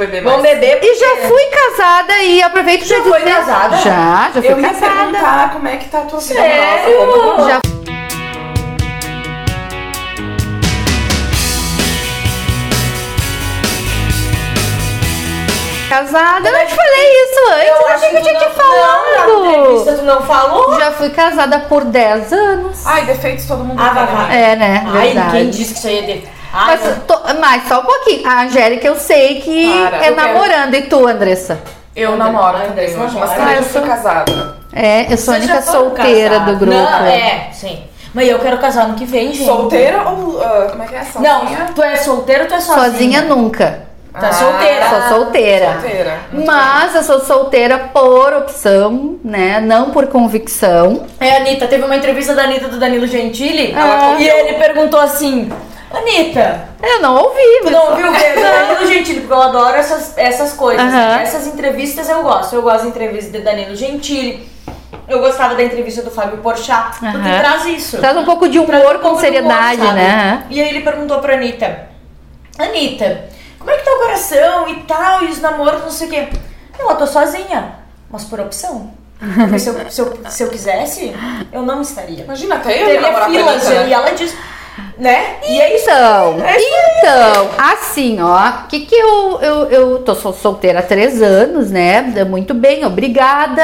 beber mais. Vamos beber. E já fui casada e aproveito Já pra foi dizer... casada? Já, já fui Eu ia casada. perguntar como é que tá a tua vida Sério? como- Já casada, eu não te falei isso antes, eu, achei que eu tinha te tu não- Não, na entrevista falado. tu não falou? Já fui casada por 10 anos. Ai, defeitos todo mundo Ah, vai, vai. né? É, né? Ai, Verdade. quem disse que isso aí é de... Ai, Mas, tô- mas só um pouquinho. A Angélica eu sei que Para, é eu quero- namorando. E tu, Andressa? Eu namoro Ai, também Andressa mas Ah, eu sou- casada. É, eu sou a única solteira casados? do grupo. Não, é, sim. Mas eu quero casar ano que vem, gente. Solteira ou. ah, como é que é? Não, Sozinha? tu é solteira ou tu é sozinha? Sozinha nunca. Tá Ah, solteira. Sou solteira. Solteira. Mas eu sou solteira por opção, né? Não por convicção. É, Anitta, teve uma entrevista da Anitta do Danilo Gentili Ah. e ele perguntou assim: Anitta, Eu não ouvi, tu mas. não ouviu o Danilo Gentili? Porque eu adoro essas, essas coisas. Essas entrevistas eu gosto. Eu gosto da entrevista de Danilo Gentili. Eu gostava da entrevista do Fábio Porchat, porque traz isso. Traz um pouco de humor um com pouco de seriedade, humor, né? E aí ele perguntou pra Anitta: Anitta, como é que tá o coração e tal, e os namoros, não sei o quê? Não, eu tô sozinha, mas por opção. Porque se eu, se, eu, se eu quisesse, eu não estaria. Imagina, até eu ia Teria com filas, Anitta, e né? ela diz, né? E é isso. Então, então, assim, ó, que que eu, eu, eu tô sol- solteira há três anos, né? Muito bem, obrigada.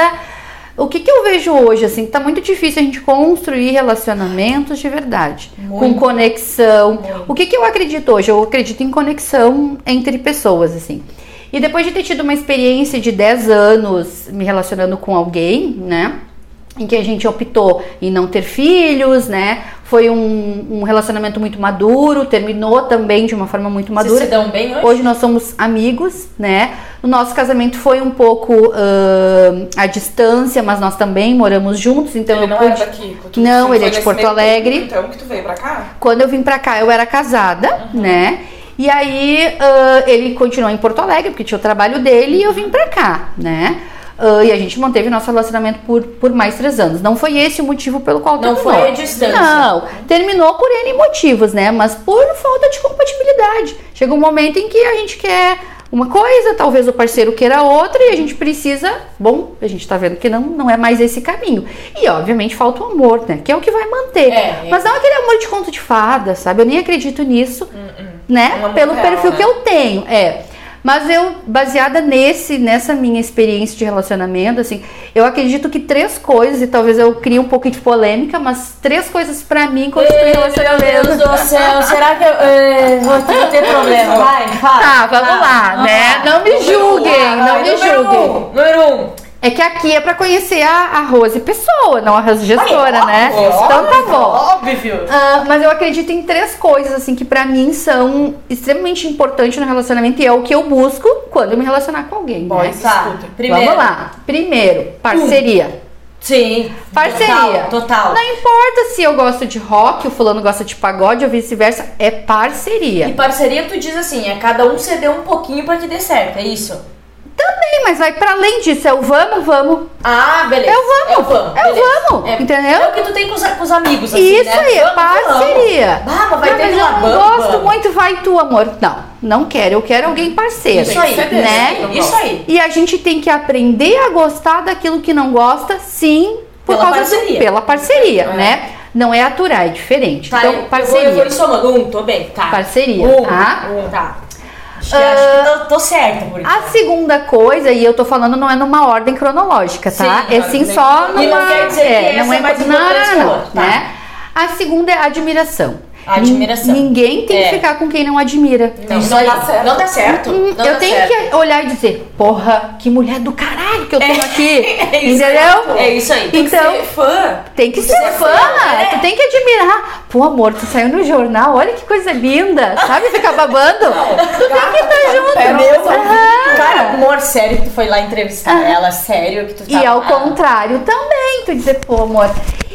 O que que eu vejo hoje, assim, tá muito difícil a gente construir relacionamentos de verdade, com Muito. conexão. Muito. O que que eu acredito hoje? Eu acredito em conexão entre pessoas, assim. E depois de ter tido uma experiência de 10 anos me relacionando com alguém, né? Em que a gente optou em não ter filhos, né? Foi um, um relacionamento muito maduro, terminou também de uma forma muito Vocês madura. se dão bem hoje? Hoje nós somos amigos, né? O nosso casamento foi um pouco ahn, à distância, mas nós também moramos juntos, então Ele eu não pude. era daqui. tu- Não, ele é de Porto Alegre. tempo, Então que tu veio pra cá? Quando eu vim pra cá, eu era casada, né? E aí ah, ele continuou em Porto Alegre, porque tinha o trabalho dele, e eu vim pra cá, né? Ah, e a gente manteve nosso relacionamento por, por mais três anos. Não foi esse o motivo pelo qual Não terminou. foi a distância. Não, terminou por N motivos, né? Mas por falta de compatibilidade. Chega um momento em que a gente quer uma coisa, talvez o parceiro queira outra, e a gente precisa. Bom, a gente tá vendo que não, não é mais esse caminho. E obviamente falta o amor, né? Que é o que vai manter. É, é. Mas não aquele amor de conto de fada, sabe? Eu nem acredito nisso, né? Um amor Pelo real, perfil né? que eu tenho, é. Mas eu, baseada nesse, nessa minha experiência de relacionamento, assim, eu acredito que três coisas, e talvez eu crie um pouco de polêmica, mas três coisas pra mim construir Ei, Meu relacionamento. Deus do céu, será que eu eh, vou ter problema? Vai, fala. Tá, vamos lá, vamos né? lá. Não me julguem, um, não vai, me número julguem. Um, número um. É que aqui é pra conhecer a, a Rose pessoa, não a Rose gestora, né? Óbvio, Então tá bom. Óbvio. Ah, mas eu acredito em três coisas, assim, que pra mim são extremamente importantes no relacionamento e é o que eu busco quando eu me relacionar com alguém. né? Tá, escuta. primeiro. Vamos lá. Primeiro, parceria. Sim. Parceria. Total, total. Não importa se eu gosto de rock, o fulano gosta de pagode ou vice-versa, é parceria. E parceria, tu diz assim, é cada um ceder um pouquinho pra que dê certo, é isso? Também, mas vai pra além disso, é o vamos, vamos. Ah, beleza. É o vamos. É o vamos. É beleza. vamos, É- entendeu? É o que tu tem com os, com os amigos, assim, Isso né? aí, é Vamos, parceria. vamos. Vai Ah, ter mas eu não gosto vamos. muito, vai tu, amor. Não, não quero. Eu quero alguém parceiro. Isso aí, né? não Isso aí. E a gente tem que aprender a gostar daquilo que não gosta, sim, por Pela causa do- parceria. pela parceria, É. né? Não é aturar, é diferente. Tá, então, eu- parceria. Eu vou, eu vou somando. Um, tô bem, tá. Parceria, Um, tá? um, tá. Acho que, acho que tô, tô certa, por A segunda coisa, e eu tô falando, não é numa ordem cronológica, tá? Sim, é sim nem- só numa. E não quer dizer que essa não é mais não, que não, não, tá. né? A segunda é admiração. Admiração. Nin- Ninguém tem É. que ficar com quem não admira. Não, não dá certo. Não dá certo. Hum, não eu dá tenho certo. que olhar e dizer, porra, que mulher do caralho que eu tenho aqui. É isso entendeu? É isso aí. Então, Ser fã. tem que ser ser fã, fã, é. tu tem que admirar. Pô, amor, tu saiu no jornal, olha que coisa linda, sabe? Ficar babando. tu tem que estar junto. Meu Deus, Aham. Cara, amor, sério que tu foi lá entrevistar ela, sério que tu E ao contrário também, tu dizer, pô, amor.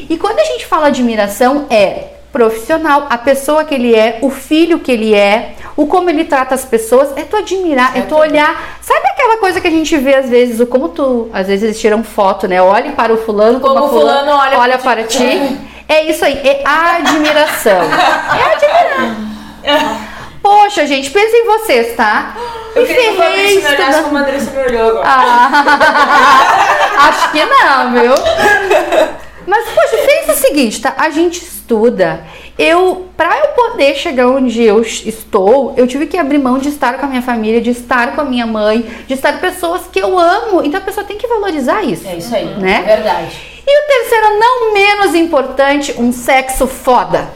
E quando a gente fala admiração, é profissional, a pessoa que ele é, o filho que ele é, o como ele trata as pessoas, é tu admirar, é, tu olhar. Sabe aquela coisa que a gente vê às vezes, o como tu, às vezes eles tiram foto, né? Olhe para o fulano, como, Como o fulano olha pra para ti. É isso aí, é admiração. É admirar. Poxa, gente, pensa em vocês, tá? Eu Me queria que ferrei olhasse estudando- como a Andressa me olhou agora. Ah, acho que não, viu? Mas, poxa, pensa o seguinte, tá? A gente estuda. Eu, pra eu poder chegar onde eu estou, eu tive que abrir mão de estar com a minha família, de estar com a minha mãe, de estar com pessoas que eu amo. Então a pessoa tem que valorizar isso. É isso aí, Né? é verdade. E o terceiro, não menos importante, um sexo foda.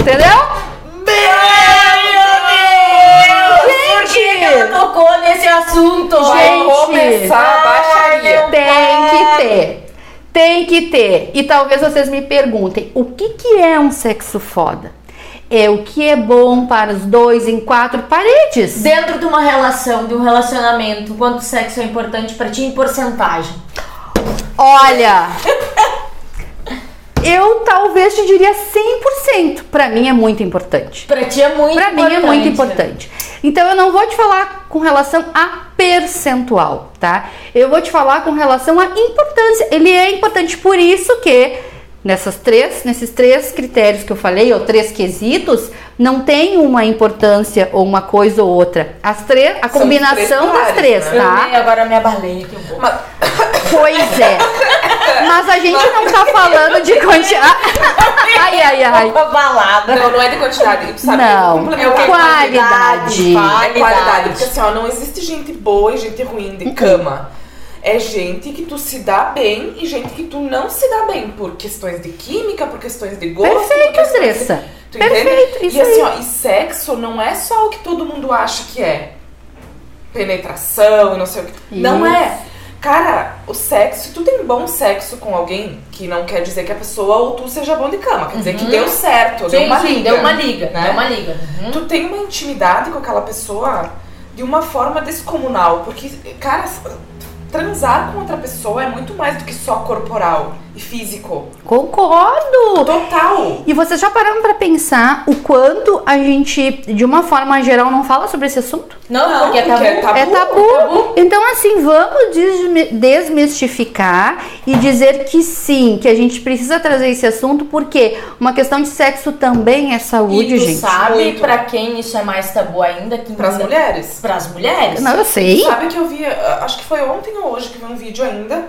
Entendeu? Por que ela tocou nesse assunto? Vai Gente. começar a baixaria. Tem que ter. Tem que ter. E talvez vocês me perguntem, o que, que é um sexo foda? É o que é bom para os dois em quatro paredes. Dentro de uma relação, de um relacionamento, quanto sexo é importante pra ti em porcentagem? Olha, eu talvez te diria 100%. Para mim é muito importante. Pra ti é muito Para mim importante. é muito importante. Então eu não vou te falar com relação a percentual, tá? Eu vou te falar com relação à importância. Ele é importante por isso que nessas três, nesses três critérios que eu falei, ou três quesitos, não tem uma importância ou uma coisa ou outra. As três, a São combinação três das três, né? Eu tá? dei, agora me abalei aqui um pouco. Mas- Pois é. Mas a gente não tá falando de quantidade. Ai, ai, ai. Balada. Não, não é de quantidade. Tu sabe, Não, complementar é o que? qualidade. É Qualidade. qualidade. Porque assim, ó, não existe gente boa e gente ruim de cama. É gente que tu se dá bem e gente que tu não se dá bem por questões de química, por questões de gosto. Perfeito, de- Andressa. Tu Perfeito, entende? isso e assim, ó, e sexo não é só o que todo mundo acha que é. Penetração não sei o que. Não Isso. é. Cara, o sexo, se tu tem bom sexo com alguém, que não quer dizer que a pessoa ou tu seja bom de cama, quer dizer que deu certo, deu Sim, uma sim, liga. deu uma liga. né? Deu uma liga. Uhum. Tu tem uma intimidade com aquela pessoa de uma forma descomunal, porque, cara, transar com outra pessoa é muito mais do que só corporal físico. Concordo. Total. E vocês já pararam pra pensar o quanto a gente, de uma forma geral, não fala sobre esse assunto? Não, Não, porque é tabu. porque é tabu. É tabu. Então, assim, vamos desmi- desmistificar e dizer que sim, que a gente precisa trazer esse assunto, porque uma questão de sexo também é saúde, e tu gente. sabe Muito. pra quem isso é mais tabu ainda? Que Pras mulheres. Pras mulheres? Não, eu sei. Sabe que eu vi, acho que foi ontem ou hoje que vi um vídeo ainda,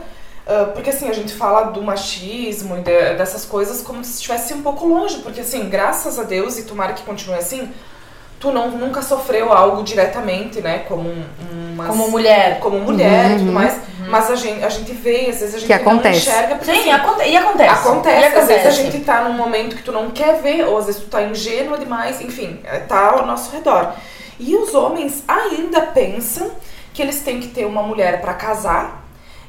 porque assim, a gente fala do machismo e de- dessas coisas como se estivesse um pouco longe, porque assim, graças a Deus, e tomara que continue assim, tu não, nunca sofreu algo diretamente, né, como um, umas- Como mulher. como mulher e tudo Uhum. mais, mas a gente, a gente vê, às vezes a gente Que acontece. não enxerga, porque Sim, assim, aconte e acontece. Acontece, E às vezes a acontece. gente tá num momento que tu não quer ver, ou às vezes tu tá ingênua demais, enfim, é, tá ao nosso redor. E os homens ainda pensam que eles têm que ter uma mulher pra casar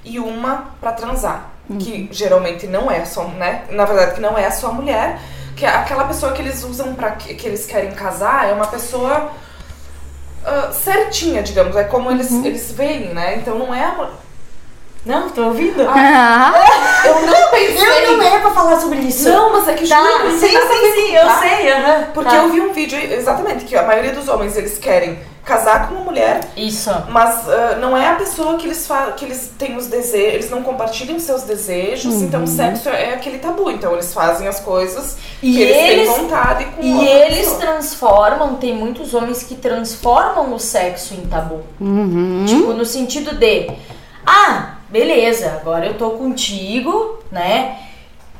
e uma pra transar. Que geralmente não é só, né? Na verdade, que não é só mulher. Que é aquela pessoa que eles usam pra que, que eles querem casar é uma pessoa ah, certinha, digamos. É como eles, eles veem, né? Então não é a Não, tô ouvindo? Ah, Eu não pensei. Eu não é pra falar sobre isso. Não, mas é que Tá, juro, sim, sim, sim, eu tá? sei, aham. Porque Tá. eu vi um vídeo, exatamente, que a maioria dos homens eles querem casar com uma mulher, Isso. mas ah, não é a pessoa que eles falam, que eles têm os desejos, eles não compartilham seus desejos, Uhum. então o sexo é aquele tabu. Então eles fazem as coisas E que eles, eles- têm vontade com E eles pessoa. transformam, tem muitos homens que transformam o sexo em tabu. uhum. Tipo, no sentido de, ah, beleza, agora eu tô contigo, né?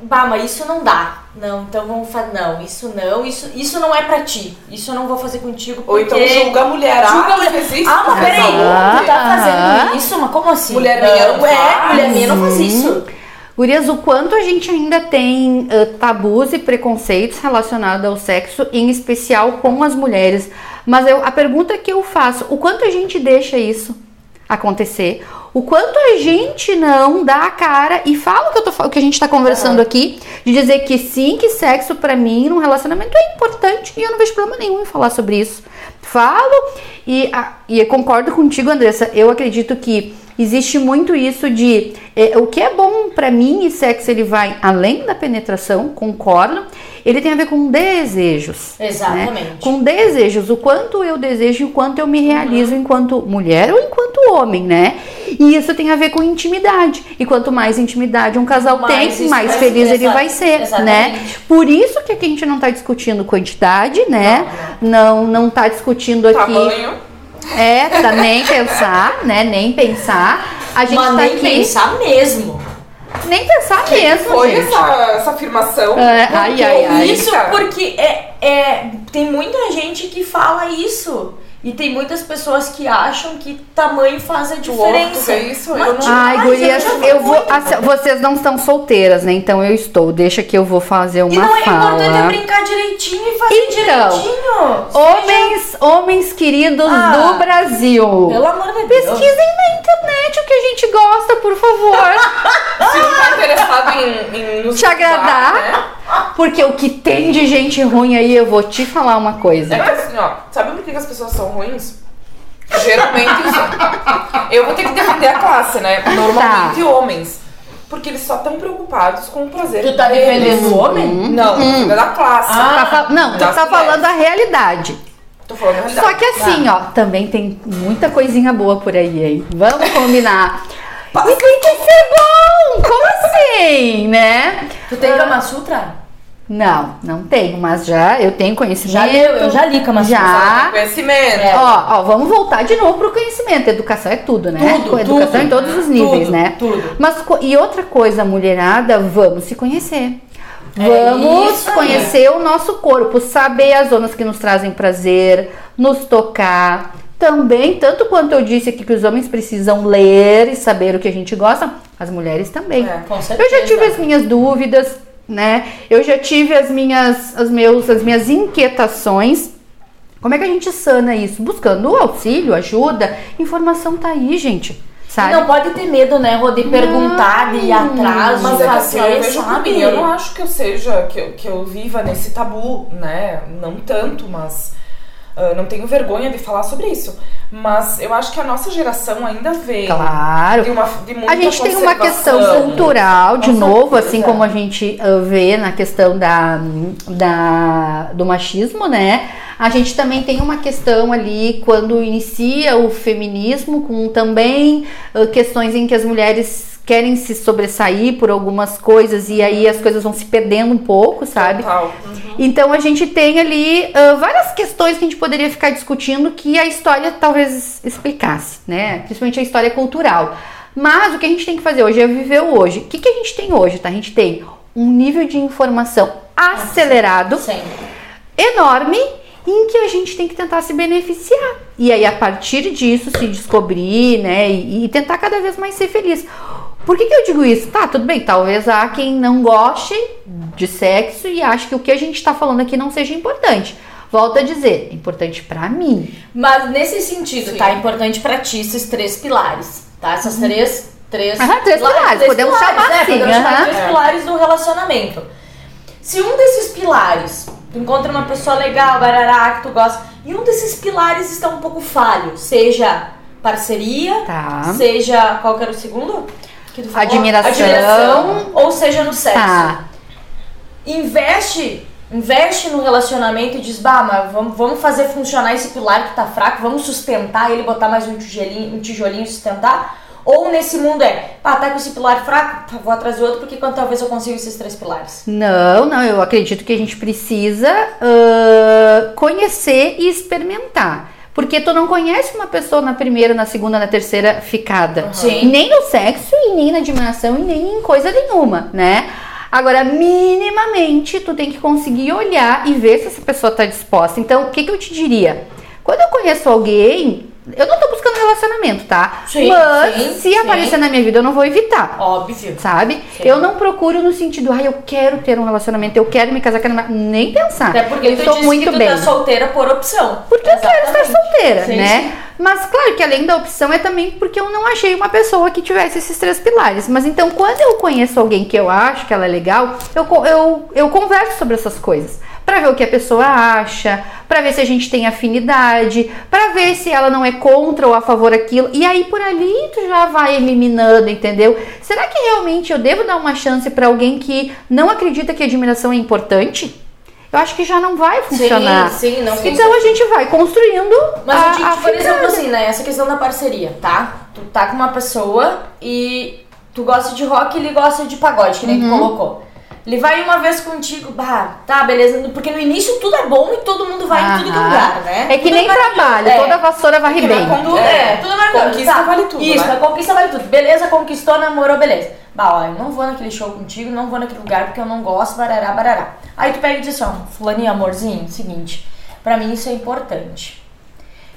Bah, mas isso não dá. Não, então vamos fazer. Não, isso não, isso, isso não é pra ti. Isso eu não vou fazer contigo. Ou então julga a mulher, Julga ah, a mulher. isso, Ah, mas peraí, aquilo. tu tá fazendo isso? Mas como assim? Mulher minha não é, faz. mulher minha não faz isso. Gurias, o quanto a gente ainda tem ah, tabus e preconceitos relacionados ao sexo, em especial com as mulheres. Mas eu- a pergunta que eu faço, o quanto a gente deixa isso acontecer? O quanto a gente não dá a cara e fala o que, eu tô, o que a gente tá conversando aqui, de dizer que sim, que sexo pra mim num relacionamento é importante e eu não vejo problema nenhum em falar sobre isso. Falo e, a- e concordo contigo, Andressa. Eu acredito que existe muito isso de é, o que é bom pra mim e sexo ele vai além da penetração, concordo. Ele tem a ver com desejos. né? Exatamente. Com desejos, o quanto eu desejo e o quanto eu me realizo enquanto mulher ou enquanto homem, né? E isso tem a ver com intimidade. E quanto mais intimidade um casal Mais tem, mais feliz ele vai ser, né? exatamente. Por isso que aqui a gente não tá discutindo quantidade, né? Não, não tá discutindo aqui. Tamanho. É, tá nem pensar, né? Nem pensar. A gente Mas tá nem aqui. pensar mesmo. Nem pensar mesmo, Foi gente. essa, essa afirmação. É, ai, ai, ai. Isso porque é, é, tem muita gente que fala isso. E tem muitas pessoas que acham que tamanho faz a diferença. vê isso? Mas Eu não- demais, Ai, gurias, vi eu vou. assim, vocês não estão solteiras, né? Então eu estou. Deixa que eu vou fazer uma E não é fala. importante é brincar direitinho e fazer Então, direitinho. Homens, homens queridos Ah, do Brasil. Pelo amor de Deus. Pesquisem na internet o que a gente gosta, por favor. Se não tá interessado em, em nos Te agradar. né? Porque o que tem de gente ruim aí, eu vou te falar uma coisa. É assim, ó, sabe por que as pessoas são ruins? Geralmente isso. Eu vou ter que defender a classe, né? Normalmente homens. Porque eles só estão preocupados com o prazer. Tu tá defendendo o homem? Não, defendendo da classe. Tá fa- não, tu tá mulheres. falando a realidade. Tô falando a realidade. Só que assim, ó, também tem muita coisinha boa por aí, hein? Vamos combinar. E tem que ser bom! Como assim, né? Tu tem Kama Sutra? Não, não tenho, mas já eu tenho conhecimento. Já leu, eu já li Kama Sutra. Já. Conhecimento. É. Ó, ó, vamos voltar de novo pro conhecimento. Educação é tudo, né? Tudo, educação tudo. em todos os níveis, Tudo, né? tudo. Mas e outra coisa, mulherada, vamos se conhecer. É Vamos aí. conhecer o nosso corpo, saber as zonas que nos trazem prazer, nos tocar. Também, tanto quanto eu disse aqui que os homens precisam ler e saber o que a gente gosta, as mulheres também. É. Com Eu já tive as minhas dúvidas, né? Eu já tive as minhas, as meus, as minhas inquietações. Como é que a gente sana isso? Buscando auxílio, ajuda. Informação tá aí, gente. Sabe? não pode ter medo, né, Rô, de perguntar, de ir atrás, Mas de é que assim, fazer, eu vejo sabe? mim, eu não acho que eu seja, que eu, que eu viva nesse tabu, né? Não tanto, mas ah, não tenho vergonha de falar sobre isso. Mas eu acho que a nossa geração ainda vem Claro. de, uma, de A gente tem uma questão cultural, de novo, certeza. assim como a gente ah, vê na questão da, da, do machismo, né? A gente também tem uma questão ali quando inicia o feminismo, com também ah, questões em que as mulheres querem se sobressair por algumas coisas e aí as coisas vão se perdendo um pouco, sabe? Total. Então a gente tem ali ah, várias questões que a gente poderia ficar discutindo que a história talvez explicasse, né? Principalmente a história cultural. Mas o que a gente tem que fazer hoje é viver o hoje. O que, que a gente tem hoje, tá? A gente tem um nível de informação acelerado, Sim. enorme, em que a gente tem que tentar se beneficiar. E aí, a partir disso, se descobrir, né? E, e tentar cada vez mais ser feliz. Por que, que eu digo isso? Tá, tudo bem, talvez há quem não goste de sexo e ache que o que a gente tá falando aqui não seja importante. Volto a dizer, é importante pra mim. Mas nesse sentido, Sim. tá? É importante pra ti esses três pilares, tá? Essas três... Três, Aham, três pilares, podemos chamar né? assim, Podemos chamar três É. pilares do relacionamento. Se um desses pilares, tu encontra uma pessoa legal, barará, que tu gosta, e um desses pilares está um pouco falho, seja parceria, Tá. seja, qual que era o segundo? Falou? Admiração. Admiração, ou seja no sexo. Tá. Investe, investe no relacionamento e diz, bah, mas vamos, vamos fazer funcionar esse pilar que tá fraco, vamos sustentar ele, botar mais um tijolinho, um tijolinho e sustentar. Ou nesse mundo é, pá, tá com esse pilar fraco, tá, vou atrás do outro, porque quando talvez eu consiga esses três pilares. Não, não, eu acredito que a gente precisa ah, conhecer e experimentar. Porque tu não conhece uma pessoa na primeira, na segunda, na terceira ficada. Sim. Nem no sexo, e nem na admiração, e nem em coisa nenhuma, né? Agora, minimamente, tu tem que conseguir olhar e ver se essa pessoa tá disposta. Então, o que, que eu te diria? Quando eu conheço alguém, eu não tô buscando relacionamento, tá? Sim, Mas sim, se sim. aparecer na minha vida, eu não vou evitar Óbvio. sabe? Sim. Eu não procuro no sentido, ai, eu quero ter um relacionamento, eu quero me casar, quero me... nem pensar. Até porque eu tu estou muito que tu bem. tá solteira por opção. Porque eu quero estar Exatamente. solteira, Sim, né? Mas claro que além da opção é também porque eu não achei uma pessoa que tivesse esses três pilares. Mas então quando eu conheço alguém que eu acho que ela é legal, eu, eu, eu converso sobre essas coisas. Pra ver o que a pessoa acha, pra ver se a gente tem afinidade, pra ver se ela não é contra ou a favor daquilo. E aí por ali tu já vai eliminando, entendeu? Será que realmente eu devo dar uma chance pra alguém que não acredita que admiração é importante? Eu acho que já não vai funcionar. sim, não Então a gente vai construindo. Mas a, eu digo, a por exemplo, assim, né? Essa questão da parceria, tá? Tu tá com uma pessoa e tu gosta de rock e ele gosta de pagode, que nem Uhum. tu colocou. Ele vai uma vez contigo, bah, tá, beleza. Porque no início tudo é bom e todo mundo vai em tudo que é Aham. lugar, né? É que Tudo nem maravilhoso. trabalho, É. toda vassoura varre bem. vai Tudo, é, tudo é maravilhoso. Conquista vale tudo, Isso, né? a conquista vale tudo. Beleza, conquistou, namorou, beleza. Bah, ó, eu não vou naquele show contigo, não vou naquele lugar porque eu não gosto, barará, barará. Aí tu pega e diz assim, ó, fulaninho, amorzinho, seguinte, pra mim isso é importante.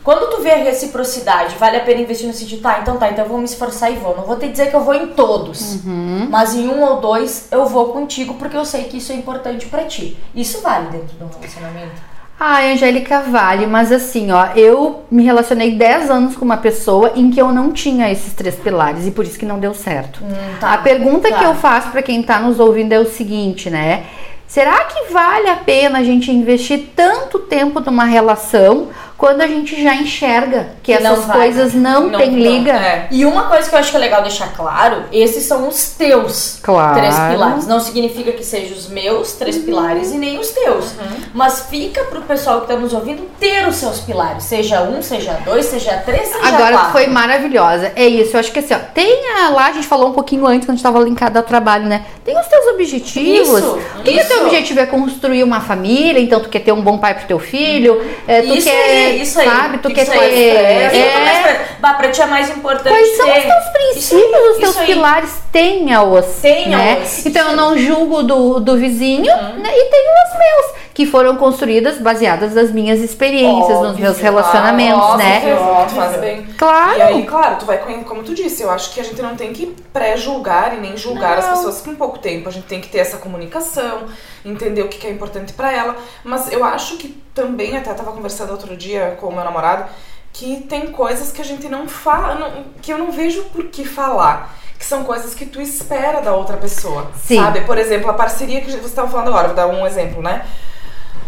Quando tu vê a reciprocidade, vale a pena investir no sentido, tá, então tá, então eu vou me esforçar e vou. Não vou te dizer que eu vou em todos, mas em um ou dois eu vou contigo porque eu sei que isso é importante pra ti. Isso vale dentro de um relacionamento. Ai, Angélica vale, mas assim, ó, eu me relacionei 10 anos com uma pessoa em que eu não tinha esses três pilares e por isso que não deu certo. tá, a pergunta tá. que eu faço pra quem tá nos ouvindo é o seguinte, né? Será que vale a pena a gente investir tanto tempo numa relação quando a gente já enxerga que Que não essas vai. coisas não, Não, tem liga? é. E uma coisa que eu acho que é legal deixar claro, esses são os teus Claro. três pilares. Não significa que sejam os meus três pilares e nem os teus. Mas fica pro pessoal que tá nos ouvindo ter os seus pilares. Seja um, seja dois, seja três, seja Agora quatro. foi maravilhosa. É isso, eu acho que assim, ó, tem a- lá, a gente falou um pouquinho antes, quando a gente tava linkado ao trabalho, né? Tem os teus objetivos. Isso, o que, que é teu isso. objetivo? É construir uma família, então tu quer ter um bom pai pro teu filho, é, tu isso quer, aí, isso aí. sabe, tu quer ter... É, é- Bah, pra ti é mais importante Quais são os teus princípios, os teus pilares? Tenha-os. Tenha-os, Né? Então eu não julgo do, do vizinho Uhum. né? e tenho os meus, que foram construídas baseadas nas minhas experiências, nos Óbvio, meus claro, relacionamentos, óbvio. né? Tu faz bem. Claro. E aí, claro, tu vai como tu disse, eu acho que a gente não tem que pré-julgar e nem julgar as Não. pessoas com pouco tempo. A gente tem que ter essa comunicação, entender o que é importante pra ela. Mas eu acho que também, até tava conversando outro dia com o meu namorado, que tem coisas que a gente não fala, não- que eu não vejo por que falar. Que são coisas que tu espera da outra pessoa. Sim. Sabe? Por exemplo, a parceria que você estava falando agora, vou dar um exemplo, né?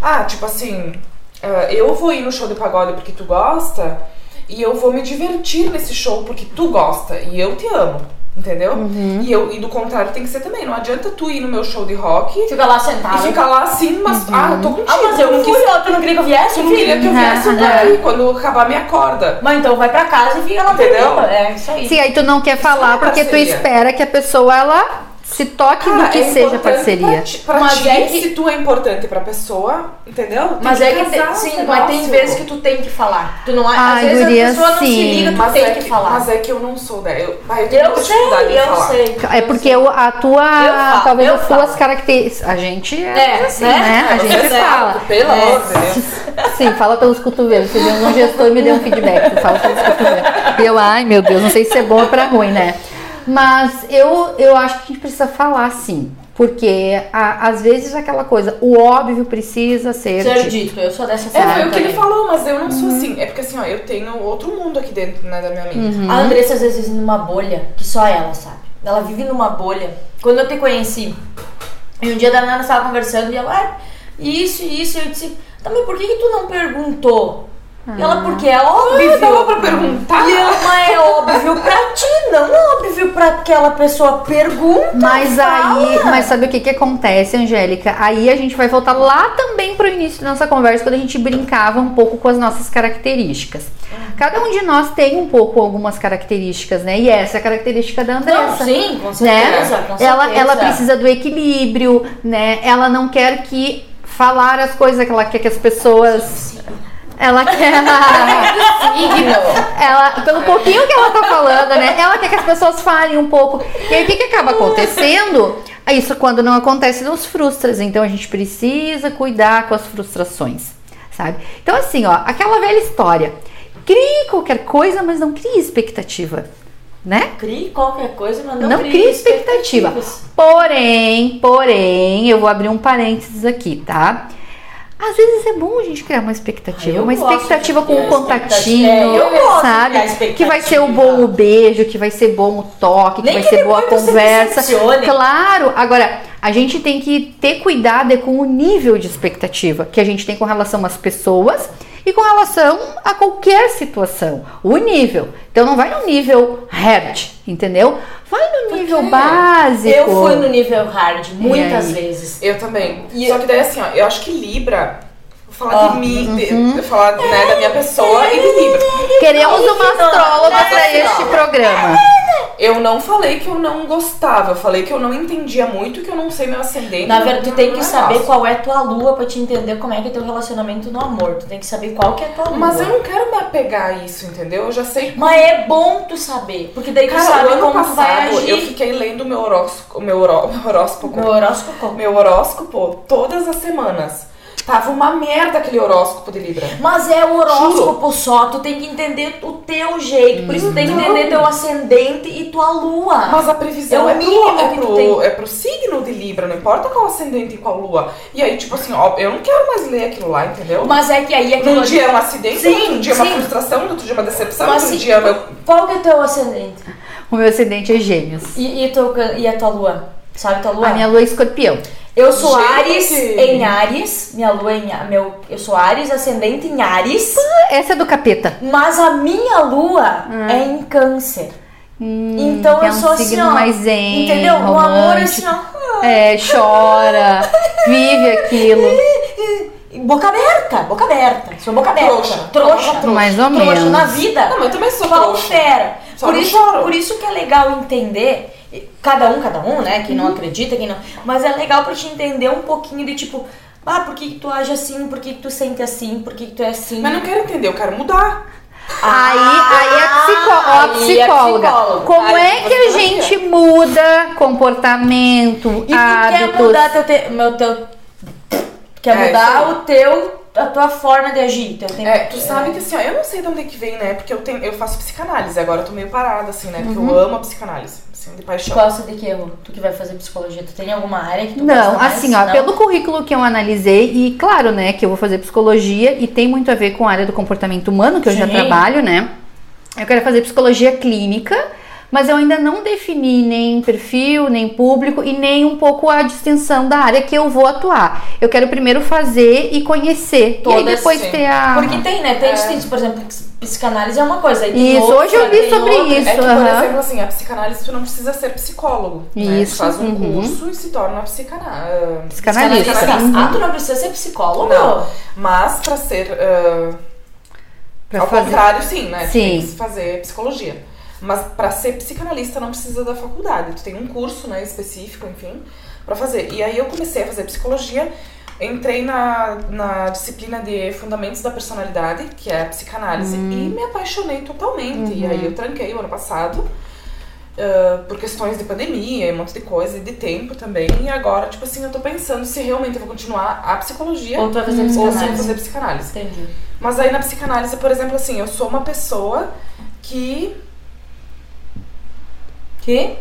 Ah, tipo assim, ah, eu vou ir no show de pagode porque tu gosta e eu vou me divertir nesse show porque tu gosta e eu te amo, entendeu? Uhum. E, eu, e do contrário tem que ser também. Não adianta tu ir no meu show de rock Fica lá sentado. e ficar lá assim, mas ah, eu tô contigo. Ah, mas eu tu não fui, quis- ó, tu não queria que eu viesse? Tu não queria que eu viesse, Uhum. daí quando acabar me acorda. Mas então vai pra casa e fica lá Entendeu? tranquila. É isso aí. Sim, aí tu não quer falar é porque tu parceria. espera que a pessoa ela se toque Cara, do que é seja parceria. Pra ti, pra Mas ti, é que- se tu é importante pra pessoa, entendeu? Tem Mas é que tem, casar esse sim, mas tem vezes que tu tem que falar. Tu não, Ai, às vezes guria, a pessoa não se sim. liga, tu Mas tem é que, falar. Mas é que eu não sou dela. Eu, ah, eu tenho eu sei, eu falar. sei. É porque o- a tua, Eu falo, talvez eu as tuas características, a gente é, É, assim, né? né? A gente Exato, fala. Pelo É. amor de Deus. Sim, fala pelos cotovelos. Você deu um gestor e me deu um feedback. Você fala pelos cotovelos. E eu, ai meu Deus, não sei se é bom ou pra ruim, né? Mas eu, eu acho que a gente precisa falar sim. Porque a- às vezes aquela coisa, o óbvio precisa ser. Ser dito. dito, eu sou dessa É, forma foi o que ele falou, mas eu não sou assim. É porque assim, ó, eu tenho outro mundo aqui dentro né, da minha mente. A Andressa às vezes vive numa bolha que só ela sabe. Ela vive numa bolha. Quando eu te conheci, e um dia da Nana estava conversando e ela, ah, isso e isso, eu disse, também por que, que tu não perguntou? E ela, porque é óbvio. Ah, dava pra perguntar. E eu, mas é óbvio pra ti, não é óbvio pra aquela pessoa. Pergunta. Mas aí, fala. mas sabe o que que acontece, Angélica? Aí a gente vai voltar lá também pro início da nossa conversa, quando a gente brincava um pouco com as nossas características. Cada um de nós tem um pouco algumas características, né? E essa é a característica da Andressa. Não, sim, com né? certeza. Com ela, certeza. ela precisa do equilíbrio, né? Ela não quer que falar as coisas que ela quer que as pessoas. Ela quer. ela, pelo pouquinho que ela tá falando, né? Ela quer que as pessoas falem um pouco. E aí o que, que acaba acontecendo? Isso quando não acontece nos frustras. Então a gente precisa cuidar com as frustrações, sabe? Então, assim, ó, aquela velha história. Crie qualquer coisa, mas não crie expectativa. Né? Crie qualquer coisa, mas não, Não crie expectativa. Porém, porém, eu vou abrir um parênteses aqui, tá? Às vezes é bom a gente criar uma expectativa, Ah, uma expectativa com um contatinho. É, sabe? Que vai ser o expectativa. bom o beijo, que vai ser bom o toque, que Nem vai que ser boa a conversa. Claro, agora a gente tem que ter cuidado é com o nível de expectativa que a gente tem com relação às pessoas e com relação a qualquer situação. O nível. Então não vai no nível hard, entendeu? Vai no nível básico. Eu fui no nível hard muitas vezes. Eu também. E Só que daí assim, ó, eu acho que Libra, vou falar Ó, de mim, de- uhum. vou falar né, da minha pessoa e de Libra. Queremos uma Não, astróloga para este programa. Eu não falei que eu não gostava, eu falei que eu não entendia muito, que eu não sei meu ascendente. Na verdade, tu tem que é saber qual é tua lua pra te entender como é que é teu relacionamento no amor. Tu tem que saber qual que é tua lua. Mas eu não quero me apegar a isso, entendeu? Eu já sei. Mas é bom tu saber, porque daí tu Cara, sabe como tu vai passado agir. eu fiquei lendo meu horóscopo, meu, horó- meu horóscopo, Meu horóscopo. meu horóscopo todas as semanas. Tava uma merda aquele horóscopo de Libra. Mas é o horóscopo só, tu tem que entender o teu jeito. Por isso tu tem que entender teu ascendente e tua lua. Mas a previsão É é, o pro, é, tu pro, tem. é pro signo de Libra, não importa qual ascendente e qual lua. E aí, tipo assim, ó, eu não quero mais ler aquilo lá, entendeu? Mas é que aí aquilo Num ali- dia é um acidente, Sim, no outro dia é uma sim. frustração, no outro dia é uma decepção, no Mas outro se- dia é meu... Qual que é teu ascendente? O meu ascendente é gêmeos. E, e, ca- e a tua lua? Sabe tua lua? A minha lua é escorpião. Eu sou Gente! Ares em Ares, minha lua em meu, eu sou Ares ascendente em Ares, Essa é do capeta. mas a minha lua é em Câncer. Hum, Então que eu é um sou assim, signo ó, mais zen, entendeu? O amor romântico. assim, ó. É, chora, vive aquilo. Boca aberta, boca aberta. Sou boca aberta. Trouxa. Trouxa. Trouxa. Mais ou trouxa menos. na vida. Não, mas eu também sou trouxa. Só Por isso, por isso que é legal entender, cada um, cada um, né? Quem não acredita, quem não. Mas é legal pra te entender um pouquinho de tipo, ah, por que, que tu age assim? Por que, que tu sente assim? Por que, que tu é assim? Mas não quero entender, eu quero mudar. Aí, aí é psicó ó, a aí é psicóloga. psicóloga. Como Aí é que a gente muda comportamento, E quer hábitos? mudar teu, te... meu, teu... Quer É, mudar isso aí. o teu, a tua forma de agir, teu tempo. É, tu sabe que assim, ó, eu não sei de onde é que vem, né? Porque eu, tenho, eu faço psicanálise, agora eu tô meio parada, assim, né? Porque Uhum. eu amo a psicanálise, assim, de paixão. Gosta de que erro? Tu que vai fazer psicologia, tu tem alguma área que tu Não, gosta mais? assim, ó, Não? pelo currículo que eu analisei, e claro, né, que eu vou fazer psicologia e tem muito a ver com a área do comportamento humano, que eu já trabalho, né? Eu quero fazer psicologia clínica, mas eu ainda não defini nem perfil, nem público e nem um pouco a distinção da área que eu vou atuar. Eu quero primeiro fazer e conhecer, e aí Todas, depois sim. ter a. Porque tem, né? Tem É. distintos, por exemplo, psicanálise é uma coisa. Isso, outra, hoje eu vi sobre outra. isso. É que, por exemplo, assim, a psicanálise tu não precisa ser psicólogo. Né? Isso, Tu faz um uhum. curso e se torna psicana... Psicanalista. psicanalista. Ah, tu não precisa ser psicólogo? Não, mas pra ser. ah, Pra ao fazer- contrário, sim, né? Sim. tem que fazer psicologia. Mas pra ser psicanalista não precisa da faculdade. Tu tem um curso, né, específico, enfim, pra fazer. E aí eu comecei a fazer psicologia, entrei na, na disciplina de Fundamentos da Personalidade, que é a psicanálise, Hum. e me apaixonei totalmente. E Uhum. aí eu tranquei o ano passado. ah, por questões de pandemia e um monte de coisa, e de tempo também. E agora, tipo assim, eu tô pensando se realmente eu vou continuar a psicologia Ou tu vai fazer ou se psicanálise? fazer psicanálise. Entendi. Mas aí na psicanálise, por exemplo, assim, eu sou uma pessoa que Que?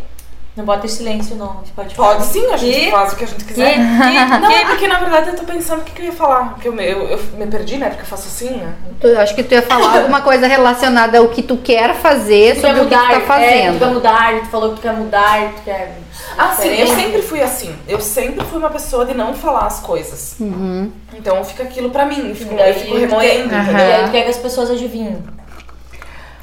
Não bota em silêncio, não. Você pode falar. pode sim, a gente Que? faz o que a gente Que? quiser. Que? Não, é porque na verdade eu tô pensando o que, que eu ia falar. Porque eu, me- eu, eu me perdi, né? Porque eu faço assim, né? Eu acho que tu ia falar alguma coisa relacionada ao que tu quer fazer Tu sobre o que tu mudar, tá é, tu fazendo. quer mudar, tu falou que tu quer mudar, tu quer... Ah, sim, eu sempre fui assim. Eu sempre fui uma pessoa de não falar as coisas. Uhum. Então fica aquilo pra mim, eu fico, daí eu fico remoendo, entendeu? E aí tu quer que as pessoas adivinhem.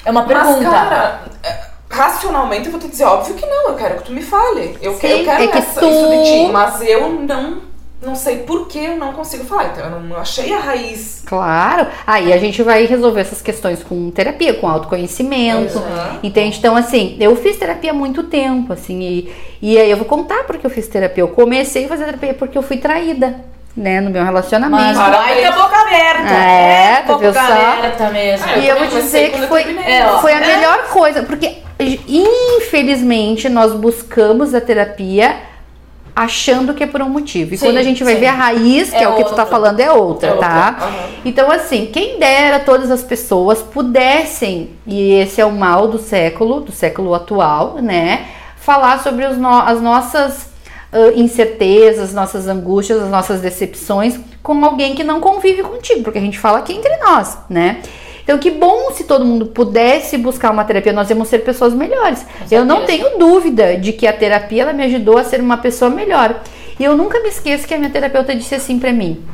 É uma Mas, pergunta. cara, é, racionalmente eu vou te dizer, óbvio que não, eu quero que tu me fale. Eu, Sim, que- eu quero é que essa- tu- isso de ti, mas eu não, não sei por que eu não consigo falar. Então eu não achei a raiz. Claro. Aí a gente vai resolver essas questões com terapia, com autoconhecimento. Uhum. Entende? Então, assim, eu fiz terapia há muito tempo, assim, e, e aí eu vou contar porque eu fiz terapia. Eu comecei a fazer terapia porque eu fui traída, né, no meu Mas relacionamento. vai ter boca aberta. É, tu boca viu só? aberta mesmo. Ah, eu E eu vou dizer que foi. É, foi a melhor coisa, porque infelizmente nós buscamos a terapia achando que é por um motivo. E Sim, quando a gente vai sim. ver a raiz, que é, É o que tu tá falando, é outra, É outra, tá? aham. Então, assim, quem dera todas as pessoas pudessem, e esse é o mal do século, do século atual, né? Falar sobre os no- as nossas uh, incertezas, nossas angústias, as nossas decepções com alguém que não convive contigo, porque a gente fala aqui entre nós, né? Então, que bom se todo mundo pudesse buscar uma terapia, nós íamos ser pessoas melhores. Eu não tenho dúvida de que a terapia ela me ajudou a ser uma pessoa melhor. E eu nunca me esqueço que a minha terapeuta disse assim para mim,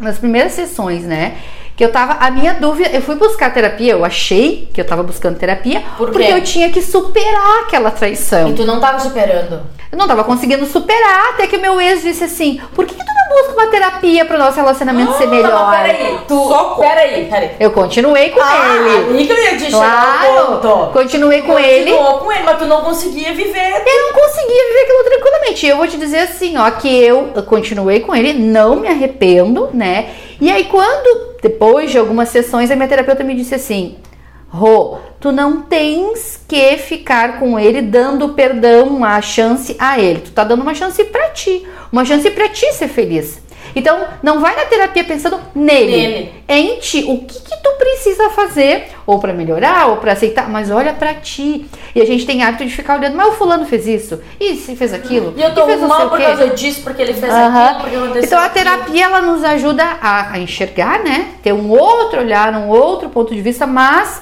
nas primeiras sessões, né? Que eu tava. A minha dúvida. Eu fui buscar terapia, eu achei que eu tava buscando terapia, Por porque eu tinha que superar aquela traição. E tu não tava superando. Eu não tava conseguindo superar, até que o meu ex disse assim: por que, que tu não busca uma terapia pro nosso relacionamento ser Tá, melhor? peraí, tu. Socorro. Peraí, peraí. Eu continuei com Ah, ele. que eu ia te Claro, ponto. continuei com ele. Continuou com ele, mas tu não conseguia viver. Eu não conseguia viver aquilo tranquilamente. E eu vou te dizer assim, ó, que eu continuei com ele, não me arrependo, né? E aí quando, depois de algumas sessões, a minha terapeuta me disse assim, Rô, tu não tens que ficar com ele dando perdão, a chance a ele. Tu tá dando uma chance pra ti, uma chance pra ti ser feliz. Então, não vai na terapia pensando nele, Nele. em ti. O que que tu precisa fazer ou pra melhorar ou pra aceitar, mas olha pra ti. E a gente tem hábito de ficar olhando, mas o fulano fez isso, e se fez aquilo, E eu tô fez mal por causa disso, porque ele fez Aham. aquilo, porque aconteceu Então a aquilo. terapia ela nos ajuda a, a enxergar, né? Ter um outro olhar, um outro ponto de vista, mas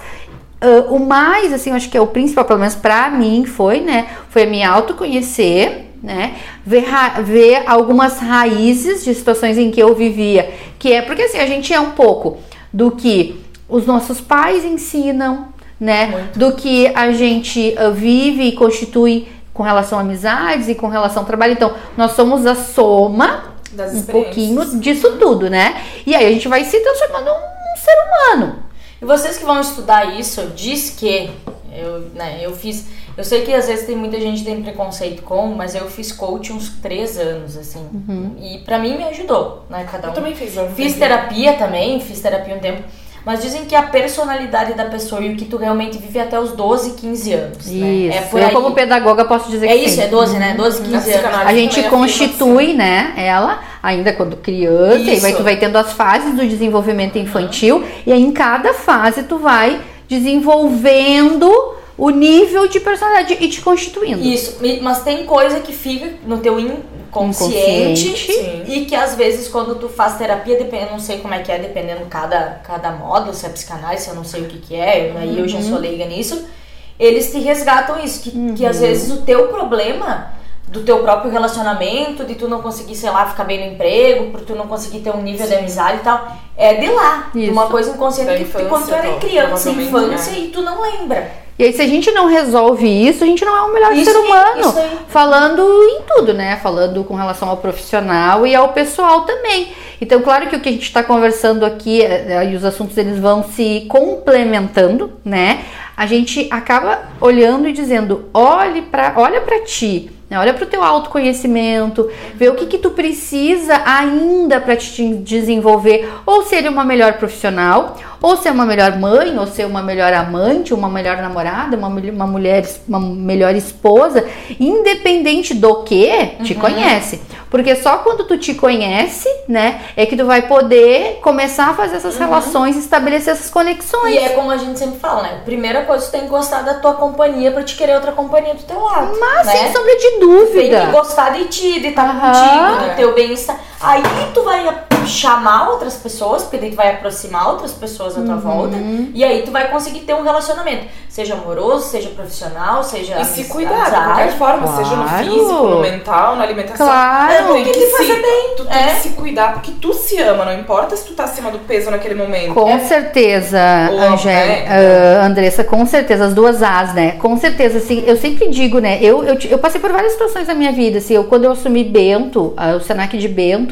ah, o mais, assim, eu acho que é o principal, pelo menos pra mim, foi, né? Foi me autoconhecer, né? Ver, ver algumas raízes de situações em que eu vivia. Que é porque assim, a gente é um pouco do que os nossos pais ensinam, né? Do que a gente ah, vive e constitui com relação a amizades e com relação ao trabalho. Então, nós somos a soma Das um pouquinho disso tudo, né? E aí a gente vai se transformando num ser humano. E vocês que vão estudar isso, diz que eu, né, eu fiz. Eu sei que às vezes tem muita gente que tem preconceito com, mas eu fiz coach uns três anos, assim. Uhum. E pra mim me ajudou, né? Cada um. Eu também fiz. eu Fiz vivi. terapia também, fiz terapia um tempo. Mas dizem que a personalidade da pessoa e o que tu realmente vive até os 12, 15 anos. Né? Isso. É por eu, aí. como pedagoga, posso dizer É que isso, sim. é 12, né? 12, 15 anos. A gente também afirma constitui, né, ela ainda quando criança, e vai, tu vai tendo as fases do desenvolvimento infantil, e aí em cada fase tu vai desenvolvendo o nível de personalidade e te constituindo. Isso, mas tem coisa que fica no teu inconsciente, Inconsciente. Sim. e que às vezes quando tu faz terapia, depende, eu não sei como é que é, dependendo cada, cada módulo, se é psicanálise, se eu não sei o que que é, aí eu já Uhum. sou leiga nisso, eles te resgatam isso, que, que às vezes o teu problema do teu próprio relacionamento, de tu não conseguir, sei lá, ficar bem no emprego, por tu não conseguir ter um nível de amizade e tal, é de lá, Isso. uma coisa inconsciente Da que tu- quando tu era criança, infância, né? e tu não lembra. E aí, se a gente não resolve isso, a gente não é o melhor Isso ser aí, humano. isso aí. Falando em tudo, né? Falando com relação ao profissional e ao pessoal também. Então, claro que o que a gente está conversando aqui é, é, e os assuntos eles vão se complementando, né? A gente acaba olhando e dizendo: olhe pra, olha para ti. Né? Olha para o teu autoconhecimento, vê o que, que tu precisa ainda para te desenvolver, ou ser uma melhor profissional, ou ser uma melhor mãe, ou ser uma melhor amante, uma melhor namorada, uma, uma mulher, uma melhor esposa, independente do que, te Uhum. conhece. Porque só quando tu te conhece, né, é que tu vai poder começar a fazer essas relações, estabelecer essas conexões. Uhum. E é como a gente sempre fala, né? Primeira coisa, tu tem que gostar da tua companhia pra te querer outra companhia do teu lado. Mas né? sem sombra de Tem que dúvida. gostar de ti, de estar Aham. contigo, do teu bem-estar. Aí tu vai chamar outras pessoas, porque daí tu vai aproximar outras pessoas à tua Uhum. volta. E aí tu vai conseguir ter um relacionamento. Seja amoroso, seja profissional, seja E se cuidar, de qualquer forma, seja no Claro. físico, no mental, na alimentação. Claro. Tu tem Tem que que se, fazer bem, Tu tem é. que se cuidar porque tu se ama, não importa se tu tá acima do peso naquele momento. Com certeza, Ou, Angélica, né? ah, Andressa, com certeza, as duas As, né? Com certeza, assim, eu sempre digo, né? Eu, eu, eu passei por várias situações na minha vida, assim, eu, quando eu assumi Bento, ah, o Senac de Bento,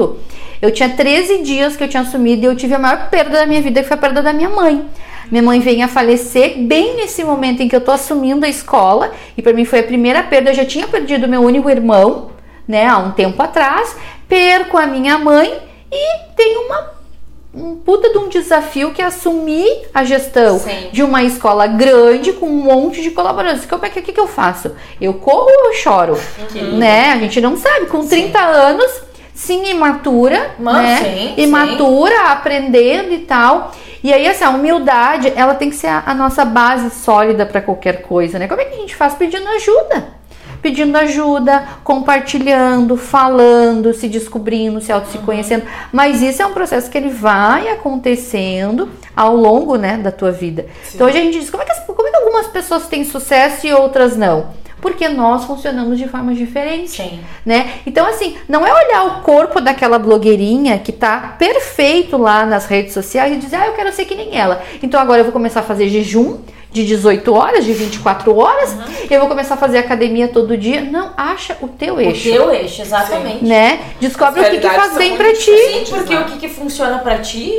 eu tinha 13 dias que eu tinha assumido e eu tive a maior perda da minha vida, que foi a perda da minha mãe. Minha mãe vem a falecer bem nesse momento em que eu tô assumindo a escola, e para mim foi a primeira perda, eu já tinha perdido meu único irmão, né, há um tempo atrás, perco a minha mãe e tenho uma um puta de um desafio que é assumir a gestão Sim. de uma escola grande com um monte de colaboradores. Como é que, o que, que eu faço? Eu corro ou eu choro? Né? A gente não sabe. Com 30 anos, sim, imatura, Mano, né? sim, imatura, aprendendo e tal. E aí, assim, a humildade, ela tem que ser a, a nossa base sólida para qualquer coisa, né? Como é que a gente faz pedindo ajuda? pedindo ajuda, compartilhando, falando, se descobrindo, se auto se conhecendo. Mas isso é um processo que ele vai acontecendo ao longo, né, da tua vida. Então hoje a gente diz, como é, que, como é que algumas pessoas têm sucesso e outras não? Porque nós funcionamos de formas diferentes Sim. né? Então, assim, não é olhar o corpo daquela blogueirinha que tá perfeito lá nas redes sociais e dizer, ah, eu quero ser que nem ela. Então agora eu vou começar a fazer jejum de 18 horas, de 24 horas, eu vou começar a fazer academia todo dia. Não, acha o teu O eixo. teu eixo, exatamente. Né? Descobre o que, que faz bem pra ti. Sim, porque né? o que, que funciona pra ti,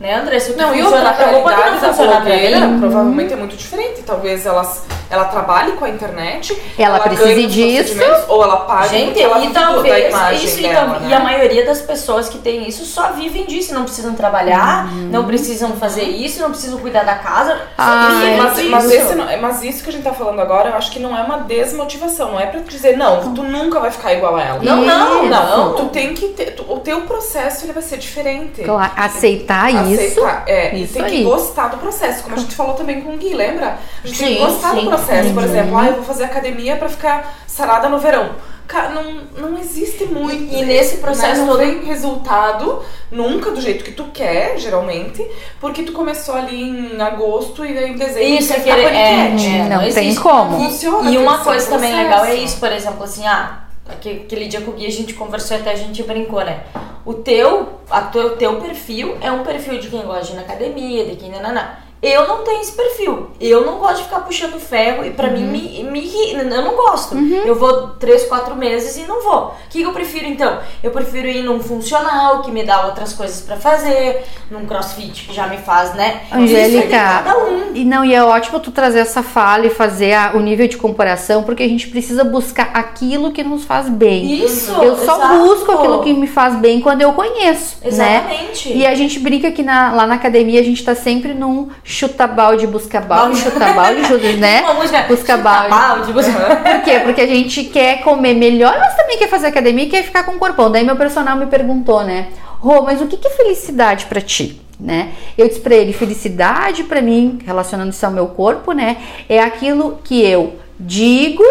né, André? Se o que Não, e outra poder realidade não da blogueira mim. provavelmente é muito diferente. Talvez ela, ela trabalhe com a internet, Ela precise ganhe os disso. ou ela pague Gente, ela e talvez imagem isso, e, dela, tal- né? e a maioria das pessoas que tem isso só vivem disso, não precisam trabalhar, Uhum. não precisam fazer isso, não precisam cuidar da casa, só Ah, vivem Mas, disso. mas, esse não- mas isso que a gente tá falando agora, eu acho que não é uma desmotivação. Não é pra dizer, não, tu nunca vai ficar igual a ela. Não, não, Isso. não. Tu tem que ter. tu- o teu processo ele vai ser diferente. Claro, aceitar isso. Aceitar, é, isso e tem aí. que gostar do processo, como a gente falou também com o Gui, lembra? A gente tem Sim, que gostar sim. do processo. Por Uhum. exemplo, ah, eu vou fazer academia pra ficar sarada no verão. Cara, não, não existe muito. E nesse processo né? não todo- vem resultado nunca do jeito que tu quer, geralmente, porque tu começou ali em agosto e aí em dezembro Isso é querer. É, é, Não tem existe. como. E- Funciona, E tem uma que coisa também legal é isso, por exemplo, assim, ah, aquele dia com o Gui a gente conversou até a gente brincou, né? O teu, a teu, teu perfil é um perfil de quem gosta de ir na academia, de quem nananã. Eu não tenho esse perfil. Eu não gosto de ficar puxando ferro e pra mim me, me eu não gosto. Eu vou três, quatro meses e não vou. O que, que eu prefiro então? Eu prefiro ir num funcional que me dá outras coisas pra fazer, num crossfit que já me faz, né? Angélica, cada um. e não, e é ótimo tu trazer essa fala e fazer a- o nível de comparação, porque a gente precisa buscar aquilo que nos faz bem. Isso. Eu só exato. busco aquilo que me faz bem quando eu conheço, né? Exatamente. E a gente brinca que na- lá na academia a gente tá sempre num chuta balde, busca balde, chuta balde, chuta, né? Uma música, Busca chuta balde. balde, busca- Por quê? Porque a gente quer comer melhor, mas também quer fazer academia e quer ficar com o corpão. Daí meu personal me perguntou, né? Rô, mas o que é felicidade pra ti? Né? Eu disse pra ele, felicidade pra mim, relacionando isso ao meu corpo, né? É aquilo que eu digo,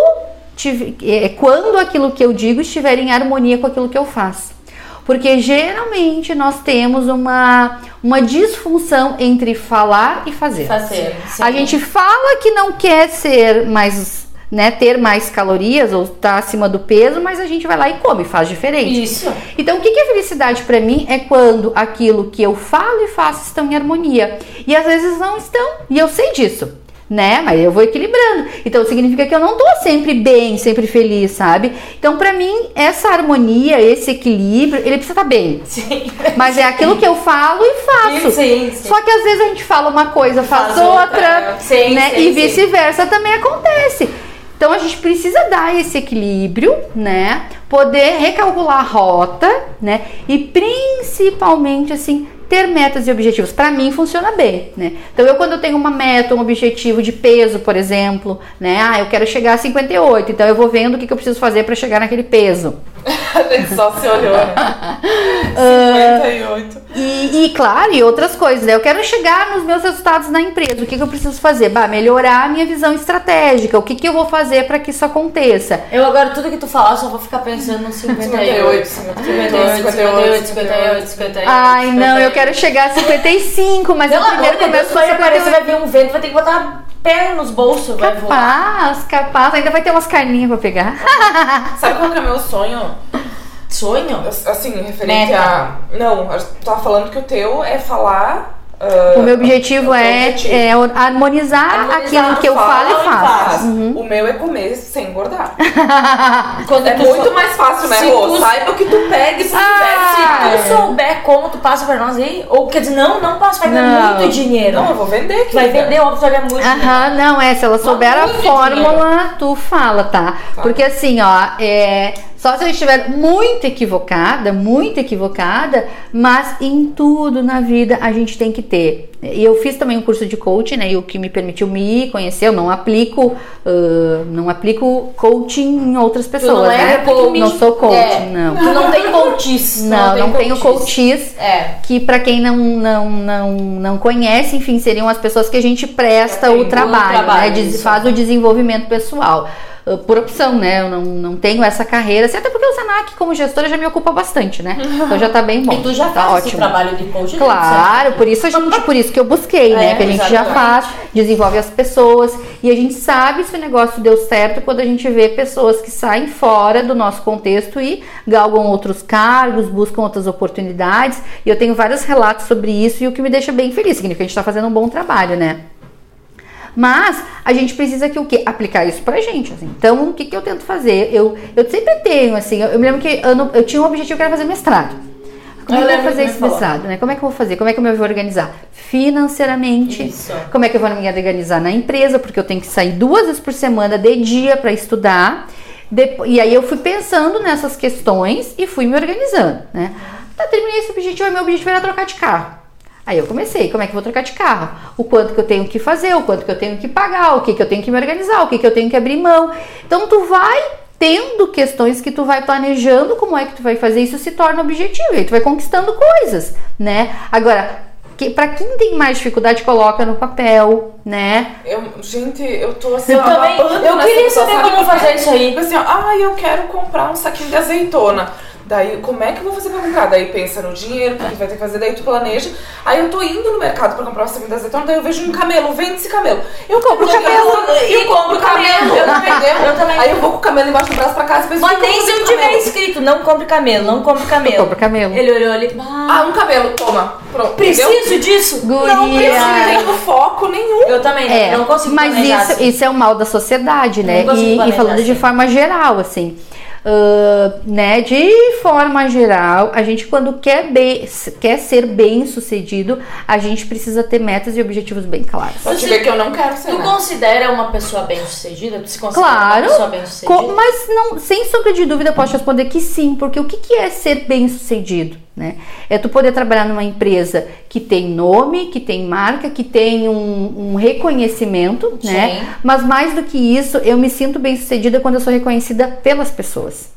tive- é quando aquilo que eu digo estiver em harmonia com aquilo que eu faço. Porque geralmente nós temos uma, uma disfunção entre falar e fazer. fazer. A gente fala que não quer ser mais, né, ter mais calorias ou estar acima do peso, mas a gente vai lá e come, faz diferente. Isso. Então, o que é felicidade pra mim é quando aquilo que eu falo e faço estão em harmonia. E às vezes não estão, e eu sei disso. Né? Mas eu vou equilibrando. Então significa que eu não tô sempre bem, sempre feliz, sabe? Então, pra mim, essa harmonia, esse equilíbrio, ele precisa estar bem. Sim. Mas é aquilo que eu falo e faço. Sim, sim. Só que às vezes a gente fala uma coisa, faz, Faz outra, outra. Né? e vice-versa também acontece. Então a gente precisa dar esse equilíbrio, né? Poder recalcular a rota, né? E principalmente assim ter metas e objetivos. Pra mim funciona bem, né? Então eu quando eu tenho uma meta, um objetivo de peso, por exemplo, né? Ah, eu quero chegar a 58, então eu vou vendo o que, que eu preciso fazer pra chegar naquele peso. A gente só se olhou, né? Ah. 58. E, e, claro, e outras coisas, né? Eu quero chegar nos meus resultados na empresa. O que, que eu preciso fazer? Bah, melhorar a minha visão estratégica. O que, que eu vou fazer para que isso aconteça? Eu agora, tudo que tu falar, só vou ficar pensando no 58. 58, 58, 58, 58, 58. Ai, não, eu quero chegar a 55, mas eu Pelo amor primeiro começo com vai aparecer, 58. vai vir um vento, vai ter que botar a perna nos bolsos, vai voar. Capaz, capaz. Ainda vai ter umas carninhas pra pegar. Sabe qual que é meu sonho? Sonho? Assim, referente Meta. a. Não, gente tava falando que o teu é falar. Ah, O meu objetivo o é, objetivo. é harmonizar, Harmonizar, aquilo que eu falo e e faço. faz. O meu é comer sem engordar. Quando É tu muito sou- mais fácil, né, Rô? tu- Saiba o que tu pega e se Ah, tivesse. Se tu souber como, tu passa pra nós aí. Ou quer dizer, não, não passa, vai ganhar muito dinheiro. Não, eu vou vender aqui. vai vender, óbvio, vai ganhar muito dinheiro. Aham, não, é, se ela souber a fórmula, tu fala, tá? Porque assim, ó, é. Só se eu estiver muito equivocada, muito equivocada, mas em tudo na vida a gente tem que ter E eu fiz também um curso de coaching, né? E o que me permitiu me conhecer, eu não aplico, uh, não aplico coaching em outras pessoas, não é né? coach, não sou coach, é. não. Tu não tem coaches. Não, não, tem tenho coaches. É. Que pra quem não, não, não, não conhece, enfim, seriam as pessoas que a gente presta o o trabalho, trabalho, né? Faz o desenvolvimento pessoal. Uh, Por opção, né? Eu não, não tenho essa carreira, assim, até porque o Senac, como gestora, já me ocupa bastante, né? Então já tá bem bom. E tu já tá faz esse ótimo. trabalho de coaching. Claro, por isso a gente, por isso que eu busquei, né? É, Que a gente já exatamente. faz, desenvolve as pessoas e a gente sabe se o negócio deu certo quando a gente vê pessoas que saem fora do nosso contexto e galgam outros cargos, buscam outras oportunidades. E eu tenho vários relatos sobre isso e o que me deixa bem feliz, significa que a gente está fazendo um bom trabalho, né? Mas a gente precisa que o quê? Aplicar isso pra gente. assim. Então, o que, que eu tento fazer? Eu, eu sempre tenho, assim, eu, eu me lembro que ano, eu tinha um objetivo que era fazer mestrado. Como Eu é que eu vou fazer que esse falou. mestrado, né? Como é que eu vou fazer? Como é que eu me vou organizar? Financeiramente. Isso. Como é que eu vou me organizar na empresa? Porque eu tenho que sair duas vezes por semana de dia para estudar. E aí eu fui pensando nessas questões e fui me organizando, né? Tá, terminei esse objetivo, meu objetivo era trocar de carro. Aí eu comecei, como é que eu vou trocar de carro? O quanto que eu tenho que fazer, o quanto que eu tenho que pagar, o que que eu tenho que me organizar, o que que eu tenho que abrir mão. Então tu vai tendo questões que tu vai planejando como é que tu vai fazer isso se torna objetivo, e aí tu vai conquistando coisas, né? Agora, que, para quem tem mais dificuldade, coloca no papel, né? Eu, gente, eu tô assim, Eu ó, também. Eu queria saber sabe? como fazer isso aí. Tipo assim, ó, ah, eu quero comprar um saquinho de azeitona. Daí, como é que eu vou fazer pra comprar? Daí pensa no dinheiro, porque vai ter que fazer, daí tu planeja. Aí eu tô indo no mercado pra comprar um saquinho de azeitona, daí eu vejo um camelo, vende esse camelo. Eu compro o camelo e e compro o camelo. Eu também, entendeu? eu também. Aí eu vou com o camelo embaixo do braço pra casa e penso, Mas "Por que nem eu se eu compro tiver camelo?" escrito, não compre camelo, não compre camelo. Compra camelo. Ele olhou ali, Ah, ah, um camelo, toma. Pronto. entendeu? preciso disso? Guria. Não preciso, não foco nenhum. Eu também não, É, não consigo mas isso, assim. isso é o mal da sociedade, né? Não E, e falando de assim. forma geral, assim. Ah, né, de forma geral, a gente quando quer, bem, quer ser bem sucedido, a gente precisa ter metas e objetivos bem claros. Te ver que eu não quero ser. Tu né? considera uma pessoa bem sucedida? Tu se considera Claro, uma pessoa bem sucedida? mas não, sem sombra de dúvida posso responder que sim, porque o que, que é ser bem sucedido? Né? É tu poder trabalhar numa empresa que tem nome, que tem marca, que tem um, um reconhecimento, né? Sim. Mas mais do que isso, eu me sinto bem sucedida quando eu sou reconhecida pelas pessoas.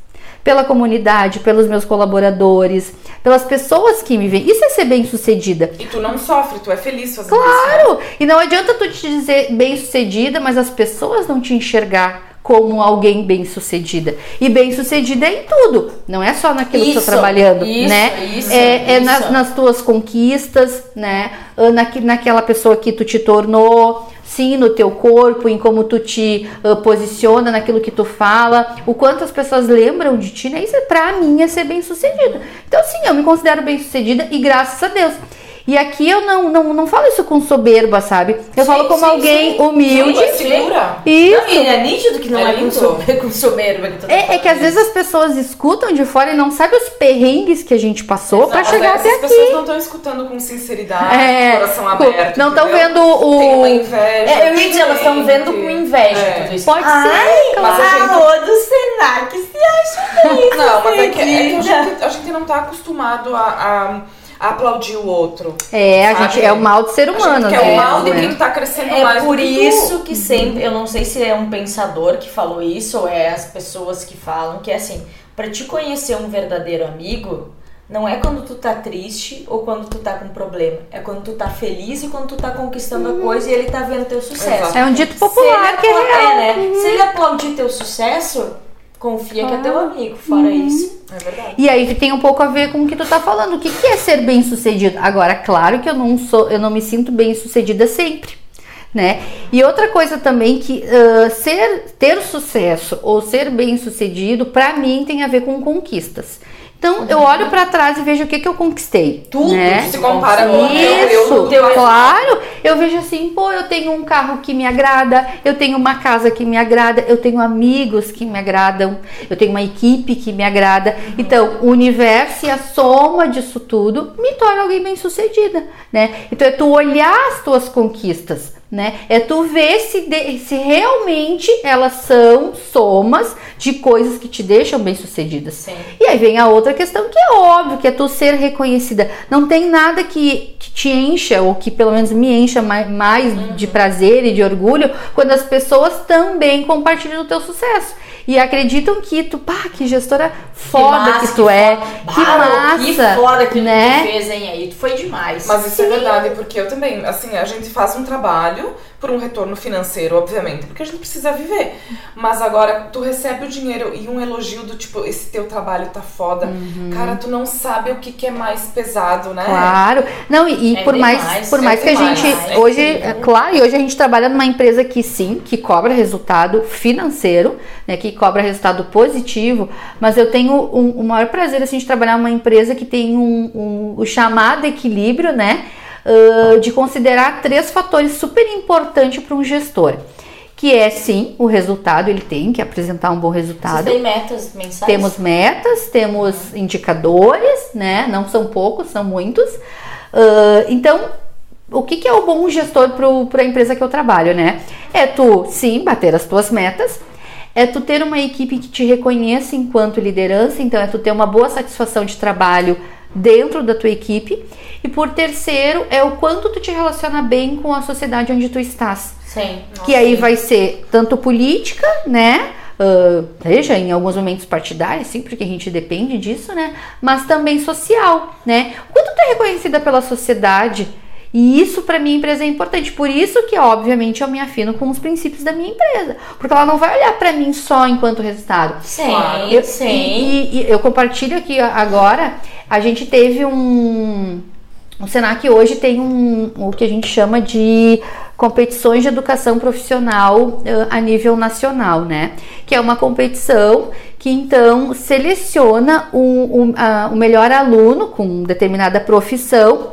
Pela comunidade, pelos meus colaboradores, pelas pessoas que me veem. Isso é ser bem sucedida. E tu não sofre, tu é feliz fazendo isso. Claro! E não adianta tu te dizer bem sucedida, mas as pessoas não te enxergar como alguém bem sucedida. E bem sucedida é em tudo, não é só naquilo que Isso, tá trabalhando, isso, né? isso, é é nas, nas tuas conquistas, né? Naqui- naquela pessoa que tu te tornou, sim, no teu corpo, em como tu te ah, posiciona, naquilo que tu fala, o quanto as pessoas lembram de ti, né? Isso é pra mim é ser bem sucedida. Então, sim, eu me considero bem sucedida e graças a Deus. E aqui eu não, não, não falo isso com soberba, sabe? Eu Sim, falo como sim, alguém sim. humilde. Sim, segura. Isso. Não, e é nítido que não É é, com, soberba, com soberba que tá É, é que às vezes as pessoas escutam de fora e não sabem os perrengues que a gente passou pra Mas chegar essas até aqui. pessoas não estão escutando com sinceridade, É, coração co- aberto. não estão vendo o- Tem uma inveja. É, eu ia dizer, elas estão vendo com inveja É. tudo isso. Pode ser, Ai, mas a gente- do Senac se acha bem Não, mas é que, é que a, gente, a gente não tá acostumado a- a aplaudir o outro. É, a Sabe? gente é o mal do ser A humano, gente quer né? o mal de Né? quem tá crescendo É mais por do que isso tu. que sempre, eu não sei se é um pensador que falou isso ou é as pessoas que falam que é assim, pra te conhecer um verdadeiro amigo, não é quando tu tá triste ou quando tu tá com problema, é quando tu tá feliz e quando tu tá conquistando a coisa e ele tá vendo teu sucesso. Exato. É um dito popular que é real. né? Se ele aplaudir teu sucesso, confia que é teu amigo. Fora isso. É verdade. E aí tem um pouco a ver com o que tu tá falando. O que, que é ser bem sucedido? Agora, claro que eu não sou, eu não me sinto bem sucedida sempre. Né? E outra coisa também que ah, ser ter sucesso ou ser bem sucedido para mim tem a ver com conquistas. Então eu olho para trás e vejo o que, que eu conquistei. Tudo né? Se compara com Isso, período teu- claro. Eu vejo assim, pô, eu tenho um carro que me agrada, eu tenho uma casa que me agrada, eu tenho amigos que me agradam, eu tenho uma equipe que me agrada. Então, o universo e a soma disso tudo me torna alguém bem sucedida, né? Então, é tu olhar as tuas conquistas, né? É tu ver se, de- se realmente elas são somas de coisas que te deixam bem-sucedidas. Sim. E aí vem a outra questão que é óbvio, que é tu ser reconhecida. Não tem nada que, que te encha, ou que pelo menos me encha mais, mais de prazer e de orgulho, quando as pessoas também compartilham o teu sucesso. E acreditam que tu, pá, que gestora foda que, massa, tu é. foda. Que massa. Que foda que né? tu fez, hein? Aí tu foi demais. Mas isso é verdade, porque eu também, assim, a gente faz um trabalho por um retorno financeiro, obviamente, porque a gente precisa viver. Mas agora, tu recebe o dinheiro e um elogio do tipo, esse teu trabalho tá foda. Cara, tu não sabe o que, que é mais pesado, né? Claro. Não, e, É por demais, mais, por é mais que a demais, gente é hoje, é claro, e hoje a gente trabalha numa empresa que sim, que cobra resultado financeiro, né, que cobra resultado positivo, mas eu tenho um, o maior prazer assim de trabalhar numa empresa que tem um, um- o chamado equilíbrio, né, de considerar três fatores super importantes para um gestor, que é sim o resultado, ele tem que apresentar um bom Vocês resultado. têm metas mensais? Temos metas, temos indicadores, né? Não são poucos, são muitos. Ah, então, o que, que é o bom gestor para a empresa que eu trabalho, né? É tu, sim, bater as tuas metas. É tu ter uma equipe que te reconheça enquanto liderança, então é tu ter uma boa satisfação de trabalho dentro da tua equipe. E por terceiro, é o quanto tu te relaciona bem com a sociedade onde tu estás Sim. que aí vai ser tanto política, né? ah, seja em alguns momentos partidários, sim, porque a gente depende disso, né? Mas também social, né? Quanto tu é reconhecida pela sociedade? E isso para minha empresa é importante. Por isso que, obviamente, eu me afino com os princípios da minha empresa. Porque ela não vai olhar para mim só enquanto resultado. Sim. Eu, sim. E, e eu compartilho aqui agora, a gente teve um. O Senac hoje tem um, o que a gente chama de competições de educação profissional a nível nacional, né? Que é uma competição que então seleciona o, o, a- o melhor aluno com determinada profissão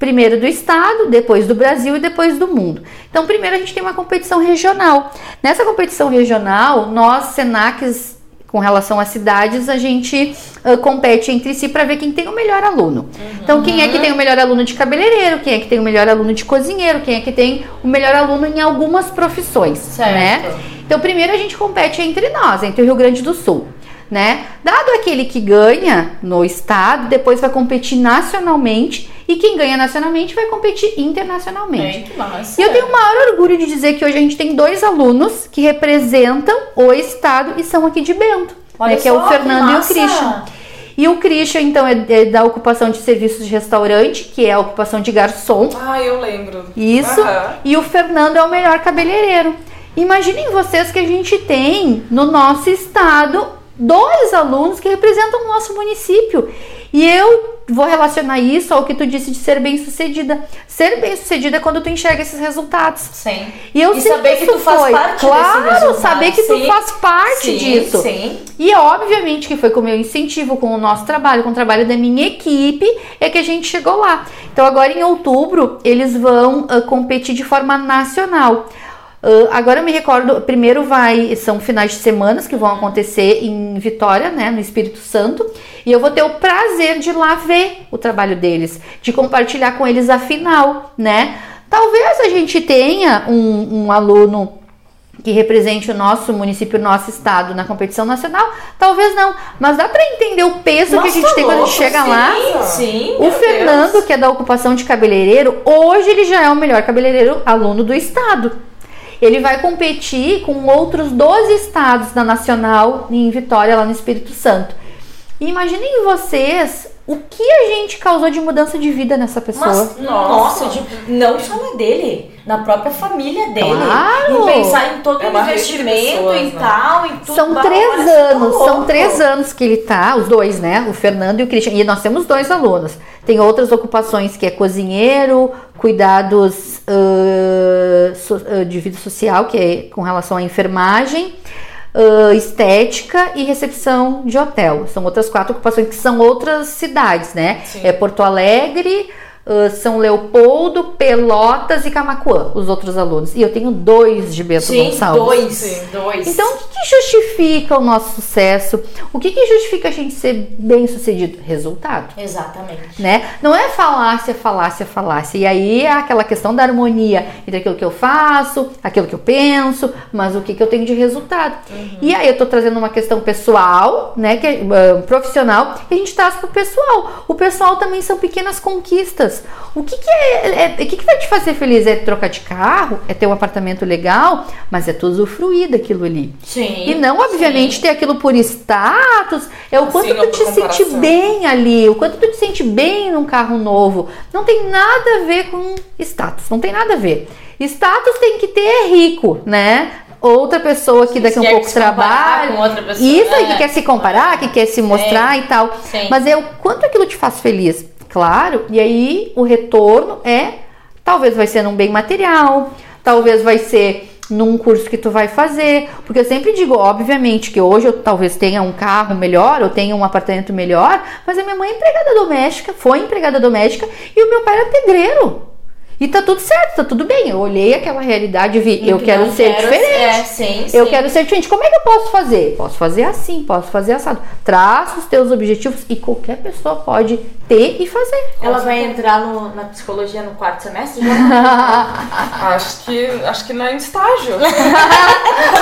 primeiro do estado, depois do Brasil e depois do mundo. Então, primeiro a gente tem uma competição regional. Nessa competição regional, nós, Senacs, com relação às cidades, a gente ah, compete entre si para ver quem tem o melhor aluno. Então, quem é que tem o melhor aluno de cabeleireiro, quem é que tem o melhor aluno de cozinheiro, quem é que tem o melhor aluno em algumas profissões, Certo. né? Então, primeiro a gente compete entre nós, entre o Rio Grande do Sul, né? Dado aquele que ganha no estado, depois vai competir nacionalmente e quem ganha nacionalmente vai competir internacionalmente. Massa. E eu tenho o maior orgulho de dizer que hoje a gente tem dois alunos que representam o estado e são aqui de Bento, Olha né, que é o Fernando e o. Christian. E o Christian, então, é, é da ocupação de serviços de restaurante, que é a ocupação de garçom. Ah, eu lembro. Isso. Aham. E o Fernando é o melhor cabeleireiro. Imaginem vocês que a gente tem no nosso estado dois alunos que representam o nosso município. E eu vou relacionar isso ao que tu disse de ser bem-sucedida. Ser bem-sucedida é quando tu enxerga esses resultados. Sim. E eu E saber que tu faz foi. parte desse claro, saber que tu Sim. faz parte sim, disso. Sim. E obviamente que foi com o meu incentivo, com o nosso trabalho, com o trabalho da minha equipe, é que a gente chegou lá. Então agora em outubro eles vão ah, competir de forma nacional. Ah, agora eu me recordo, primeiro vai, são finais de semanas que vão acontecer em Vitória, né, no Espírito Santo, e eu vou ter o prazer de ir lá ver o trabalho deles, de compartilhar com eles a final, né? Talvez a gente tenha um, um aluno que represente o nosso município, o nosso estado na competição nacional? Talvez não, mas dá pra entender o peso que a Nossa, gente tem quando a gente louco, chega sim, lá. Sim. O Fernando, Deus. que é da ocupação de cabeleireiro, hoje ele já é o melhor cabeleireiro aluno do estado. Ele vai competir com outros 12 estados da Nacional em Vitória, lá no Espírito Santo. E imaginem vocês o que a gente causou de mudança de vida nessa pessoa. Mas, nossa, não só na dele, na própria família dele. Claro. Em pensar em todo É o investimento pessoas, e né? tal, em tudo. São três tá anos, são três anos que ele tá, os dois, né? O Fernando e o Christian. E nós temos dois alunos. Tem outras ocupações que é cozinheiro, cuidados ah, so- ah, de vida social, que é com relação à enfermagem, ah, estética e recepção de hotel. São outras quatro ocupações que são outras cidades, né? Sim. É Porto Alegre, ah, São Leopoldo, Pelotas e Camacuã, os outros alunos. E eu tenho dois de Bento Sim, Gonçalves. dois. Sim. Dois. Então, o que, que justifica o nosso sucesso? O que, que justifica a gente ser bem sucedido? Resultado. Exatamente. Né? Não é falácia, falácia, falácia. E aí é aquela questão da harmonia entre aquilo que eu faço, aquilo que eu penso, mas o que, que eu tenho de resultado. E aí eu tô trazendo uma questão pessoal, né, que é, ah, profissional, e a gente traz pro pessoal. O pessoal também são pequenas conquistas. O que que é, é- o que que vai te fazer feliz? É trocar de carro? É ter um apartamento legal? Mas é tu usufruir daquilo ali. Sim. E não, obviamente, sim. ter aquilo por status, é o quanto Sim, tu ou te por sente comparação. bem ali, o quanto tu te sente bem num carro novo. Não tem nada a ver com status, não tem nada a ver. Status tem que ter é rico, né? Outra pessoa que daqui a um pouco trabalha. pessoa, Isso aí, é. que quer se comparar, que quer se mostrar e tal. Sim. Mas é o quanto aquilo te faz feliz. Claro, e aí o retorno é, talvez vai ser num bem material, talvez vai ser num curso que tu vai fazer, porque eu sempre digo, obviamente, que hoje eu talvez tenha um carro melhor, eu tenha um apartamento melhor, mas a minha mãe é empregada doméstica, foi empregada doméstica e o meu pai era pedreiro. E tá tudo certo, tá tudo bem. Eu olhei aquela realidade e vi, eu quero ser quero- diferente. É, sim, Eu sim. quero ser diferente. Como é que eu posso fazer? Posso fazer assim, posso fazer assado. Traça os teus objetivos e qualquer pessoa pode ter e fazer. Ela vai entrar no- na psicologia no quarto semestre? Acho que, acho que não é em estágio.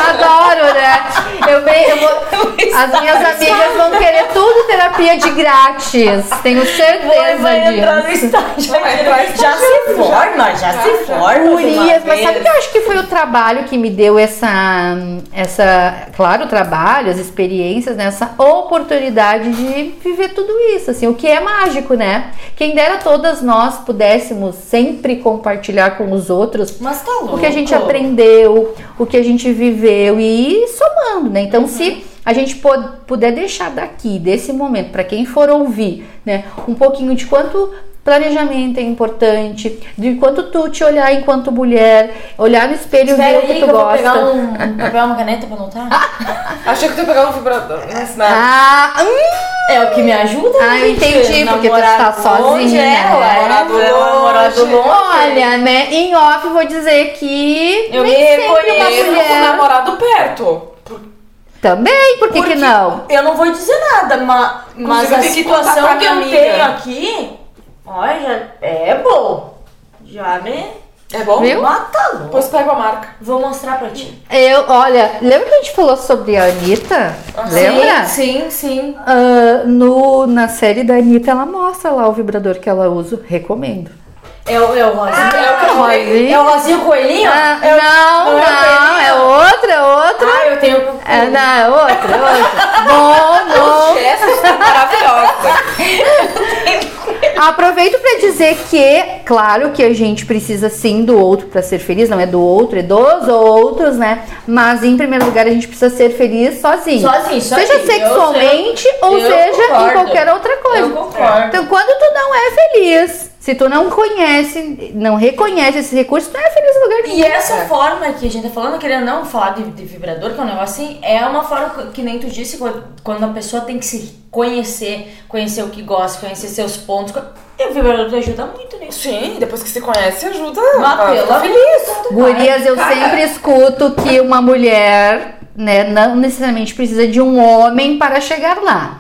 Adoro, né? Eu, bem, eu vou- as minhas amigas vão querer tudo terapia de grátis. Tenho certeza vai entrar no disso. estágio. Vai entrar Já se forma, já, se forma. de uma Urias, mas sabe que eu acho que foi o trabalho que me deu essa, essa, claro, o trabalho, as experiências, né? essa oportunidade de viver tudo isso, assim, o que é mágico, né? Quem dera todas nós pudéssemos sempre compartilhar com os outros Mas tá o que a gente aprendeu, o que a gente viveu e somando, né? Então, se a gente puder deixar daqui, desse momento, para quem for ouvir, né, um pouquinho de quanto planejamento é importante, de quanto tu te olhar enquanto mulher, olhar no espelho e ver o que tu que eu vou gosta. pegar um papel e uma caneta pra anotar. Achei que tu ia pegar um vibrador. Mas não. Ah, hum, É o que me ajuda. Ah, eu entendi, porque tu tá longe, sozinha, É, Namorado namorado longe. longe. olha, né? Em off vou dizer que Eu nem me reconheço com o namorado perto. Também, por que, Porque que não? Eu não vou dizer nada, ma- mas Inclusive, a situação que eu amiga. tenho aqui, olha, já é bom. Já me É bom? Viu? mata louco. Pois pega a marca. Vou mostrar pra ti. Eu, olha, lembra que a gente falou sobre a Anitta? Lembra? Sim, sim, sim. Ah, no, na série da Anitta, ela mostra lá o vibrador que ela usa. Recomendo. É o, é o rosinho. é o falei. Rosinha. É o rosinho coelhinho? Ah, É o- não, não é o não, coelhinho? é outra, é outra. Ah, eu tenho. É, não, é outra, é outra. Bom, bom. Essa é maravilhosa. Aproveito pra dizer que, claro que a gente precisa sim do outro pra ser feliz, não é do outro, é dos outros, né? Mas em primeiro lugar a gente precisa ser feliz sozinho. Sozinho, isso Seja aí. Eu- sexualmente eu- ou eu seja em concordo. qualquer outra coisa. Eu concordo. Então, quando tu não é feliz, se tu não conhece, não reconhece esse recurso, tu não é feliz em lugar nenhum. E essa forma que a gente tá falando, querendo não falar de, de vibrador, que é um negócio assim, é uma forma que- que nem tu disse, quando- a pessoa tem que se conhecer, conhecer o que gosta, conhecer seus pontos. E o vibrador te ajuda muito nisso. Sim, depois que se conhece, ajuda Mas feliz. Gurias, eu Cara. sempre escuto que uma mulher, né, não necessariamente precisa de um homem para chegar lá.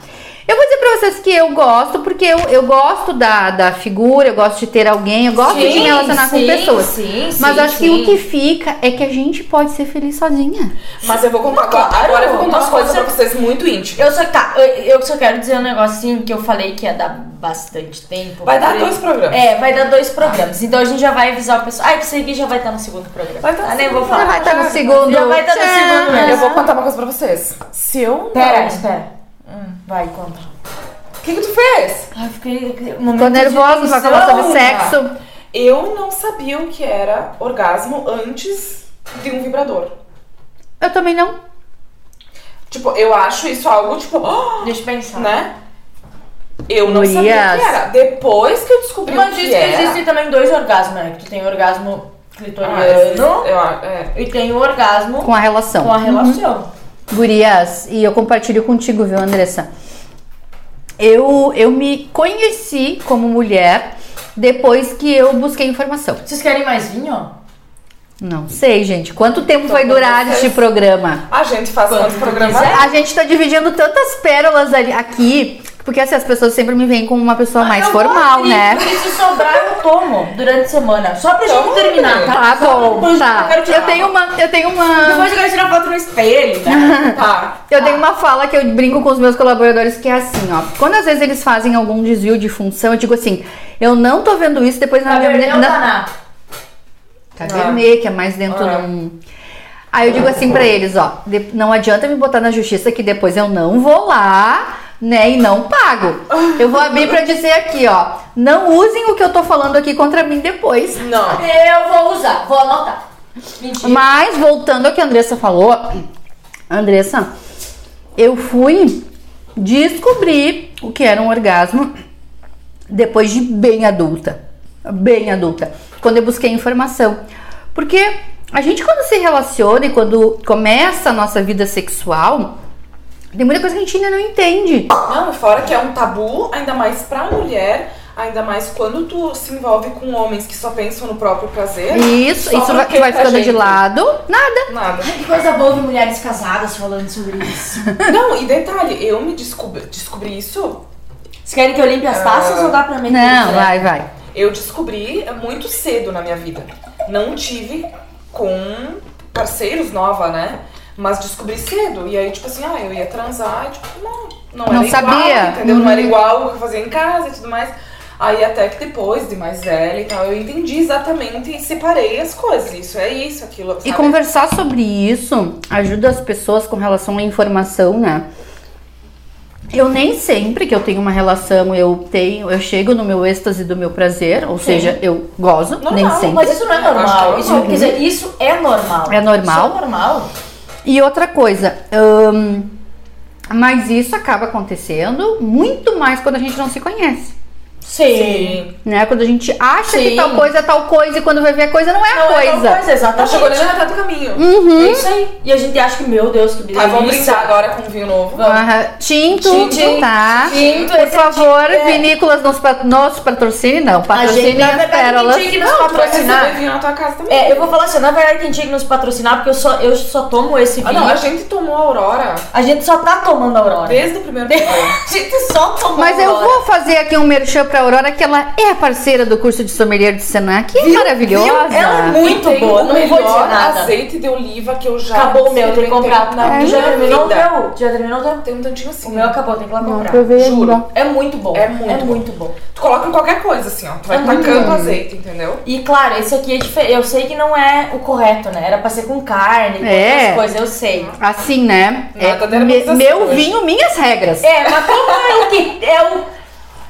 Eu vou dizer pra vocês que eu gosto, porque eu, eu gosto da, da figura, eu gosto de ter alguém, eu gosto de me relacionar com sim, pessoas. Sim, Mas sim, acho que sim. o que fica é que a gente pode ser feliz sozinha. Mas eu vou contar Claro, agora eu vou contar umas mas coisas pra vocês muito íntimas. Eu só, tá, eu, eu só quero dizer um assim que eu falei que ia dar bastante tempo. Vai dar dois programas. É, vai dar dois programas. Então a gente já vai avisar o pessoal. Ah, que aqui já vai estar no segundo programa. Vai estar no ah, nem vou segundo. falar. Já vai estar no segundo. já vai estar no segundo mesmo. Eu vou contar uma coisa pra vocês. Se eu não... Pera, espera. Hum, vai, conta. O que que tu fez? Ai, fiquei. Tô nervosa pra falar sobre sexo. Eu não sabia o que era orgasmo antes de um vibrador. Eu também não. Tipo, eu acho isso algo, tipo... Deixa eu pensar. né? Eu não sabia o que era. Depois que eu descobri Mas o diz que que era... existem também dois orgasmos, né? Que tu tem o orgasmo clitoriano Ah, eu, é. e tem o orgasmo Com a relação. com a relação. Gurias, e eu compartilho contigo, viu, Andressa? Eu, eu me conheci como mulher depois que eu busquei informação. Vocês querem mais vinho? Não sei, gente. Quanto tempo Tô vai durar vocês. este programa? A gente faz programas? quiser. A gente tá dividindo tantas pérolas ali, aqui, porque assim, as pessoas sempre me veem como uma pessoa mais Eu vou formal, abrir, né? Porque se sobrar, eu tomo durante a semana. Só pra gente terminar, tá? Tá Só bom, depois tá. Eu, quero tirar Eu tenho uma, eu tenho Depois uma, eu quero tirar foto no espelho, né? Tá. eu tenho uma fala que eu brinco com os meus colaboradores que é assim, ó. Quando às vezes eles fazem algum desvio de função, eu digo assim, eu não tô vendo isso depois na minha Cabernet ou na? Cabernet, que é mais dentro Ah. de um. Aí eu digo assim pra eles, ó, não adianta me botar na justiça que depois eu não vou lá, né, e não pago. Eu vou abrir pra dizer aqui, ó, não usem o que eu tô falando aqui contra mim depois. Não. Eu vou usar, vou anotar. Mentira. Mas voltando ao que a Andressa falou, Andressa, eu fui descobrir o que era um orgasmo depois de bem adulta. Bem adulta. Quando eu busquei informação. Porque a gente quando se relaciona e quando começa a nossa vida sexual, tem muita coisa que a gente ainda não entende. Não, fora que é um tabu, ainda mais pra mulher, ainda mais quando tu se envolve com homens que só pensam no próprio prazer. Isso, isso vai, vai ficando de gente? lado. Nada. Nada. Que coisa boa ver mulheres casadas falando sobre isso. Não, e detalhe, eu me descobri, descobri isso, Vocês querem que eu limpe as taças ou dá pra meter? Não, vai, vai. eu descobri muito cedo na minha vida. Não tive com parceiros nova, né? Mas descobri cedo. E aí, tipo assim, ah, eu ia transar e tipo, não, não era Não igual, sabia. entendeu? Não era Uhum. igual o que eu fazia em casa e tudo mais. Aí até que depois, de mais velha e tal, eu entendi exatamente e separei as coisas. Isso é isso, aquilo. E sabe? conversar sobre isso ajuda as pessoas com relação à informação, né? Eu nem sempre que eu tenho uma relação, eu tenho, eu chego no meu êxtase do meu prazer, ou seja, eu gozo, Normal, nem sempre. Mas isso não é que normal. é Isso, normal. quer dizer, isso é normal. É normal. Isso é normal. E outra coisa, hum, mas isso acaba acontecendo muito mais quando a gente não se conhece. Sim. Né? Quando a gente acha que Sim. tal coisa é tal coisa e quando vai ver a coisa não é a Não é coisa. tal coisa, Tá exatamente. chegando na metade do caminho. Uhum. É isso aí. E a gente acha que, meu Deus, que Tá, vamos brindar agora com vinho novo. Vamos. Aham. Tinto, Tinto, tá? tinto, Por é favor, tinto, é. vinícolas nos, pa- nos patrocine, não. A gente, na as verdade, pérolas. quem tinha que nos Não, patrocinar. vinho na tua casa também. É, eu vou falar assim, na verdade quem tinha que nos patrocinar, porque eu só, eu só tomo esse Ah, vinho. não, a gente tomou a Aurora A gente só tá tomando a Aurora. desde o primeiro programa. A gente só tomou Mas a eu Aurora. vou fazer aqui um merchan pra Aurora, que ela é parceira do curso de sommelier de Senac. Que maravilhosa. Ela é muito tem boa, não vou dizer nada. azeite de oliva que eu já Acabou o meu, tem que comprar. minha já terminou o teu? Já terminou? Tem um tantinho assim. O meu acabou, tem que ir lá Não, comprar. provei Juro. É muito bom. É muito é bom. muito bom. Tu coloca em qualquer coisa, assim, ó. Tu vai É tacando bom. azeite, entendeu? E claro, esse aqui é diferente. Eu sei que não é o correto, né? Era pra ser com carne, com É. outras coisas, eu sei. Assim, né? Nada É, me- harmonização meu vinho, minhas regras. É, mas como é o que é o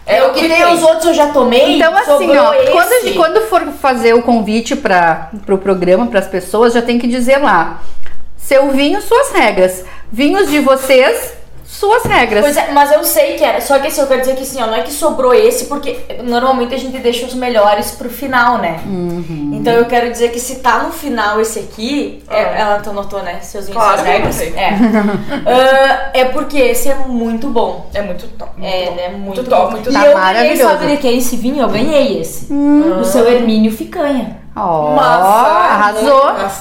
é o que tem os outros eu já tomei. Então, assim, ó, quando, quando for fazer o convite para o pro programa, para as pessoas, já tem que dizer lá: seu vinho, suas regras. Vinhos de vocês, suas regras. Pois é, mas eu sei que era. Só que assim, eu quero dizer que assim, ó, não é que sobrou esse, porque normalmente a gente deixa os melhores pro final, né? Uhum. Então eu quero dizer que se tá no final esse aqui, é- Ah. ela tu notou, né? Seus vinhos, Claro que regras. É. Ah, é porque esse é muito bom. É muito top. Muito É, bom. né? Muito, top, bom. muito e Tá eu ganhei, sabe de quem esse vinho? Eu ganhei esse. Hum. Do seu Hermínio Ficanha. Ó, Massa, arrasou. muito massa.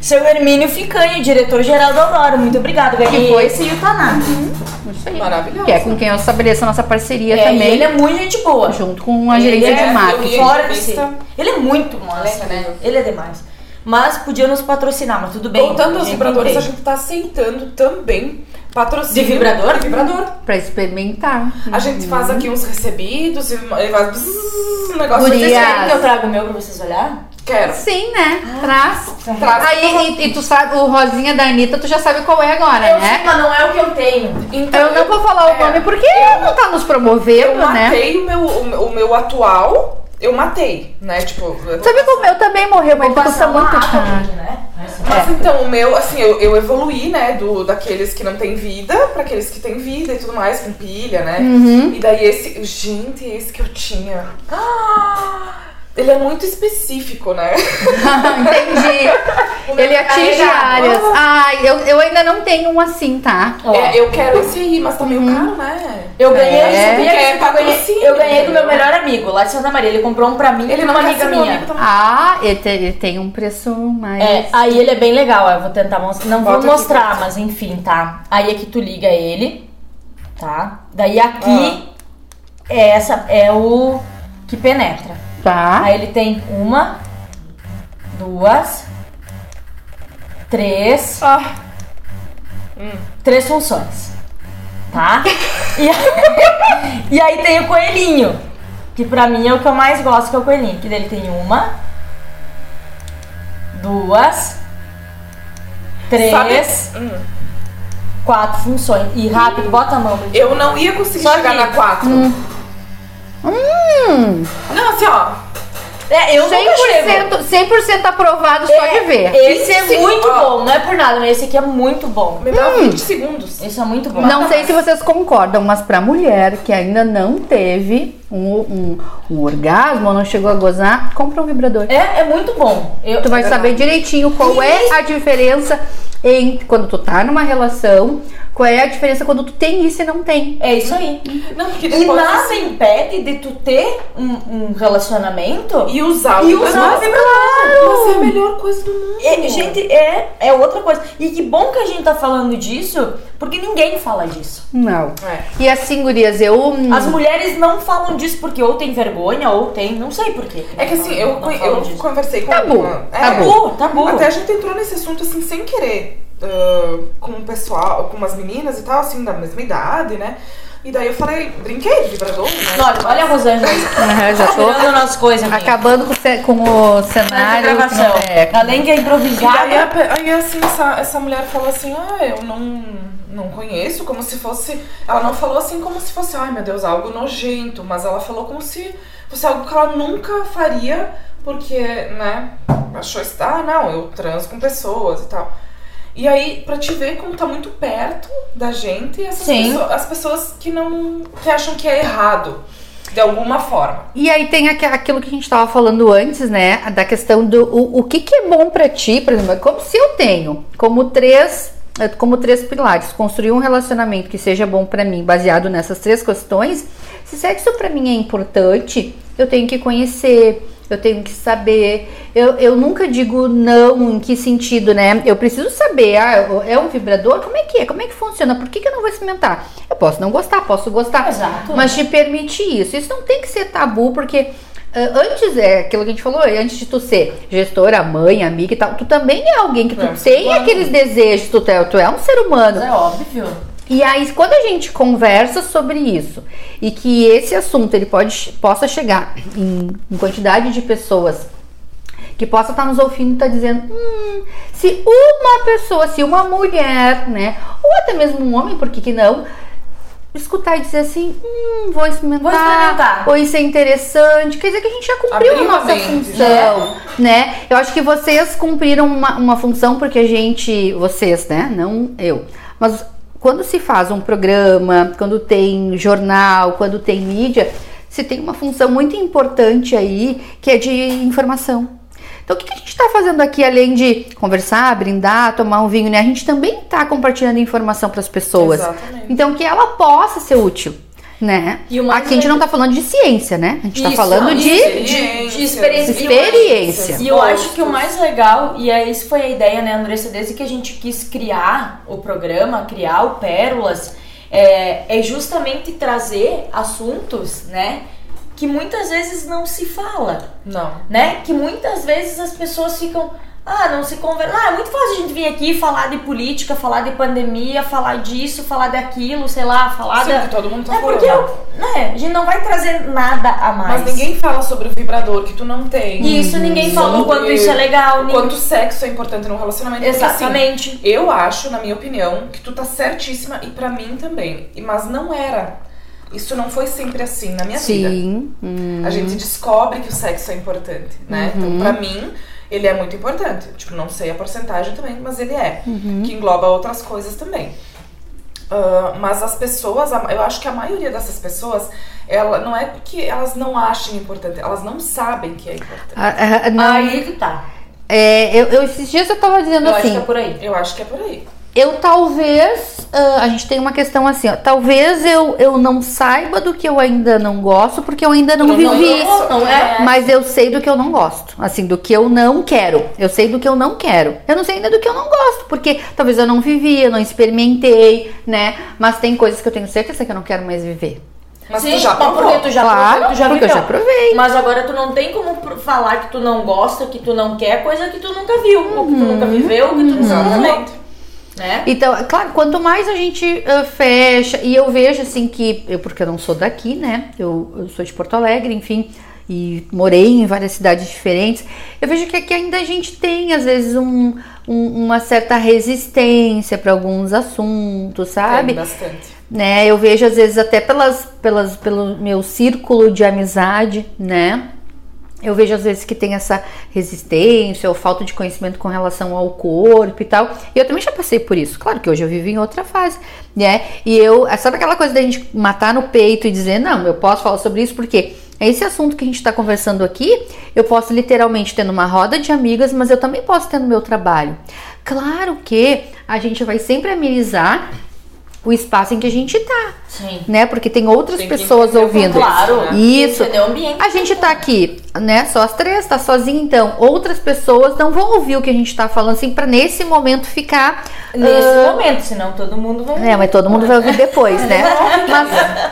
Seu Hermínio Ficanha, diretor-geral da Aurora. Muito obrigada. Ganhei Que foi? esse e o Taná. Isso aí. Maravilhoso. Que é com quem eu estabeleço a nossa parceria É, e também. ele é muito gente boa. Junto com a gerência é de marketing. Fora de si. Ele é muito massa, né? Ele é demais. Mas podia nos patrocinar, mas tudo bem. Voltando aos gente vibradores, a gente tá aceitando também patrocínio. De vibrador? De vibrador. Pra experimentar. A gente faz aqui uns recebidos e faz bzzz, um negócio Guria. Vocês querem que eu traga o meu pra vocês olhar? Quero. Sim, né? Traz. Traz. Aí, e, e tu sabe, o rosinha da Anitta, tu já sabe qual é agora, Eu né? sei, mas não é o que eu tenho. Então, Eu não vou falar o é, nome porque eu- não tá nos Eu promovendo, né? matei o, meu, o, meu- o meu atual, eu matei, né? Tipo. eu- Sabe que o meu também morreu, mas custa passar uma muito aqui, né? Mas então, o meu, assim, eu, eu evoluí, né? Do, daqueles que não tem vida pra aqueles que têm vida e tudo mais, com pilha, né? Uhum. E daí esse. Gente, esse que eu tinha. Ah! Ele é muito específico, né? Entendi. Ele atinge áreas. Ai, eu, eu ainda não tenho um assim, tá? É, eu quero esse aí, mas tá meio caro, né? Eu ganhei, É. sabia é que eu ganhei, patrocínio, eu ganhei do meu melhor amigo, lá de Santa Maria. Ele comprou um pra mim e Ele não uma amiga minha. Ah, ele, te- ele tem um preço mais. É, aí ele é bem legal, eu vou tentar mostrar. Não Bota vou aqui mostrar, pra- mas enfim, tá? Aí aqui tu liga ele, tá? Daí aqui é essa é o que penetra. Tá. Aí ele tem uma, duas, três, Ah, três funções. Tá? E aí, e aí tem o coelhinho. Que pra mim é o que eu mais gosto, que é o coelhinho. Que dele tem uma, duas, três, sabe? Hum, quatro funções. E rápido, bota a mão. eu não ia conseguir Só chegar que- na 4. Hum, Não, assim, ó. É, eu nunca chego. 100%, 100% aprovado só de ver. Esse é 25, muito ó. bom, não é por nada, mas esse aqui é muito bom. Me dá 20 segundos. Esse é muito bom. Não sei se vocês concordam, mas pra mulher que ainda não teve um, um, um orgasmo ou não chegou a gozar, compra um vibrador. É, é muito bom. Eu, Tu vai saber direitinho qual é a diferença em quando tu tá numa relação, qual é a diferença quando tu tem isso e não tem. É isso aí. Não, porque E depois. nada assim, impede de tu ter um, um relacionamento E usar o e usar o vibrador. Mas é a melhor coisa do mundo. É, gente, é, é outra coisa. E que bom que a gente tá falando disso, porque ninguém fala disso. Não. É. E assim, gurias, eu. hum, As mulheres não falam disso porque ou tem vergonha ou tem, não sei por quê. É que assim, eu, Não co- falam eu disso. conversei com Tabu, uma- é, Tabu, tabu. Até a gente entrou nesse assunto assim sem querer. Ah, com o pessoal, com umas meninas e tal, assim, da mesma idade, né? E daí eu falei, brinquei de vibrador, né? Olha, olha a Rosângela. ah, já tô Tirando nossas coisas acabando com, ce- com o cenário. gravação. é- Além que é improvisada. a pe- aí assim, essa, essa mulher falou assim, ah, eu não, não conheço, como se fosse. Ela não falou assim como se fosse, ai meu Deus, algo nojento, mas ela falou como se fosse algo que ela nunca faria, porque, né, achou isso, ah, não, eu transo com pessoas e tal. E aí, pra te ver como tá muito perto da gente, essas pessoas, as pessoas que não. que acham que é errado, de alguma forma. E aí tem aqu- aquilo que a gente tava falando antes, né? Da questão do o, o que, que é bom pra ti, por exemplo, é como se eu tenho como três é, como três pilares, construir um relacionamento que seja bom pra mim, baseado nessas três questões. Se sexo pra mim é importante, eu tenho que conhecer, eu tenho que saber. Eu, eu nunca digo não em que sentido, né? Eu preciso saber, ah, é um vibrador? Como é que é? Como é que funciona? Por que, que eu não vou experimentar? Eu posso não gostar, posso gostar. Exato. Mas te permite isso. Isso não tem que ser tabu, porque ah, antes, é aquilo que a gente falou, antes de tu ser gestora, mãe, amiga e tal, tu também é alguém que tu É, tem claro. aqueles desejos, tu, é- tu é um ser humano. É óbvio. E aí, quando a gente conversa sobre isso e que esse assunto ele pode, possa chegar em, em quantidade de pessoas que possa estar nos ouvindo e estar dizendo, hum, se uma pessoa, se uma mulher, né, ou até mesmo um homem, por que que não, escutar e dizer assim, hum, vou experimentar, Vou experimentar. ou isso é interessante, quer dizer que a gente já cumpriu Abriu a nossa função, né? Eu acho que vocês cumpriram uma, uma função porque a gente, vocês, né, não eu, mas quando se faz um programa, quando tem jornal, quando tem mídia, se tem uma função muito importante aí que é de informação. Então, o que a gente está fazendo aqui, além de conversar, brindar, tomar um vinho, né? A gente também está compartilhando informação para as pessoas. Exatamente. Então, que ela possa ser útil, né? E Aqui a gente não está falando de ciência, né? A gente está Isso, falando isso, de de, de experiência. experiência. E eu acho que o mais legal, e é isso foi a ideia, né, Andressa, desde que a gente quis criar o programa, criar o Pérolas, é, é justamente trazer assuntos, né, que muitas vezes não se fala, Não. né? Que muitas vezes as pessoas ficam, ah, não se conversa. Ah, é muito fácil a gente vir aqui falar de política, falar de pandemia, falar disso, falar daquilo, sei lá, falar Sim, da. que todo mundo tá é falando. porque eu, né, a gente não vai trazer nada a mais. Mas ninguém fala sobre o vibrador que tu não tem. Isso ninguém fala o quanto isso é legal. O ninguém- quanto sexo é importante no relacionamento. porque, assim, Exatamente. eu acho, na minha opinião, que tu tá certíssima e pra mim também. E- Mas não era. Isso não foi sempre assim na minha vida. Sim. hum. A gente descobre que o sexo é importante, né? Uhum. Então, pra mim, ele é muito importante. Tipo, não sei a porcentagem também, mas ele é. Uhum. Que engloba outras coisas também. Ah, mas as pessoas, eu acho que a maioria dessas pessoas, ela não é que elas não achem importante, elas não sabem que é importante. Ah, ah, não, Aí que tá. é, eu, eu- esses dias eu tava dizendo Eu acho assim. que é por aí. Eu acho que é por aí. Eu talvez. ah, a gente tem uma questão assim, ó. Talvez eu, eu não saiba do que eu ainda não gosto, porque eu ainda não, Não, não, vivi. não, não é? Mas eu sei do que eu não gosto. Assim, do que eu não quero. Eu sei do que eu não quero. Eu não sei ainda do que eu não gosto. Porque talvez eu não vivi, eu não experimentei, né? Mas tem coisas que eu tenho certeza que eu não quero mais viver. Mas Sim, tu já mas provou. porque tu já Claro, provou, tu já porque eu viveu. já provei. Mas agora tu não tem como falar que tu não gosta, que tu não quer, coisa que tu nunca viu, ou que tu nunca viveu, ou que tu nunca Exatamente. Né? Então, é claro, quanto mais a gente ah, fecha, e eu vejo assim que, eu, porque eu não sou daqui, né? Eu, eu sou de Porto Alegre, enfim, e morei em várias cidades diferentes. Eu vejo que aqui ainda a gente tem, às vezes, um, um- uma certa resistência para alguns assuntos, sabe? Tem bastante. né? Eu vejo às vezes até pelas, pelas, pelo meu círculo de amizade, né? Eu vejo às vezes que tem essa resistência ou falta de conhecimento com relação ao corpo e tal. E eu também já passei por isso. Claro que hoje eu vivo em outra fase, né? E eu, sabe aquela coisa da gente matar no peito e dizer, não, eu posso falar sobre isso porque esse assunto que a gente está conversando aqui, eu posso literalmente ter numa roda de amigas, mas eu também posso ter no meu trabalho. Claro que a gente vai sempre amenizar o espaço em que a gente tá, Sim. né? Porque tem outras Tem pessoas ouvindo. Claro. né? Isso. Ambiente. A gente tá aqui, né? Só as três, tá sozinha, então. Outras pessoas não vão ouvir o que a gente tá falando, assim, pra nesse momento ficar. Nesse ah, momento, senão todo mundo vai. é, mas todo mundo vai ouvir depois, né? Mas,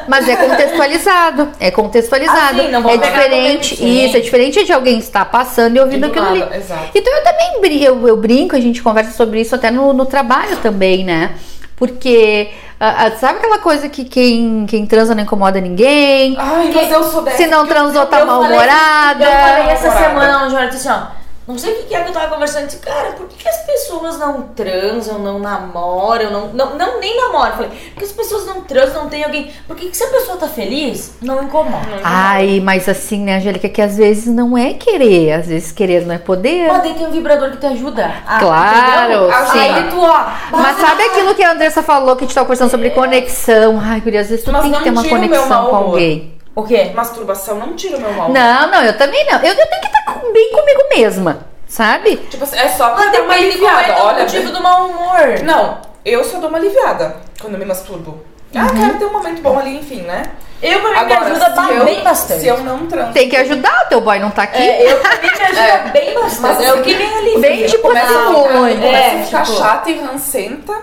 mas é contextualizado. É contextualizado. Sim, não vão é diferente. Isso, é diferente de alguém estar passando e ouvindo do aquilo ali. exato. Então eu também brin- eu, eu brinco, a gente conversa sobre isso até no, no trabalho também, né? Porque ah, sabe aquela coisa que quem, quem transa não incomoda ninguém? Ai, mas eu sou dessa. Se não transou, tá Eu falei- mal-humorada. Eu falei essa semana onde eu disse assim, ó. Não sei o que é que eu tava conversando. Disse, cara, por que, que as pessoas não transam, não namoram, não, não, não nem namoram? Falei, porque as pessoas não transam, não tem alguém. Porque que se a pessoa tá feliz, não incomoda. Ai, mas assim, né, Angélica, que às vezes não é querer, às vezes querer não é poder. Mas daí tem um vibrador que te ajuda. a- Claro, entendeu? sim. Aí tu, ó. Mas sabe aquilo que a Andressa falou que a gente tava conversando sobre conexão? Ai, guria, às vezes tu Mas tem que não ter uma conexão com humor. alguém. O quê? Masturbação não tira o meu mal. Não, não, eu também não. Eu, eu tenho que estar com- bem comigo mesma, sabe? Tipo assim, é só pra Mas dar uma é aliviada. o Olha, motivo do mau humor. Não, eu só dou uma aliviada quando eu me masturbo. Ah, quero ter um momento bom ali, enfim, né? Eu, pra mim, Agora, me ajuda eu, bem bastante. Se eu não transo. Tem que ajudar, o teu boy não tá aqui. É, eu, pra mim, me ajuda É. bem bastante. Mas é o assim, que me alivia. bem tipo começa a assim, ficar, oi. começa É, a ficar tipo- chata e rancenta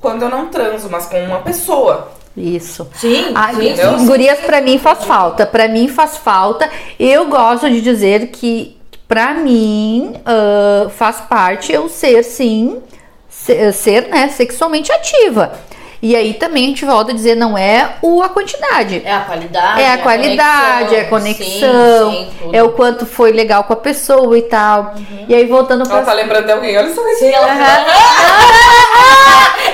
quando eu não transo, mas com uma pessoa. Isso. Sim, Ai, sim, sim. gurias, pra mim faz falta. Pra mim faz falta. Eu gosto de dizer que, pra mim, ah, faz parte eu ser, sim, ser, ser, né, sexualmente ativa. E aí também a gente volta a dizer, não é o, a quantidade. É a qualidade. É a qualidade, é a conexão, sim, sim, é o quanto foi legal com a pessoa e tal. E aí voltando pra. Ela tá lembrando de alguém, olha só esse. Ela...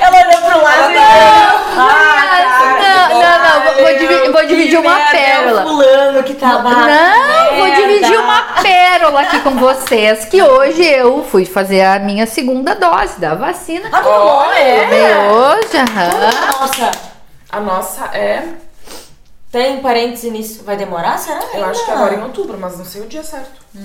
ela olhou pro lado e Ah, não, não, não, vou, divi- vou dividir uma pérola. fulano que tava... Não, vou dividir uma pérola aqui com vocês. Que hoje eu fui fazer a minha segunda dose da vacina. Ah, Tomei é? hoje, aham. Nossa, A nossa é. tem parênteses nisso. Vai demorar, será? Eu acho que agora em outubro, mas não sei o dia certo. E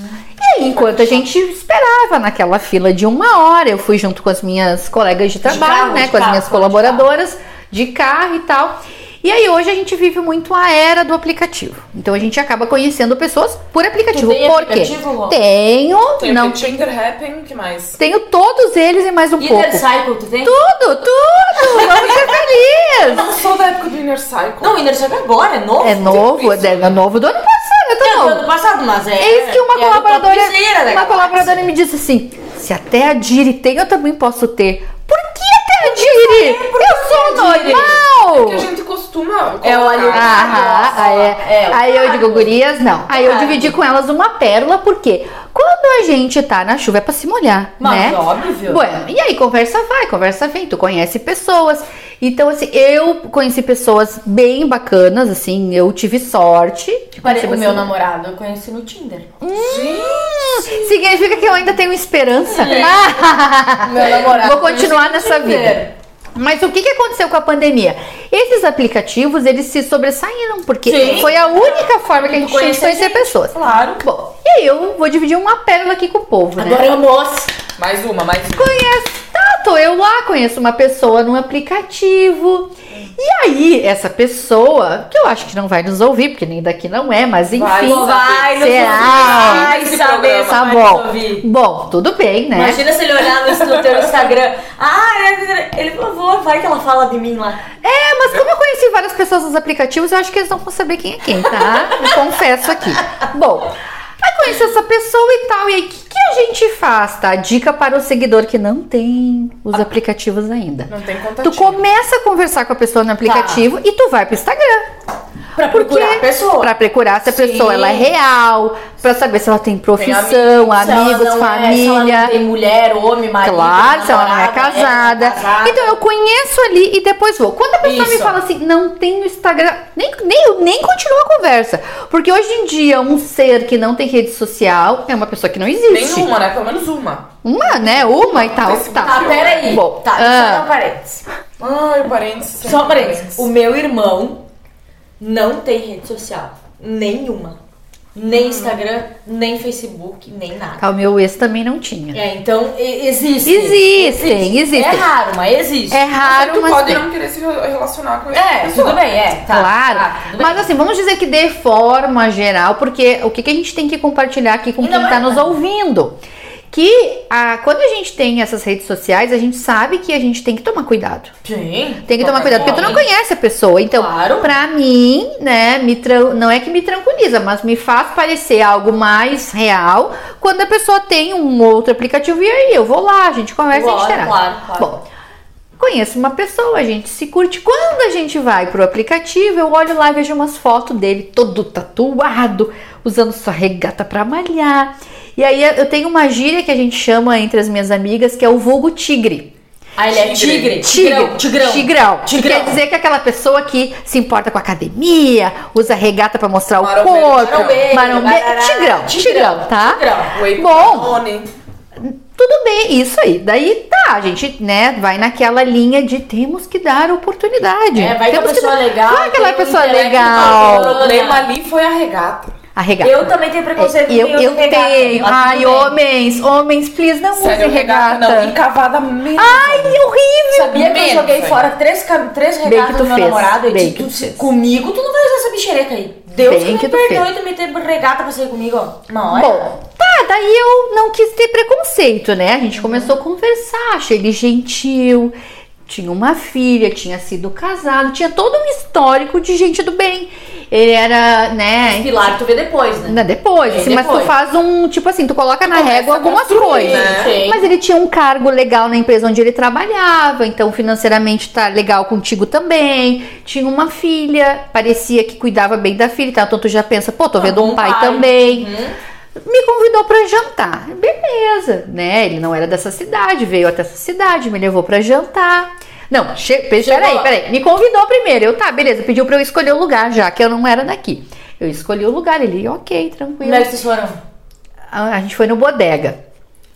aí, enquanto a gente esperava naquela fila de uma hora, eu fui junto com as minhas colegas de trabalho, carro, né? de com as carro, minhas de colaboradoras de carro e tal. E aí hoje a gente vive muito a era do aplicativo. Então a gente acaba conhecendo pessoas por aplicativo. Tem por quê? aplicativo? Tenho, Tem não Tinder Happn, que mais? tenho todos eles e mais um Inner pouco. Cycle, tu tem? Tudo, tudo! Vamos ser Eu felizes! não sou da época do Inner Cycle. Não, Inner Cycle agora, é novo. É novo, isso. é é novo do ano passado, É tá do novo. ano passado, mas é... Eis que uma é do colaboradora, da uma colaboradora me disse assim: se até a Diri tem, eu também posso ter. Por que até a Diri? Eu sou a Diri? Que a normal! gente costuma. É o colocar- alho- Aham, aí, É, o aí eu digo, gurias, não. Aí eu dividi com elas uma pérola, porque quando a gente tá na chuva é pra se molhar, Mas né? óbvio. Bueno, e aí conversa vai, conversa vem, tu conhece pessoas. Então, assim, eu conheci pessoas bem bacanas, assim, eu tive sorte. de Pare- conhecer O meu bastante- namorado eu conheci no Tinder. Significa que eu ainda tenho esperança. O meu namorado Vou eu continuar nessa Tinder. vida. Mas o que, que aconteceu com a pandemia? Esses aplicativos, eles se sobressaíram, porque Sim. foi a única forma que a gente tinha de Conhecer gente, pessoas. claro. Bom, e aí eu vou dividir uma pérola aqui com o povo, né? Agora é almoço. Mais uma, mais uma. Conheço, tá, tô eu lá, conheço uma pessoa num aplicativo. E aí, essa pessoa, que eu acho que não vai nos ouvir, porque nem daqui não é, mas enfim. Vai, Vai, nos será? ouvir, vai saber Tá vai bom. nos ouvir. Bom, tudo bem, né? Imagina se ele olhar no, no teu Instagram. Ah, é- ele falou, vai que ela fala de mim lá. É, mas como eu conheci várias pessoas nos aplicativos, eu acho que eles não vão saber quem é quem, tá? Eu confesso aqui. Bom, aí conheci essa pessoa e tal, e aí o que, que a gente faz, tá? Dica para o seguidor que não tem os aplicativos ainda. Não tem Tu contatinho. começa a conversar com a pessoa no aplicativo e tu vai pro Instagram. Pra procurar a pessoa. Pra procurar se a Sim. pessoa ela é real, pra saber se ela tem profissão, amigos, ela amigos, não é- se ela família. não tem mulher, homem, marido, Claro, se ela não é namorada, casada. casada. Então eu conheço ali e depois vou. Quando a pessoa me Isso. fala assim, não tem no Instagram, nem, nem, eu nem continuo a conversa. Porque hoje em dia, um ser que não tem rede social é uma pessoa que não existe. Nenhuma, né? Pelo menos uma. Uma, né? Uma e tal. Tá. Tá, peraí. Bom, tá, ah. só um parênteses. Ai, parênteses. Só um parênteses. O meu irmão não tem rede social. Nenhuma. Nem Instagram, nem Facebook, nem nada. Ah, O meu ex também não tinha. É, então e- existe. Existem, existem. É raro, mas existe. É raro, tu mas pode tem. não querer se relacionar com É, essa pessoa. tudo bem, é. Tá, claro. tá, tudo bem. Mas assim, vamos dizer que de forma geral, porque o que, que a gente tem que compartilhar aqui com Ainda quem está mais- nos ouvindo? Que a, quando a gente tem essas redes sociais, a gente sabe que a gente tem que tomar cuidado. Sim. Tem que tomar cuidado, porque tu não conhece a pessoa. Então, Claro. pra mim, né, me não é que me tranquiliza, mas me faz parecer algo mais real quando a pessoa tem um outro aplicativo e aí eu vou lá, a gente conversa e a gente interage. claro, claro. Bom, conheço uma pessoa, a gente se curte. Quando a gente vai pro aplicativo, eu olho lá e vejo umas fotos dele todo tatuado, usando sua regata pra malhar. E aí eu tenho uma gíria que a gente chama entre as minhas amigas, que é o vulgo tigre. Ah, ele é tigre. Tigre. Tigrão. Tigrão. Tigrão. Que Tigrão. quer dizer que é aquela pessoa que se importa com a academia, usa regata pra mostrar o corpo. marombeiro, marombeiro. barará. Tigrão, tigrão, tá? Tigrão. Bom, tudo bem, isso aí. Daí tá, a gente, né, vai naquela linha de temos que dar oportunidade. É, vai que a temos pessoa dar- legal, Vai aquela pessoa legal. O problema ali foi a regata. A regata. Eu também tenho preconceito eu, com eu regata, tenho. Ai, homens, homens, please, não Sério, use regata. regata não. Encavada mesmo. Ai, horrível. Sabia que eu joguei fora três, três regatas do meu fez, namorado? Eu bem que tu- tu fez. comigo tu não vai usar essa bichereca aí. Deus Bem que me que perdoe tu me ter regata pra sair comigo, ó. Uma hora. Bom, tá, daí eu não quis ter preconceito, né? A gente começou a conversar, achei ele gentil, tinha uma filha, tinha sido casado, tinha todo um histórico de gente do bem. Ele era, né? Pilar tu vê depois, né? Depois, assim, mas tu depois. faz um, tipo assim, tu coloca na Começa régua algumas coisas. né? Mas ele tinha um cargo legal na empresa onde ele trabalhava, então financeiramente tá legal contigo também. Tinha uma filha, parecia que cuidava bem da filha, tá? então tu já pensa, pô, tô Ah, vendo bom um pai, pai. também. Uhum. Me convidou pra jantar. Beleza, né? Ele não era dessa cidade, veio até essa cidade, me levou pra jantar. Não, che... peraí, peraí. Me convidou primeiro. Eu, tá, beleza. Pediu pra eu escolher o lugar, já que eu não era daqui. Eu escolhi o lugar. Ele, ok, tranquilo. Onde é que vocês foram? A a gente foi no Bodega.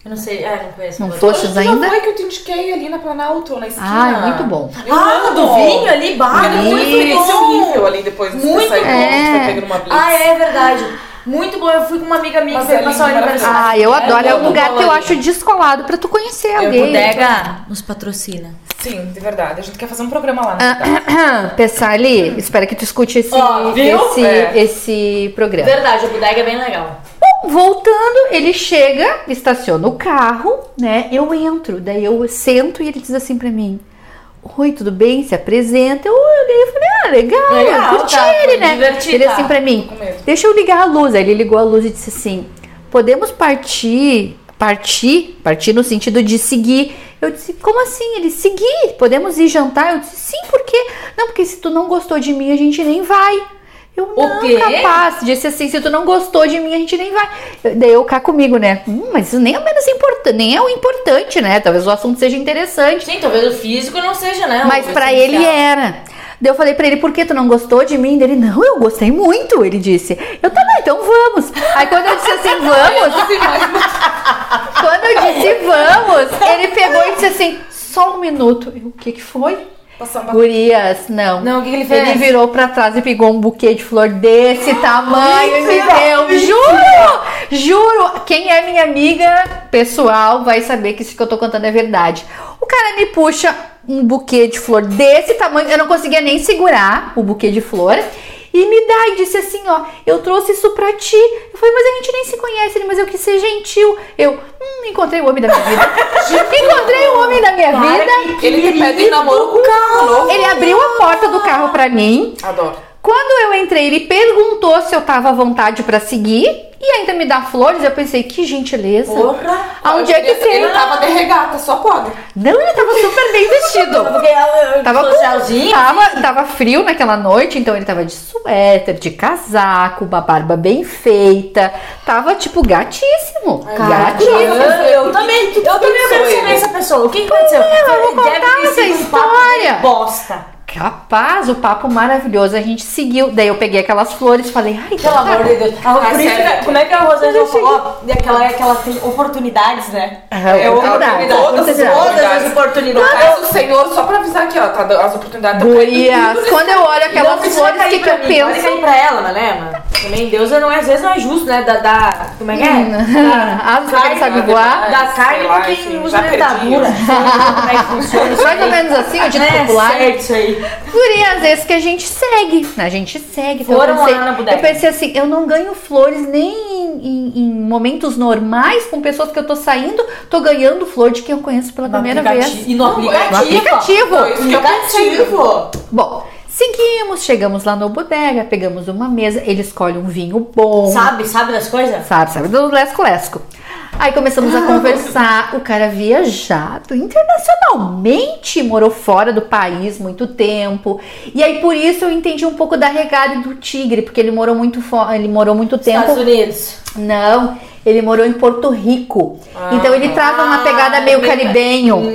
Eu não sei, ah, não conheço. Não Mas- foste Tu ainda? Não foi que eu te indiquei ali na Planalto, na esquina. Ai, muito bom. Eu Ah, amo. do vinho ali, bar, muito isso bom. horrível ali depois de Muito bom. é. Ah, é verdade. Muito bom. Eu fui com uma amiga minha que veio é passar o aniversário. Ah, eu adoro. É um lugar que eu acho descolado pra tu conhecer alguém. Bodega nos patrocina. Sim, de verdade. A gente quer fazer um programa lá, Ah, na cidade. Pessali, espero que tu escute esse, esse, É. esse programa. Verdade, a bodega é bem legal. Bom, voltando, ele chega, estaciona o carro, né? Eu entro, daí eu sento e ele diz assim pra mim: Oi, tudo bem? Se apresenta. Eu olhei e falei: Ah, legal, Legal, eu curti tá, ele, né? divertido, ele tá. assim pra mim. Deixa eu ligar a luz. Aí ele ligou a luz e disse assim: Podemos partir, partir, partir no sentido de seguir. Eu disse: Como assim? Ele seguir? Podemos ir jantar? Eu disse: Sim, por quê? Não, porque se tu não gostou de mim, a gente nem vai. Eu O não, quê? capaz. Disse assim, se tu não gostou de mim, a gente nem vai. Eu- Daí eu cá comigo, né? Hum, mas isso nem é o menos importante, nem é o importante, né? Talvez o assunto seja interessante. Sim, talvez o físico não seja, né? Mas essencial. ele era. Daí eu falei pra ele, por que tu não gostou de mim? Dele, não, eu gostei muito. Ele disse, eu também, então vamos. Aí quando eu disse assim, vamos, quando eu disse vamos, ele pegou e disse assim, só um minuto. Eu, o que que foi? Pra... Gurias, não. Não, o que que ele fez? Ele virou pra trás e pegou um buquê de flor desse tamanho e me deu. Juro! Juro! Quem é minha amiga pessoal vai saber que isso que eu tô contando é verdade. O cara me puxa um buquê de flor desse tamanho, eu não conseguia nem segurar o buquê de flor. E me dá e disse assim, ó, eu trouxe isso pra ti. Eu falei, mas a gente nem se conhece, ele, mas eu quis ser gentil. Eu, hum, encontrei o homem da minha vida. encontrei o homem da minha vida. Ele te pede namoro com um carro. Ele abriu a porta do carro pra mim. Adoro. Quando eu entrei, ele perguntou se eu tava à vontade pra seguir e ainda me dá flores. Eu pensei, que gentileza. Porra. Aonde é que você Ele tava de regata, só pode. Não, ele tava super bem vestido. Porque ela Tava com-. Tava, tava frio naquela noite, então ele tava de suéter, de casaco, uma barba bem feita. Tava, tipo, gatíssimo. gatíssimo. Eu, eu também, eu também quero saber essa pessoa. O que aconteceu? eu vou contar essa história. Bosta. Capaz, o papo maravilhoso. A gente seguiu. Daí eu peguei aquelas flores e falei, ai, Pelo tá. amor de Deus. Ah, por isso que- como é que a Rosângela falou? Daquela que ela tem oportunidades, né? Ah, É oportunidade, oportunidade. oportunidade. Todas as No oportunidades. caso, o senhor, só pra avisar aqui, ó, tá, dando- as oportunidades estão Gurias, quando eu olho Não aquelas precisa flores, o cair que, que pra eu mim, Pode cair penso? pra ela, mas né, mano? Também Deus não é, às vezes não é justo, né? Da, da como é que é? Asas pra quem sabe voar. Da carne pra quem enfim, usa dentadura. como é que funciona isso Mais ou aí. menos assim, o dito É, popular. certo isso aí. Gurias, esse que a gente segue. A gente segue. Então Foram eu, pensei, lá na bodega. eu pensei assim, eu não ganho flores nem em, em- em momentos normais com pessoas que eu tô saindo, tô ganhando flor de quem eu conheço pela No primeira vez. E no aplicativo. No aplicativo. Eu Aplicativo. Bom, seguimos, chegamos lá no bodega, pegamos uma mesa, ele escolhe um vinho bom. Sabe, sabe das coisas? Sabe, sabe do lesco-lesco. Aí começamos a conversar, o cara viajado internacionalmente, morou fora do país muito tempo. E aí por isso eu entendi um pouco da regada do tigre, porque ele morou muito ele morou muito tempo. Estados Unidos. Não, ele morou em Porto Rico. então ele trava uma pegada meio meu- caribenho. Meu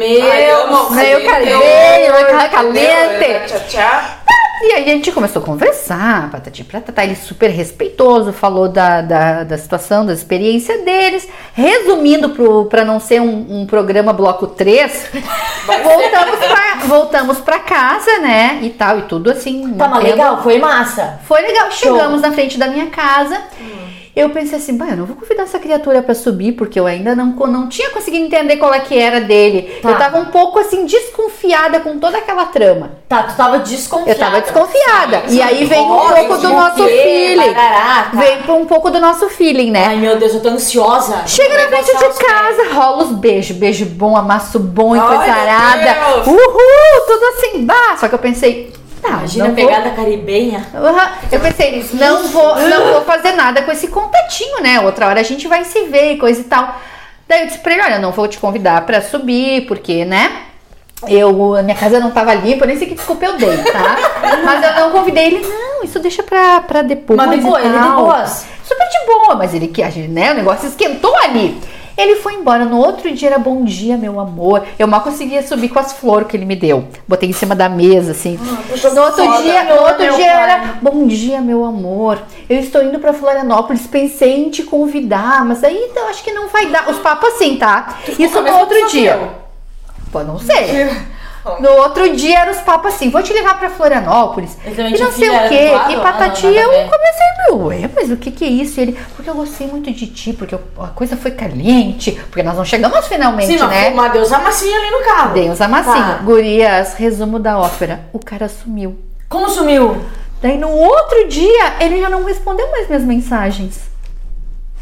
meio caribenho, eu- meio caliente. Tchá, tchá. E aí a gente começou a conversar, patati patatá, ele super respeitoso, falou da, da, da situação, da experiência deles. Resumindo pro, pra não ser um, um programa bloco 3, voltamos pra, voltamos pra casa, né? E tal, e tudo assim. Tá, mas legal, foi massa. Foi legal. Show. Chegamos na frente da minha casa. Eu pensei assim, bah, eu não vou convidar essa criatura pra subir, porque eu ainda não, não tinha conseguido entender qual é que era dele. Tá. Eu tava um pouco assim, desconfiada com toda aquela trama. Tá, tu tava desconfiada. Eu tava desconfiada. Sim, e aí vem um pouco do nosso quê? feeling. Tá. Vem um pouco do nosso feeling, né? Ai, meu Deus, eu tô ansiosa. Chega na Vai frente de casa, rola os beijos. Beijo bom, amasso bom e Ai, coisa meu arada. Deus. Uhul, tudo assim, bah. Só que eu pensei, tá, Imagina não a vou pegada caribenha. Uhum. Eu pensei, não vou, não vou fazer nada com esse contatinho, né? Outra hora a gente vai se ver e coisa e tal. Daí eu disse pra ele, olha, não vou te convidar pra subir, porque, né? Eu, a minha casa não tava limpa, nem sei que desculpa eu dei, tá? Mas eu não convidei ele, não, isso deixa pra, pra depois. Mas de boa, ele de boas. Super de boa, mas ele que, né? O negócio esquentou ali. Ele foi embora. No outro dia era bom dia, meu amor. Eu mal conseguia subir com as flores que ele me deu. Botei em cima da mesa, assim. no outro foda. dia, no outro dia pai. era bom dia, meu amor. Eu estou indo pra Florianópolis. Pensei em te convidar, mas aí eu acho que não vai dar. Os papos assim, tá? Isso no outro dia. Pô, não sei. No outro dia era os papos assim, vou te levar pra Florianópolis. E não sei o quê. E Ah, patati, não, nada a eu comecei, meu, ué, mas o que que é isso? E ele, porque eu gostei muito de ti, porque eu- a coisa foi caliente, porque nós não chegamos finalmente, Sim, mas né? foi uma Deus amassinha ali no carro. Dei uns amassinhos. Tá. Gurias, resumo da ópera. O cara sumiu. Como sumiu? Daí no outro dia, ele já não respondeu mais minhas mensagens.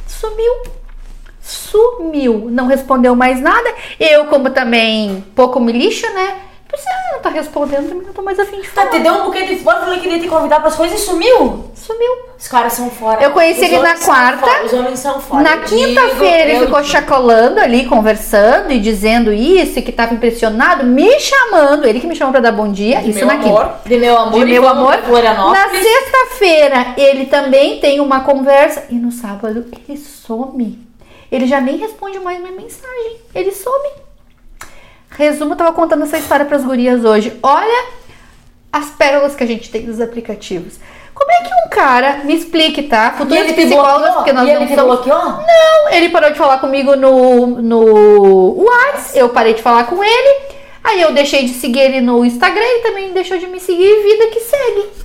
Sumiu. Sumiu. Não respondeu mais nada. Eu, como também pouco me lixo, né? Ah, não tá respondendo, também não tô mais afim de Tá, falar. te deu um buquê de flor, falou que queria te convidar pras coisas e sumiu. Sumiu. Os caras são fora. Eu conheci Os ele na quarta. Os homens são fora. Na quinta-feira ele digo, ficou eu chacolando ali, conversando e dizendo isso, e que tava impressionado, me chamando, ele que me chamou pra dar bom dia, De isso meu na quinta. amor. De meu amor. De meu amor. Na sexta-feira ele também tem uma conversa e no sábado ele some. Ele já nem responde mais minha mensagem. Ele some. Resumo, eu tava contando essa história pras gurias hoje. Olha as pérolas que a gente tem nos aplicativos. Como é que um cara, me explique, tá? E Futuros ele psicólogos, porque nós e ele não te somos bloqueou? não, ele parou de falar comigo no, no WhatsApp, eu parei de falar com ele. Aí eu deixei de seguir ele no Instagram, ele também deixou de me seguir, vida que segue.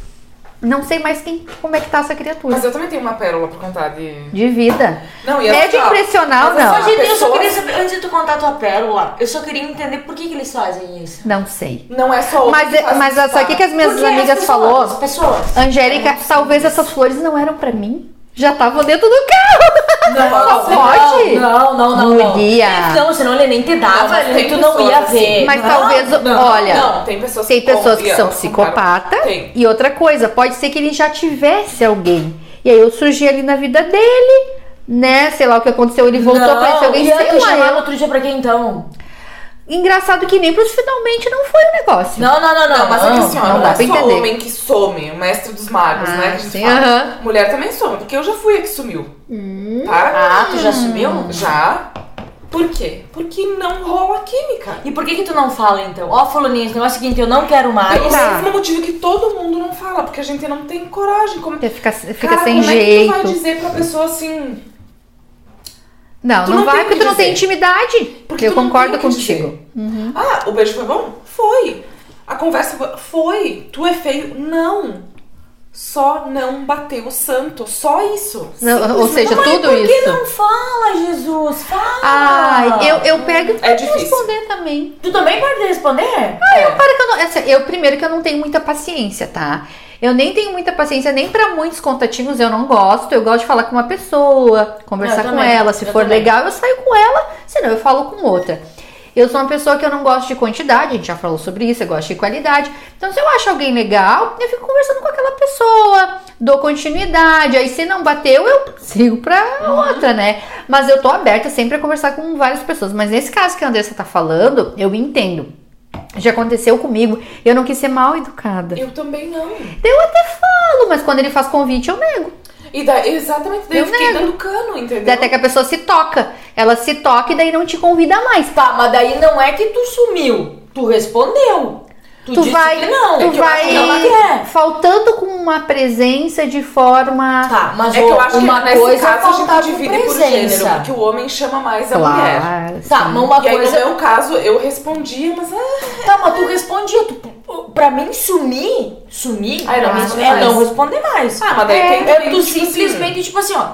Não sei mais quem, como é que tá essa criatura. Mas eu também tenho uma pérola pra contar de. De vida. Não, e É de Mas não. Só, gente, eu só queria saber, antes de tu contar a tua pérola, eu só queria entender por que, que eles fazem isso. Não sei. Não é só o Mas, que faz mas sabe o que, que as minhas as amigas pessoas, falou? As pessoas. Angélica, talvez essas flores não eram pra mim. Já estavam dentro do carro. Não, Só não, pode? Não, não, não, não. Guria. Não, senão ele nem te Não, dava, mas ele- tu não ia assim. ver. Mas Não, talvez, não. olha, Não, tem pessoas Tem que pessoas que são psicopata. Tem. E outra coisa, pode ser que ele já tivesse alguém. E aí eu surgi ali na vida dele, né? Sei lá o que aconteceu, ele voltou não, pra esse alguém, e sei lá. chamar outro dia pra quem então? Engraçado que nem pros finalmente não foi o negócio. Não, não, não, não. Não, mas é que assim, ó, não não, dá é pra só entender. homem que some, o mestre dos magos, Ah, né? Que a gente sim, fala. aham. Mulher também some, porque eu já fui a que sumiu. Tá? Ah, tu já sumiu? Já. Por quê? Porque não rola química. E por que que tu não fala então? Ó, fulaninha, esse negócio é o seguinte, eu não quero mais. Pelo Tá. mesmo motivo que todo mundo não fala, porque a gente não tem coragem. Como... Fica, fica Cara, sem como é que jeito. tu vai dizer pra pessoa assim... Não, Tu não, não vai tem porque que tu não tem dizer. intimidade. Porque eu não concordo tem que contigo. dizer. Ah, o beijo foi bom? Foi. A conversa foi... foi. Tu é feio? Não. Só não bateu o santo. Só isso. Não, ou seja, Mas tudo por que isso. não fala, Jesus? Fala! Ai, eu, eu pego e É difícil. responder também. Tu também pode responder? É. Para que eu, não, essa- eu primeiro que eu não tenho muita paciência, tá? Eu nem tenho muita paciência nem pra muitos contatinhos, eu não gosto. Eu gosto de falar com uma pessoa, conversar com ela. Se eu for também. legal, eu saio com ela. Senão, eu falo com outra. Eu sou uma pessoa que eu não gosto de quantidade, a gente já falou sobre isso, eu gosto de qualidade. Então, se eu acho alguém legal, eu fico conversando com aquela pessoa, dou continuidade. Aí, se não bateu, eu sigo pra outra, né? Mas eu tô aberta sempre a conversar com várias pessoas. Mas nesse caso que a Andressa tá falando, eu entendo. Já aconteceu comigo. Eu não quis ser mal educada. Eu também não. Eu até falo, mas quando ele faz convite, eu nego. E daí, exatamente, daí eu, Eu fiquei nego. dando cano, entendeu? Até que a pessoa se toca. Ela se toca e daí não te convida mais. Tá, mas daí não é que tu sumiu. Tu respondeu. Tu, Tu vai, que não. tu É que eu acho que ela vai quer. faltando com uma presença de forma. Tá, mas É que eu acho uma que coisa é caso a gente divide por presença. gênero, porque o homem chama mais a mulher. Claro. Tá, sim. mas uma E aí, coisa. no meu caso, eu respondia, mas ah, Tá, mas tu respondia. Tu, pra mim, sumir, sumir, Ai, não pra mim, responde é mais. não responder mais. Ah, mas daí É, tem É tu tipo simplesmente, tipo assim, ó.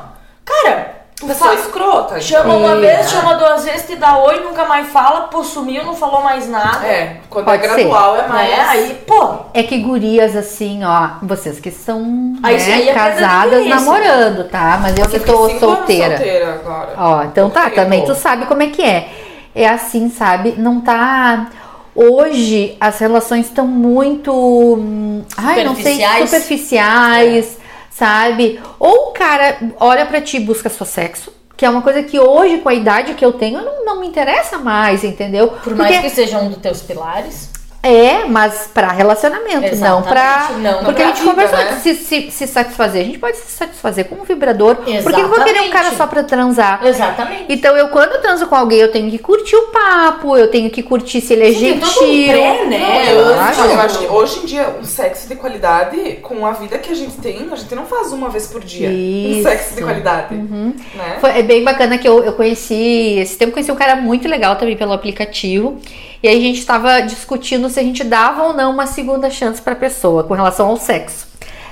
Cara, assim, pessoa faz, escrota. chama então. uma É. vez, chama duas vezes, te dá oi, nunca mais fala, pô, sumiu, não falou mais nada. É, quando Pode é gradual é mais. Né? Aí, pô, É que gurias, assim, ó, vocês que são Aí né, é casadas namorando, tá? Mas eu Você que tô solteira. solteira agora. Ó, então tá, Porque, também pô, tu sabe como é que é. É assim, sabe? Não tá. Hoje as relações estão muito. hum, Ai, não sei, Superficiais. superficiais, sabe? Ou o cara olha pra ti e busca só sexo. Que é uma coisa que hoje, com a idade que eu tenho, não, não me interessa mais, entendeu? por mais Porque- que seja um dos teus pilares. É, mas pra relacionamento, não pra. Exatamente, não, não porque a pra gente vida, conversou né? que se, se, se satisfazer. A gente pode se satisfazer com um vibrador. Por que eu vou querer um Exatamente. cara só pra transar? Exatamente. Então, eu, quando eu transo com alguém, eu tenho que curtir o papo, eu tenho que curtir se ele é todo um gentil. pré, né? Eu eu, acho. acho, eu acho que hoje em dia um sexo de qualidade, com a vida que a gente tem, a gente não faz uma vez por dia. Isso. Um sexo de qualidade. Né? Foi, é bem bacana que eu, eu conheci, esse tempo conheci um cara muito legal também pelo aplicativo. E aí a gente tava discutindo se a gente dava ou não uma segunda chance pra pessoa com relação ao sexo,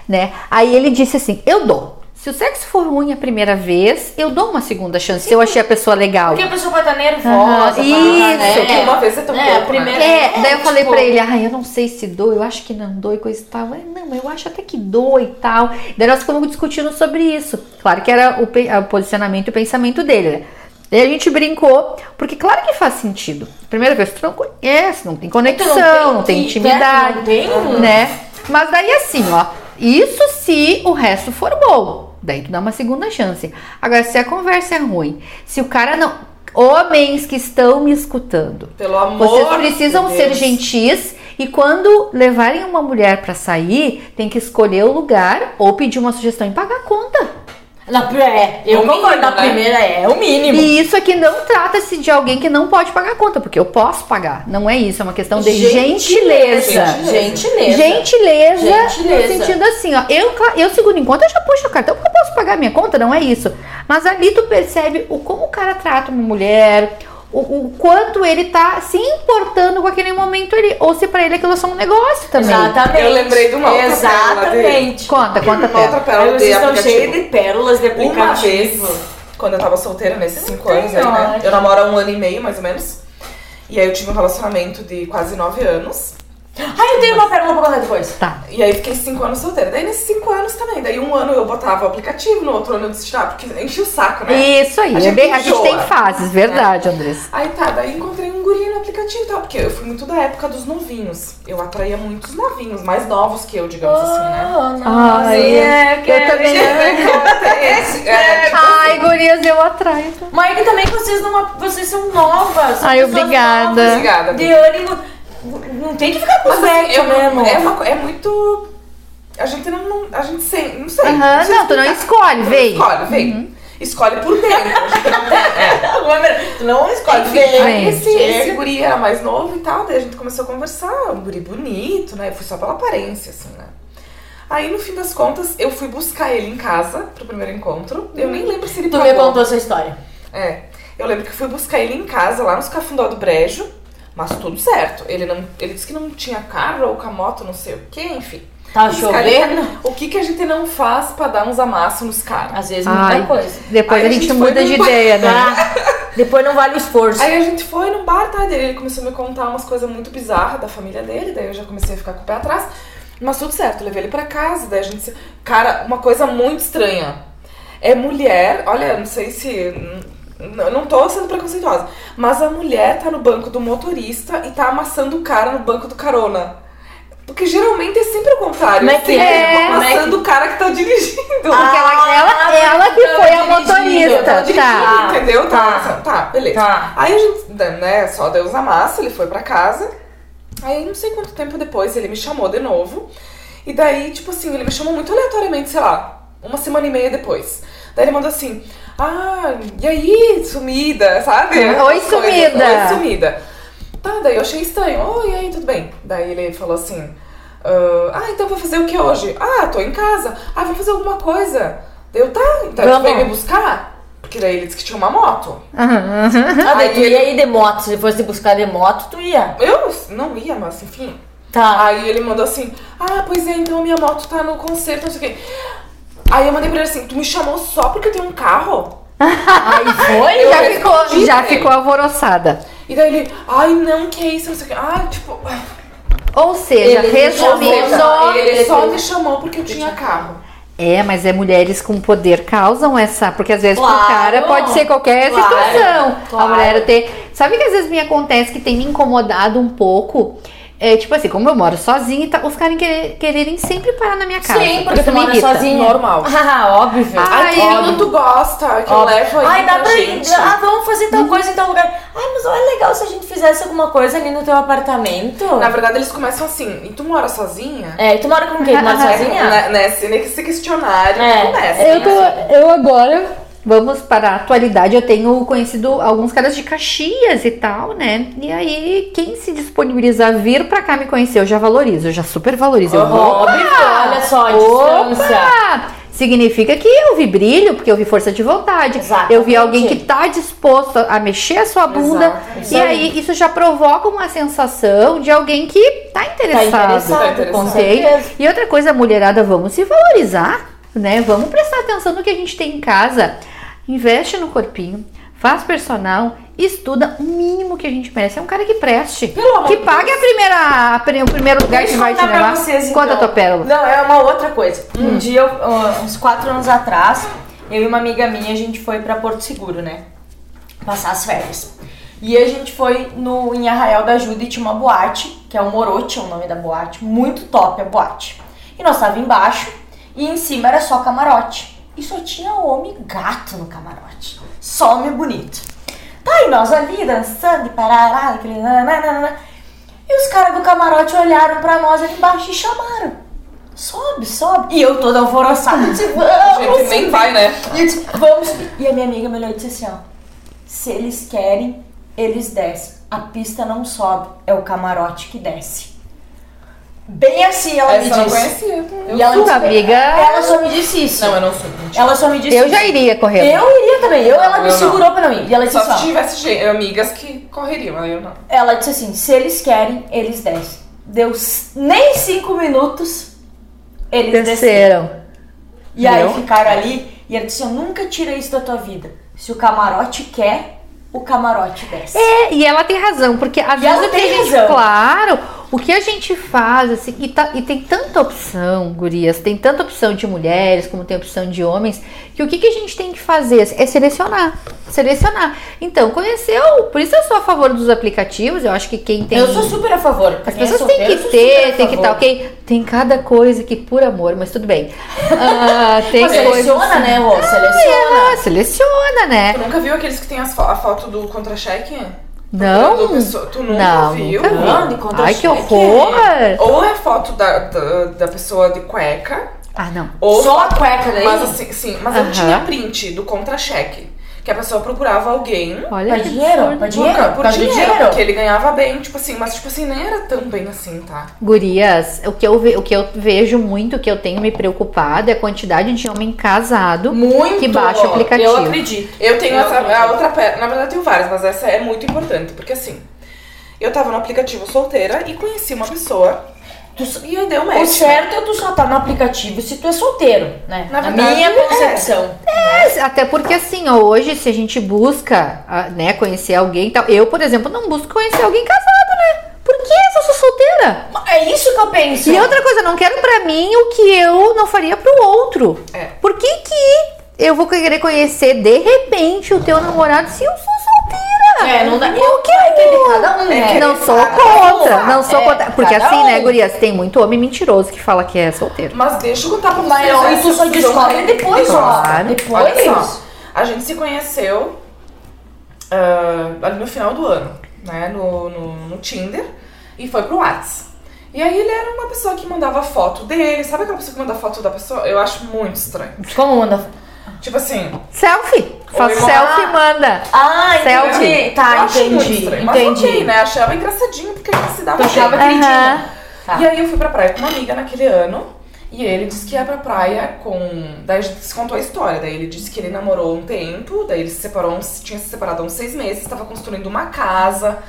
né? Aí ele disse assim: "Eu dou. Se o sexo for ruim a primeira vez, eu dou uma segunda chance. Se eu achei a pessoa legal." Porque a pessoa vai estar nervosa. Vai isso, né? porque uma vez é tão É, pouco, a primeira- né? É, daí eu falei tipo- pra ele, ah, eu não sei se dou, eu acho que não dou e coisa e tal. Ele, não, eu acho até que dou e tal. Daí nós ficamos discutindo sobre isso. Claro que era o, o posicionamento e o pensamento dele, né? Daí a gente brincou, porque claro que faz sentido. Primeira vez, tu não conhece, não tem conexão, não tem, que- intimidade, Não tem né? Mas daí assim, ó, isso se o resto for bom. Daí tu dá uma segunda chance. Agora, se a conversa é ruim, se o cara não. Homens que estão me escutando, Pelo amor vocês precisam de ser gentis e quando levarem uma mulher pra sair, tem que escolher o lugar ou pedir uma sugestão e pagar a conta. Na, é, eu O concordo, mínimo, na né? primeira é o mínimo. E isso aqui não trata-se de alguém que não pode pagar a conta, porque eu posso pagar. Não é isso, é uma questão de gentileza. Gentileza. Gentileza, Gentileza. no sentido assim, ó, eu, eu seguro em conta, eu já puxo o cartão porque eu posso pagar minha conta, não é isso. Mas ali tu percebe o como o cara trata uma mulher, o, o quanto ele tá se importando com aquele momento ali. Ou se pra ele aquilo é só um negócio também. Exatamente. Eu lembrei de uma outra Exatamente. Conta, conta, Uma outra Pera. pérola vocês estão aplicativo. cheios de pérolas de Uma aplicativo. vez, quando eu tava solteira, nesses cinco tem anos aí, né? Eu namoro há um ano e meio, mais ou menos. E aí eu tive um relacionamento de quase nove anos. Ai, eu tenho uma pérola pra contar depois. Tá. E aí fiquei cinco anos solteira. Daí nesses cinco anos também. Daí um ano eu botava o aplicativo, no outro ano eu desisti, ah, porque enchi o saco, né? Isso aí. A é gente bem- a gente tem fases, verdade, Andressa. Aí tá, daí encontrei um guri no aplicativo e tal, porque eu fui muito da época dos novinhos. Eu atraía muitos novinhos, mais novos que eu, digamos assim, né? Ai, é, eu também. Esse, é, tipo, Ai, gurias, eu atraio. Mas que também vocês não vocês são novas. são Ai, obrigada. novas, Obrigada, De ânimo. Não tem que ficar com Mas assim, velhos é, mesmo. uma, é, uma é muito. A gente não. não- a gente sem. Não sei. Aham, sei não, tu não escolhe, Não vem. Escolhe, vem. Escolhe por dentro. A gente não tem. É. Tu não escolhe Enfim, bem. aí esse, esse guri era mais novo e tal, daí a gente começou a conversar, um guri bonito, né? Eu fui só pela aparência, assim, né? Aí, no fim das contas, eu fui buscar ele em casa pro primeiro encontro. Eu nem lembro se ele Tu pagou. me contou essa história. É. Eu lembro que fui buscar ele em casa, lá nos Cafundó do Brejo, mas tudo certo. Ele não, ele disse que não tinha carro ou com a moto, não sei o quê, enfim. Tá chovendo? O que, que a gente não faz pra dar uns amassos nos caras? Às vezes muita Ai, coisa. depois Aí a a gente gente muda de num- ideia, né? Tá? Depois não vale o esforço. Aí a gente foi no bar, tá? Daí ele começou a me contar umas coisas muito bizarras da família dele, daí eu já comecei a ficar com o pé atrás. Mas tudo certo, eu levei ele pra casa, daí a gente. se- Cara, uma coisa muito estranha. É mulher, olha, não sei se. Não tô sendo preconceituosa, mas a mulher tá no banco do motorista e tá amassando o cara no banco do carona. Porque geralmente é sempre o contrário. Como é que sempre é? É amassando o cara que tá dirigindo. Porque ela, ela, Ah, ela que então foi a motorista, Tava dirigindo, tá? entendeu? Tá. Tá. tá, beleza. Tá. Aí a gente, né, só deu os amassos, ele foi pra casa. Aí não sei quanto tempo depois ele me chamou de novo. E daí, tipo assim, ele me chamou muito aleatoriamente, sei lá, uma semana e meia depois. Daí ele mandou assim: Ah, e aí, sumida, sabe? Oi, coisas, sumida. Oi, sumida. Tá, daí eu achei estranho. Oi, e aí, tudo bem? Daí ele falou assim: ah, ah, então vai fazer o que hoje? Ah, tô em casa. Ah, vou fazer alguma coisa. Daí eu, tá, então tu vem me buscar? Porque daí ele disse que tinha uma moto. Aham. Ah, daí tu Aí ia ir de moto. Se fosse buscar de moto, tu ia. Eu não ia, mas enfim. Tá. Aí ele mandou assim: Ah, pois é, então minha moto tá no concerto, não sei o quê. Aí eu mandei pra ele assim: Tu me chamou só porque eu tenho um carro? Aí foi? Já ficou, já ficou alvoroçada. E daí ele: Ai, não, que isso, não sei o quê. Ah, tipo. Ou seja, Ele resumindo. só- ele só me chamou porque eu tinha carro. É, mas é mulheres com poder causam essa. Porque às vezes pro Claro. cara pode ser qualquer Claro. situação. A Claro. mulher ter. Sabe que às vezes me acontece que tem me incomodado um pouco? É tipo assim, como eu moro sozinha, tá, os caras querer- quererem sempre parar na minha casa. Sim, porque tu mora irrita. sozinha. Normal. Ah, óbvio. Ai, Ai, quando tu gosta, que eu Óbvio. levo aí Ai, dá pra ir. gente. Ah, vamos fazer tal coisa em tal lugar. Ai, mas olha legal se a gente fizesse alguma coisa ali no teu apartamento. Na verdade, eles começam assim: E tu mora sozinha? É, e tu mora com quem? Tu mora sozinha? Né, nesse, nesse questionário É. começa. Eu, né, tô, assim. eu agora, vamos para a atualidade, eu tenho conhecido alguns caras de Caxias e tal, né? E aí, quem se disponibiliza a vir pra cá me conhecer, eu já valorizo, eu já super valorizo. Eu vou. Óbvio, olha só, a distância. Opa! Significa que eu vi brilho, porque eu vi força de vontade. Exatamente. Eu vi alguém que tá disposto a mexer a sua bunda. Exato, isso e aí. isso já provoca uma sensação de alguém que tá Tá interessado. interessado, com interessado. E outra coisa, mulherada, vamos se valorizar, né? Vamos prestar atenção no que a gente tem em casa. Investe no corpinho, faz personal, estuda o mínimo que a gente merece. É um cara que preste. Pelo que pague a primeira, a o primeiro lugar Deixa que vai te levar. vocês, então. Conta a tua pérola. Não, é uma outra coisa. Um dia, eu, ah, uns quatro anos atrás, eu e uma amiga minha, a gente foi pra Porto Seguro, né? Passar as férias. E a gente foi no, em Arraial da Ajuda e tinha uma boate, que é o Morote, é o nome da boate. Muito top a boate. E nós tava embaixo e em cima era só camarote. E só tinha homem gato no camarote. Só homem bonito. Tá, e nós ali dançando e parará, aquele nananana. E os caras do camarote olharam pra nós ali embaixo e chamaram. Sobe, sobe. E eu toda alvoroçada, disse, vamos. gente nem vai, né? E eu disse, vamos. E a minha amiga me olhou e disse assim, ó. Se eles querem, eles descem. A pista não sobe, é o camarote que desce. Bem assim ela Essa eu me não disse. conhecia. Eu E ela disse, amiga- Ela só me disse isso. Não, eu não sou. mentira. Ela só me disse Eu isso. já iria correr. Eu iria também. Eu, ela me Eu não. segurou pra não ir. E ela disse Só se assim, ó, tivesse gente- amigas que correriam, aí eu não. Ela disse assim, se eles querem, eles descem. Deu s- nem cinco minutos, eles desceram. Desceram. E aí ficaram ali e ela disse, eu nunca tira isso da tua vida. Se o camarote quer, o camarote desce. É, e ela tem razão, porque às E vezes ela que a tem gente, razão. claro, o que a gente faz, assim, e, tá- e tem tanta opção, gurias, tem tanta opção de mulheres, como tem opção de homens, que o que, que a gente tem que fazer é selecionar. Selecionar. Então, conheceu, por isso eu sou a favor dos aplicativos, eu acho que quem tem. Eu sou super a favor. As é pessoas têm que ter, tem que estar, ok? Tem cada coisa que, por amor, mas tudo bem. Ah, tem Mas coisas. seleciona, né, Rô? Seleciona. Ah, seleciona, né? Tu nunca viu aqueles que tem as fo- a foto do contra-cheque? Não. Pessoa- Tu nunca Não, viu? nunca vi. Não, Ai, que horror! Ou é foto da, da, da pessoa de cueca, Ah, não. ou Só a cueca daí? Mas assim, sim, mas eu Aham. tinha print do contra-cheque. Que a pessoa procurava alguém Olha Pra que dinheiro? Pra dinheiro? por, por Por dinheiro, dinheiro? porque ele ganhava bem, tipo assim, mas tipo assim, nem era tão bem assim, tá? Gurias, o que, eu ve- o que eu vejo muito, que eu tenho me preocupado é a quantidade de homem casado Muito! que baixa o aplicativo. Eu acredito. Eu tenho Eu essa, acredito. a outra perna, na verdade eu tenho várias, mas essa é muito importante, porque assim, eu tava no aplicativo solteira e conheci uma pessoa Tu e aí deu O match. certo é tu só tá no aplicativo se tu é solteiro, né? Na Na, verdade, minha é. concepção. É, Até porque assim, ó, hoje se a gente busca, né, conhecer alguém e tal, eu, por exemplo, não busco conhecer alguém casado, né? Por que eu sou solteira? É isso que eu penso. E outra coisa, não quero pra mim o que eu não faria pro outro. É. Por que que eu vou querer conhecer de repente o teu namorado se eu sou solteira? É, não dá. Qualquer que é um. cada um, né? Não sou contra, não sou É, contra. Porque assim, né, um. gurias, tem muito homem mentiroso que fala que é solteiro. Mas deixa eu contar. Mas ó, e tu só descobre depois, ó. Claro. Depois. Olha só, a gente se conheceu ah, ali no final do ano, né? No, no, no Tinder e foi pro Whats. E aí ele era uma pessoa que mandava foto dele. Sabe aquela pessoa que manda foto da pessoa? Eu acho muito estranho. Como manda? Tipo assim, Selfie. Faz selfie e manda. Ah, Selfie. entendi. eu Tá, acho muito entendi. Mas Entendi. ok, né? Achava engraçadinho porque a gente se dava achava bem. queridinho. Aham. Tá. E aí eu fui pra praia com uma amiga naquele ano. E ele disse que ia pra praia com. Daí a gente se contou a história. Daí ele disse que ele namorou um tempo, daí ele se separou, uns... tinha se separado há uns seis meses, estava construindo uma casa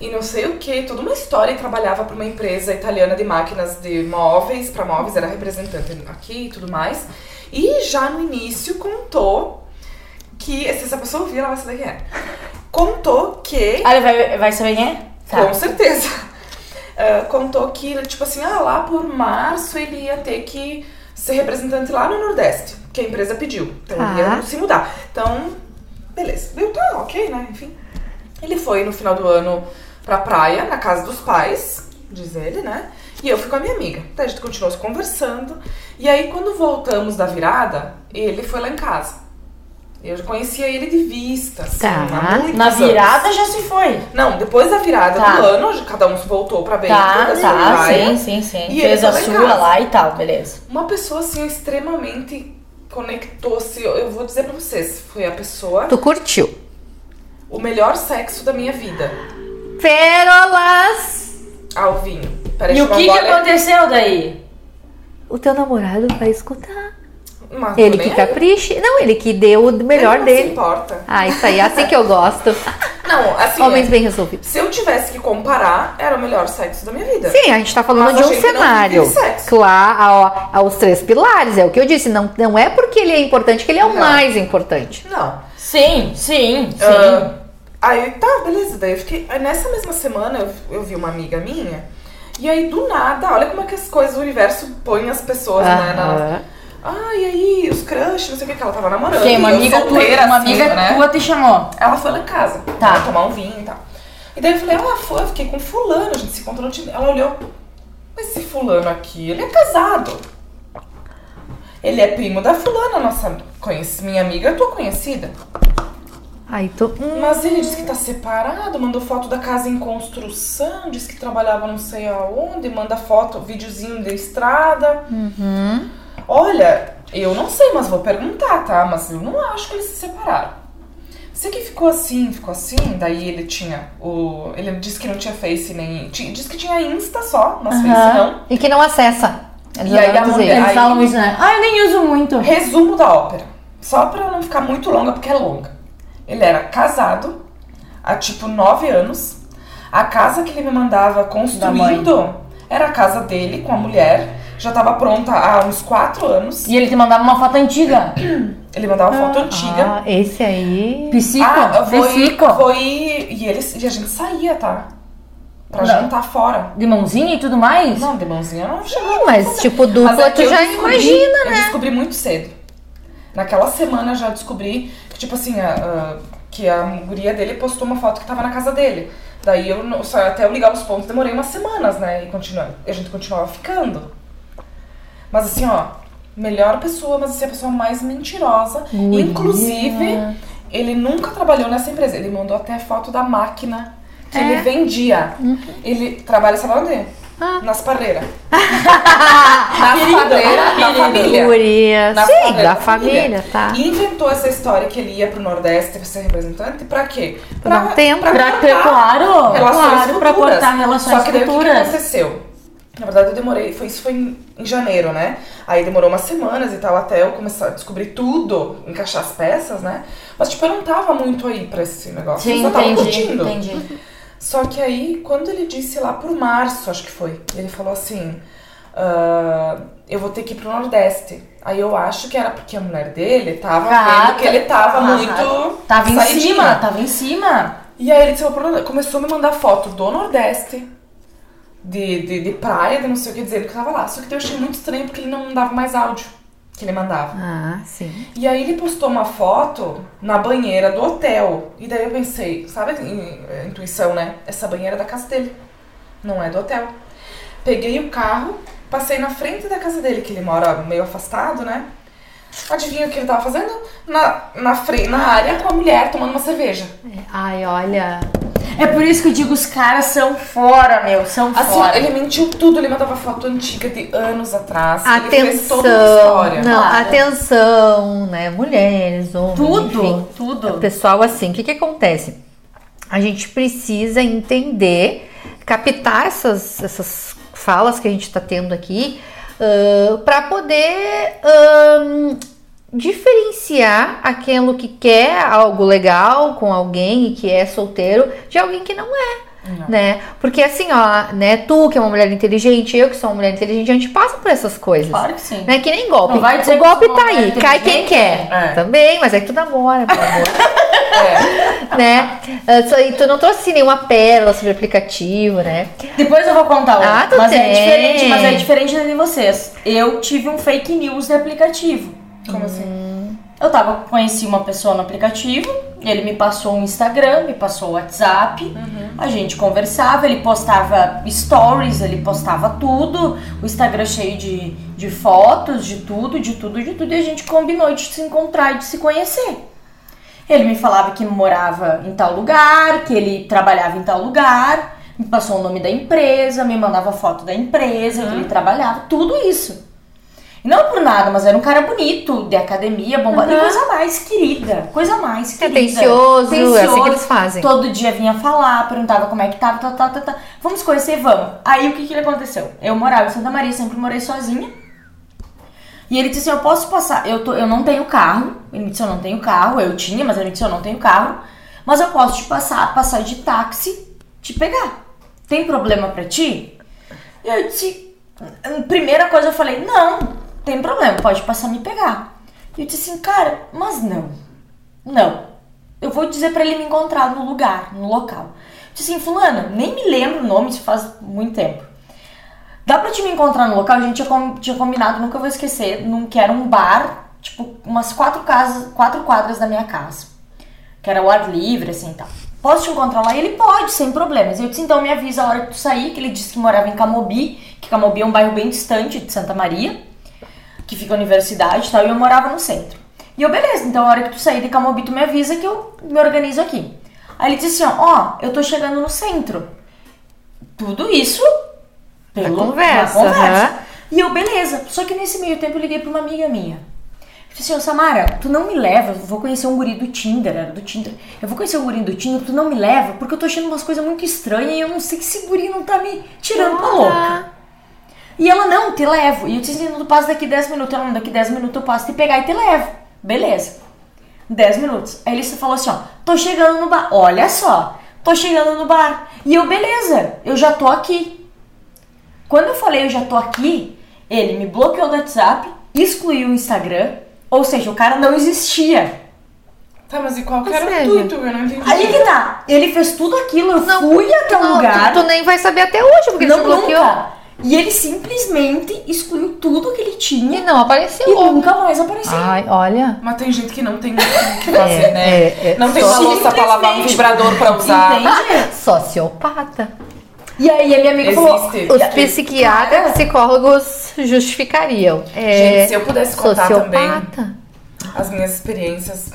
e não sei o que, toda uma história. E trabalhava pra uma empresa italiana de máquinas de móveis, pra móveis, era representante aqui e tudo mais. E já no início contou que. Se essa pessoa ouvir, ela vai saber quem é. Contou que. Ah, ele vai, vai saber quem é? Tá. Com certeza. Ah, contou que, tipo assim, ah, lá por março ele ia ter que ser representante lá no Nordeste, que a empresa pediu. Então ele Tá. ia se mudar. Então, beleza. Eu tá, ok, né? Enfim. Ele foi no final do ano pra praia, na casa dos pais, diz ele, né? E eu fui com a minha amiga. Daí a gente continuou se conversando. E aí, quando voltamos da virada, ele foi lá em casa. Eu já conhecia ele de vista, assim, Tá. Na anos. virada já se foi. Não, depois da virada Tá. do ano, cada um voltou pra bem Tá, tá, praia. sim, sim, sim. E Fez a sua casa. lá e tal, beleza. Uma pessoa assim extremamente conectou-se. Eu vou dizer pra vocês, foi a pessoa, Tu curtiu. o melhor sexo da minha vida. Pérolas. Ao Peraí, E o que, que aconteceu daí? O teu namorado vai escutar. Mas Ele que aí. capriche. Não, ele que deu o melhor Ele não se dele. importa. Ah, isso aí, é assim que eu gosto. Não, assim, Homens é, bem resolvidos. se eu tivesse que comparar, era o melhor sexo da minha vida. Sim, a gente tá falando Mas de um cenário. sexo. Claro, ó, aos três pilares, é o que eu disse. Não, não é porque ele é importante que ele é o Não. mais importante. Não. Sim, sim, sim. Ah, aí tá, beleza. Daí eu fiquei. aí nessa mesma semana eu, eu vi uma amiga minha. E aí, do nada, olha como é que as coisas, o universo põe as pessoas, né? Na, ah, e aí, os crush, não sei o que, que ela tava namorando. Quem? Uma amiga tua, solteira, uma assim, amiga né? tua te chamou. Ela foi lá em casa, Tá. pra tomar um vinho e tal. E daí eu falei, ah, foi, eu fiquei com fulano, a gente se encontrou no Tinder. Ela olhou, mas esse fulano aqui, ele é casado. Ele é primo da fulana, nossa conhece, minha amiga, tua conhecida. Aí tô. hum, Mas ele disse que tá separado, mandou foto da casa em construção, disse que trabalhava não sei aonde, manda foto, videozinho da estrada. Olha, eu não sei, mas vou perguntar, tá? Mas eu não acho que eles se separaram. Sei que ficou assim, ficou assim, daí ele tinha o. Ele disse que não tinha Face nem. Disse que tinha Insta só, mas Face não. E que não acessa. Eles E aí a mulher- Eles Aí- falam isso, né? Ah, eu nem uso muito. Resumo da ópera. Só pra não ficar muito longa, porque é longa. Ele era casado há tipo nove anos. A casa que ele me mandava construindo era a casa dele com a mulher. Já tava pronta há uns quatro anos. E ele te mandava uma foto antiga. Ele mandava foto antiga. Ah, esse aí. Psico, Ah, foi, psico. foi. E, eles, e a gente saía, tá? Pra Não. jantar fora. De mãozinha e tudo mais? Não, de mãozinha não chegou. Não, mas tipo, Mas dupla é que tu eu já imagina, Eu né? descobri muito cedo. Naquela semana já descobri que, tipo assim, a, a- que a guria dele postou uma foto que tava na casa dele. Daí eu, até eu ligar os pontos, demorei umas semanas, né? E continua, a gente continuava ficando. Mas assim, ó, melhor pessoa, mas assim, a pessoa mais mentirosa. Guria. Inclusive, ele nunca trabalhou nessa empresa. Ele mandou até foto da máquina que ele vendia. Ele trabalha, sabe onde? Nas parreiras. Nas parreiras da família. Guria. Na Sim, família, da família, tá? E inventou essa história que ele ia pro Nordeste ser representante pra quê? Pra dar um tempo. Pra ter, cortar claro, relações claro, pra cortar relações Só que daí o que, que aconteceu? Na verdade eu demorei, foi, isso foi em, em janeiro, né? Aí demorou umas semanas e tal até eu começar a descobrir tudo, encaixar as peças, né? Mas tipo, eu não tava muito aí pra esse negócio. Sim, eu só tava entendi, curtindo. entendi. Só que aí, quando ele disse lá por março, acho que foi, ele falou assim: "Ah, eu vou ter que ir pro Nordeste. Aí eu acho que era porque a mulher dele tava vendo que ele tava Ah, muito. Tava em cima, tava em cima. E aí ele disse, "Eu vou pro Nordeste." começou a me mandar foto do Nordeste, de, de, de praia, de não sei o que, dizendo que tava lá. Só que eu achei muito estranho porque ele não mandava mais áudio que ele mandava. Ah, sim. E aí ele postou uma foto na banheira do hotel. E daí eu pensei, sabe a intuição, né? Essa banheira é da casa dele. Não é do hotel. Peguei o carro, passei na frente da casa dele, que ele mora meio afastado, né? Adivinha o que ele tava fazendo? Na, na, na área com a mulher tomando uma cerveja. Ai, olha. É por isso que eu digo, os caras são fora, meu, são Assim, fora. ele mentiu tudo, ele mandava foto antiga de anos atrás. Ele fez toda uma Atenção. história. Não, Claro. atenção, né? Mulheres, homens. Tudo, enfim. tudo. Pessoal, assim, o que que acontece? A gente precisa entender, captar essas, essas falas que a gente está tendo aqui, para poder ahn, diferenciar aquilo que quer algo legal com alguém e que é solteiro de alguém que não é. Né? Porque assim, ó, né, tu que é uma mulher inteligente, eu que sou uma mulher inteligente, a gente passa por essas coisas. Claro que sim. Né? Que nem golpe. Não vai dizer o golpe tá aí, cai quem quer. É. Também, mas é que tu namora, meu amor. É. né? Ah, E tu não trouxe nenhuma pérola sobre aplicativo, né? Depois eu vou contar Ah, outra. tu mas é tem. diferente, mas é diferente de vocês. Eu tive um fake news de aplicativo. Como assim? Eu tava, conheci uma pessoa no aplicativo, ele me passou um Instagram, me passou o WhatsApp, a gente conversava, ele postava stories, ele postava tudo, o Instagram cheio de, de fotos, de tudo, de tudo, de tudo, e a gente combinou de se encontrar e de se conhecer. Ele me falava que morava em tal lugar, que ele trabalhava em tal lugar, me passou o nome da empresa, me mandava foto da empresa que ele trabalhava, tudo isso. E não por nada, mas era um cara bonito, de academia, bombado, e Uhum. coisa mais querida, coisa mais querida. Atencioso, é assim que eles fazem. Todo dia vinha falar, perguntava como é que tava, tá, tá, tá, tá. Vamos conhecer, vamos. Aí o que que aconteceu? Eu morava em Santa Maria, sempre morei sozinha. E ele disse assim, eu posso passar, eu, tô, eu não tenho carro. Ele me disse, eu não tenho carro, eu tinha, mas ele me disse, eu não tenho carro. Mas eu posso te passar, passar de táxi, te pegar. Tem problema pra ti? E eu disse, primeira coisa eu falei, não, tem problema, pode passar me pegar. E eu disse assim, cara, mas não, não. Eu vou dizer pra ele me encontrar no lugar, no local. Eu disse assim, fulana, nem me lembro o nome, isso faz muito tempo. Dá pra te me encontrar no local? A gente tinha, com- tinha combinado, nunca vou esquecer, num, que era um bar, tipo, umas quatro casas, quatro quadras da minha casa. Que era o ar livre, assim, tal. Posso te encontrar lá? Ele pode, sem problemas. Eu disse, então me avisa a hora que tu sair, que ele disse que morava em Camobi, que Camobi é um bairro bem distante de Santa Maria, que fica a universidade e tal, e eu morava no centro. E eu, beleza, então a hora que tu sair de Camobi, tu me avisa que eu me organizo aqui. Aí ele disse assim, ó, ó, eu tô chegando no centro. Tudo isso pelo, Na conversa, conversa. aham. E eu, beleza. Só que nesse meio tempo eu liguei pra uma amiga minha. Eu Falei assim, Samara, tu não me leva, eu vou conhecer um guri do Tinder, era do Tinder. Eu vou conhecer um guri do Tinder, tu não me leva, porque eu tô achando umas coisas muito estranhas e eu não sei que esse guri não tá me tirando pra louca. E ela, não, te levo. E eu disse assim, tu passa daqui 10 minutos. Ela, não, daqui 10 minutos eu passo te pegar e te levo. Beleza. 10 minutos. Aí ele falou assim, ó, tô chegando no bar. Olha só, tô chegando no bar. E eu, beleza, eu já tô aqui. Quando eu falei eu já tô aqui, ele me bloqueou do WhatsApp, excluiu o Instagram, ou seja, o cara não existia. Tá, mas e qual que era o intuito? Eu não entendi. Aí que tá, ele fez tudo aquilo, eu Não, fui até o Não, lugar. tu, tu nem vai saber até hoje, porque ele não te bloqueou. nunca. E ele simplesmente excluiu tudo que ele E tinha não apareceu. e nunca mais apareceu. Ai, olha. Mas tem gente que não tem o que fazer, É, né? é, é. não tem uma louça pra lavar, um vibrador pra usar. Entende? Sociopata. E aí a minha amiga falou. Existe. Os psiquiatras, Cara. psicólogos justificariam. É, Gente, se eu pudesse contar também sociopata. as minhas experiências.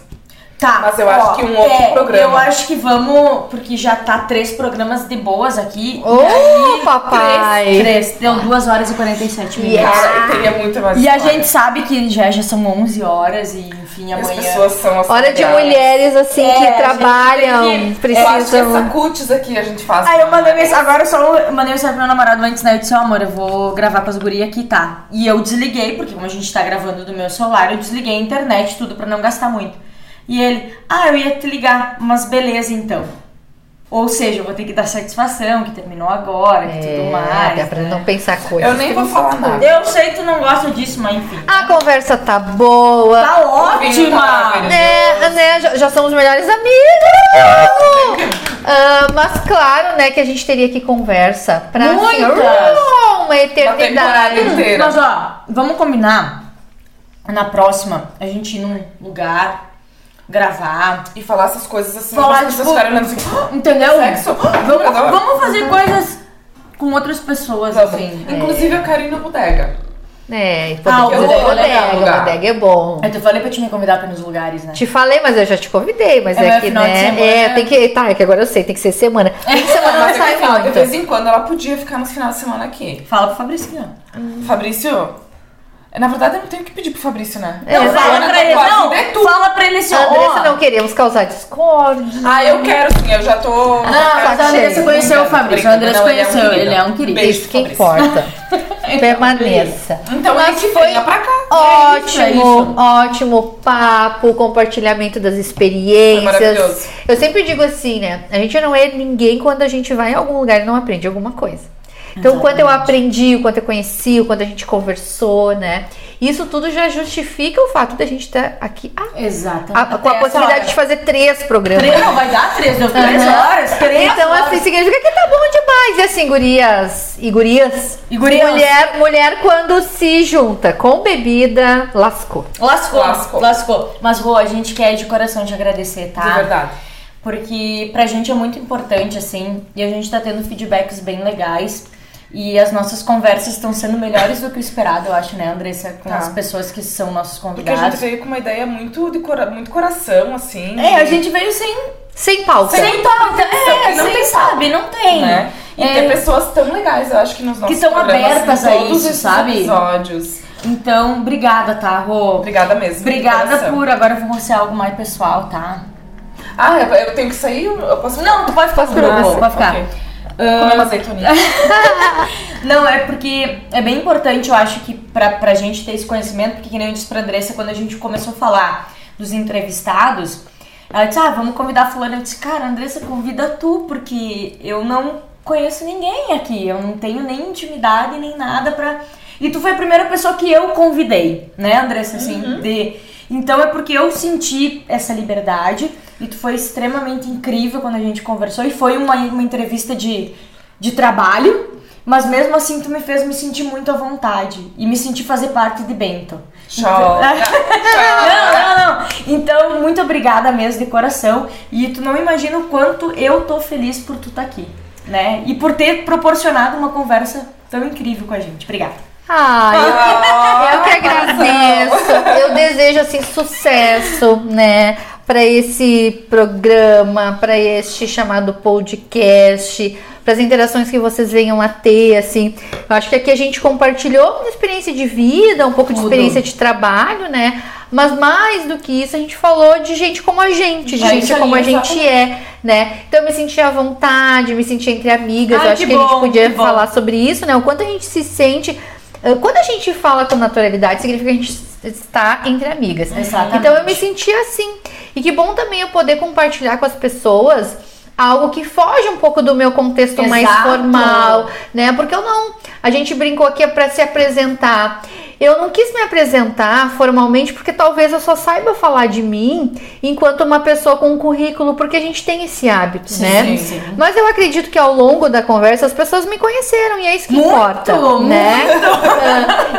Tá, Mas eu acho que um outro é, programa. Eu acho que vamos. Porque já tá três programas de boas aqui. Ô, aí, papai! Três, três. Deu 2 horas e 47 minutos. Yeah. Cara, eu teria muito mais E a história. gente sabe que já, já são 11 horas e, enfim, As amanhã. pessoas são assim. Hora de mulheres assim É, a que trabalham, que- Eu acho que essa precisam. cutis aqui a gente faz. Aí eu mandei mensagem, agora eu só mandei mensagem pro meu namorado antes, né? Eu disse, ó amor, eu vou gravar com as gurias aqui, tá? E eu desliguei, porque como a gente tá gravando do meu celular, eu desliguei a internet, tudo pra não gastar muito. E ele, ah, eu ia te ligar, mas beleza então. Ou seja, eu vou ter que dar satisfação, que terminou agora, e tudo É, mais. até pra né? não pensar coisas. Eu nem que vou falar nada. Eu sei que tu não gosta disso, mas enfim. A conversa tá boa. Tá ótima! Né, né, já, já somos melhores amigos! Ah, mas claro, né, que a gente teria que conversa pra Muitas! uma Uma eternidade. inteira. Mas ó, vamos combinar na próxima a gente ir num lugar, gravar, E falar essas coisas assim, Falar, as pessoas tipo, ficarem olhando assim. entendeu? Sexo? Vamos, vamos fazer coisas com outras pessoas, Vamos. assim. Inclusive eu quero ir na bodega. É, e Ah, o bodega, bodega é bodega, bodega é bom. Eu te falei pra te me convidar pra ir nos lugares, né? Te falei, mas eu já te convidei, mas É, é, que, final de né? semana- É, tem que. Tá, é que agora eu sei, tem que ser semana. Fim de semana não Mas eu sai quero falar, de vez em quando ela podia ficar nos finais de semana aqui. Fala pro Fabrício ó. Fabrício, na verdade eu não tenho que pedir pro Fabrício, né? É, Não, fala pra ele, não, é tu. fala pra ele assim. Andressa, não queremos causar discórdia. Ah, eu quero sim, eu já tô. Não, mas a Andressa conheceu o Fabrício. O Andressa Não, ele é um conheceu, querido. ele é um querido. Beijo, Isso que Fabrício. importa. Permaneça. Então Mas que foi pra cá. isso, é Ótimo, ótimo papo, compartilhamento das Foi experiências. maravilhoso. Eu sempre digo assim, né? A gente não é ninguém quando a gente vai em algum lugar e não aprende alguma coisa. Então, o quanto eu aprendi, o quanto eu conheci, o quanto a gente conversou, né? Isso tudo já justifica o fato da gente estar aqui ah, Exatamente. a- com a possibilidade de fazer três programas. Três, não, vai dar três, deu três Aham. horas, três Então, horas. assim, significa que tá bom demais. E assim, gurias e gurias. E gurias. Mulher, mulher, quando se junta com bebida, lascou. Lascou, Lascou. lascou. Mas, Rô, a gente quer de coração te agradecer, tá? De verdade. Porque pra gente é muito importante, assim, e a gente tá tendo feedbacks bem legais. E as nossas conversas estão sendo melhores do que o esperado, eu acho, né, Andressa? Com Tá. as pessoas que são nossos Porque a convidados. gente veio com uma ideia muito de cora... muito coração, assim. É, a gente veio sem. Sem pauta. Sem pauta. É, que não sem tem sabe, não tem. né? E É, tem pessoas tão legais, eu acho que nos nossos tão programas, abertas em a todos isso, sabe? episódios. Então, obrigada, tá, Rô? Obrigada mesmo. Obrigada por. Agora vamos ser algo mais pessoal, tá? Ah, eu eu tenho que sair? Eu posso Não, tu pode ficar Posso comigo, pra você. pode ficar. Ok. Ah, Comer uma azeitoninha. Não, é porque é bem importante, eu acho, que pra, pra gente ter esse conhecimento, porque que nem eu disse pra Andressa, quando a gente começou a falar dos entrevistados, ela disse, ah, vamos convidar a fulana. Eu disse, cara, Andressa, convida tu, porque eu não conheço ninguém aqui, eu não tenho nem intimidade, nem nada pra... E tu foi a primeira pessoa que eu convidei, né, Andressa, assim, de... Então é porque eu senti essa liberdade e tu foi extremamente incrível quando a gente conversou e foi uma, uma entrevista de, de trabalho, mas mesmo assim tu me fez me sentir muito à vontade e me sentir fazer parte de Bento. Show. Não, não, não. Então, muito obrigada mesmo de coração. E tu não imagina o quanto eu tô feliz por tu estar aqui, né? E por ter proporcionado uma conversa tão incrível com a gente. Obrigada. Ai, eu, Ah, eu que agradeço. Eu desejo assim sucesso, né, para esse programa, para este chamado podcast, para as interações que vocês venham a ter, assim. Eu acho que aqui a gente compartilhou uma experiência de vida, um pouco de Tudo. experiência de trabalho, né? Mas mais do que isso, a gente falou de gente como a gente, de É gente como a gente é, né? Então eu me sentia à vontade, me sentia entre amigas. Ai, eu acho que que, a gente bom, podia bom. falar sobre isso, né? O quanto a gente se sente. eh, Quando a gente fala com naturalidade, significa que a gente está entre amigas. Exatamente. Então eu me sentia assim. E que bom também eu poder compartilhar com as pessoas algo que foge um pouco do meu contexto mais Exato. formal, né? Porque eu não. A gente brincou aqui para se apresentar. Eu não quis me apresentar formalmente porque talvez eu só saiba falar de mim enquanto uma pessoa com um currículo, porque a gente tem esse hábito, né? sim, sim. Mas eu acredito que ao longo da conversa as pessoas me conheceram e é isso que Muito, importa, né?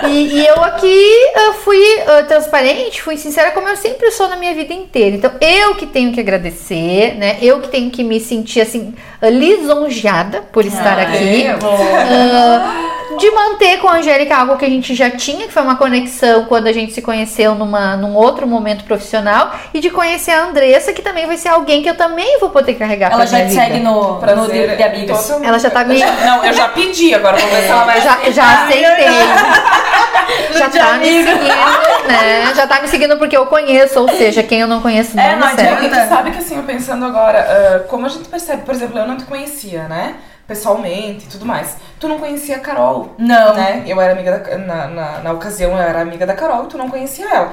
Ah, e, e eu aqui ah, fui ah, transparente, fui sincera como eu sempre sou na minha vida inteira. Então eu que tenho que agradecer, né? Eu que tenho que me sentir assim ah, lisonjeada por estar Ai, aqui. Ah, de manter com a Angélica algo que a gente já tinha, que foi uma conexão quando a gente se conheceu numa, num outro momento profissional, e de conhecer a Andressa, que também vai ser alguém que eu também vou poder carregar Ela pra já minha te vida. segue no, no Prazer, de, de amigas. totalmente. Ela já tá me- Não, eu já pedi, agora vamos ver se ela vai Já, já aceitei. já de tá me seguindo, né? Já tá me seguindo porque eu conheço, ou seja, quem eu não conheço não É, me não segue. adianta. Tu sabe que assim, eu pensando agora, ah, como a gente percebe, por exemplo, eu não te conhecia, né? Pessoalmente e tudo mais. Tu não conhecia a Carol. Não. Né? Eu era amiga da, na, na, na ocasião, eu era amiga da Carol, tu não conhecia ela.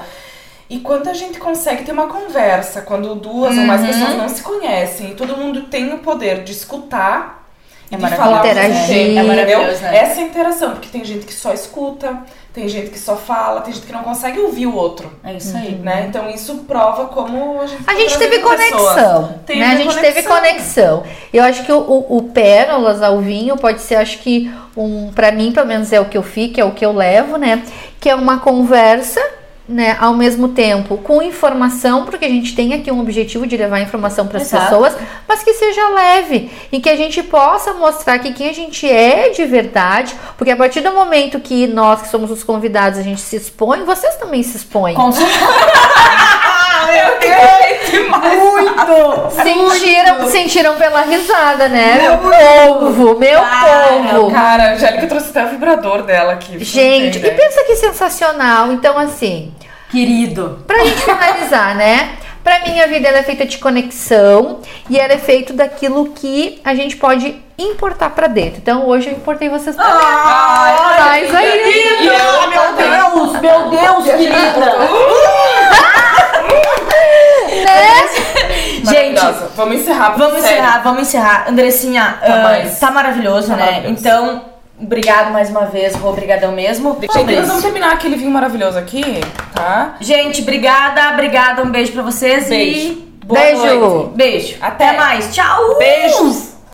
E quando a gente consegue ter uma conversa, quando duas ou mais Uhum. pessoas não se conhecem e todo mundo tem o poder de escutar e É de falar Interagir. sente, É entendeu? maravilhoso, né? Essa é interação, porque tem gente que só escuta, tem gente que só fala, tem gente que não consegue ouvir o outro. É isso aí. Né? Então isso prova como a gente A gente teve conexão, Teve né? A gente teve conexão. Eu acho que o, o, o Pérolas ao vinho pode ser, acho que um, para mim pelo menos é o que eu fico, é o que eu levo, né? Que é uma conversa, né? Ao mesmo tempo com informação, porque a gente tem aqui um objetivo de levar informação para as pessoas, mas que seja leve e que a gente possa mostrar que quem a gente é de verdade, porque a partir do momento que nós que somos os convidados a gente se expõe, vocês também se expõem. Com. Eu queria demais. Muito! Sentiram, sentiram pela risada, né? Meu povo, meu Cara, povo. Cara, a Angélica trouxe até o vibrador dela aqui. Gente, e pensa que sensacional. Então, assim, Querido. pra gente finalizar, né? Pra mim, a vida ela é feita de conexão e ela é feita daquilo que a gente pode importar pra dentro. Então, hoje eu importei vocês pra dentro. Ai, Mas aí, eu, meu Deus. Meu Deus, querida! Gente, Maravilhosa. vamos encerrar. vamos sério, encerrar, vamos encerrar. Andressinha, ah, mais- tá maravilhoso, tá né? maravilhoso. Então, obrigado mais uma vez, Rô, obrigadão mesmo. Gente, nós vamos terminar aquele vinho maravilhoso aqui, tá? Gente, obrigada, obrigada, um beijo pra vocês Beijo. e boa Beijo. noite. Beijo. Até. Até mais. Tchau. Beijos.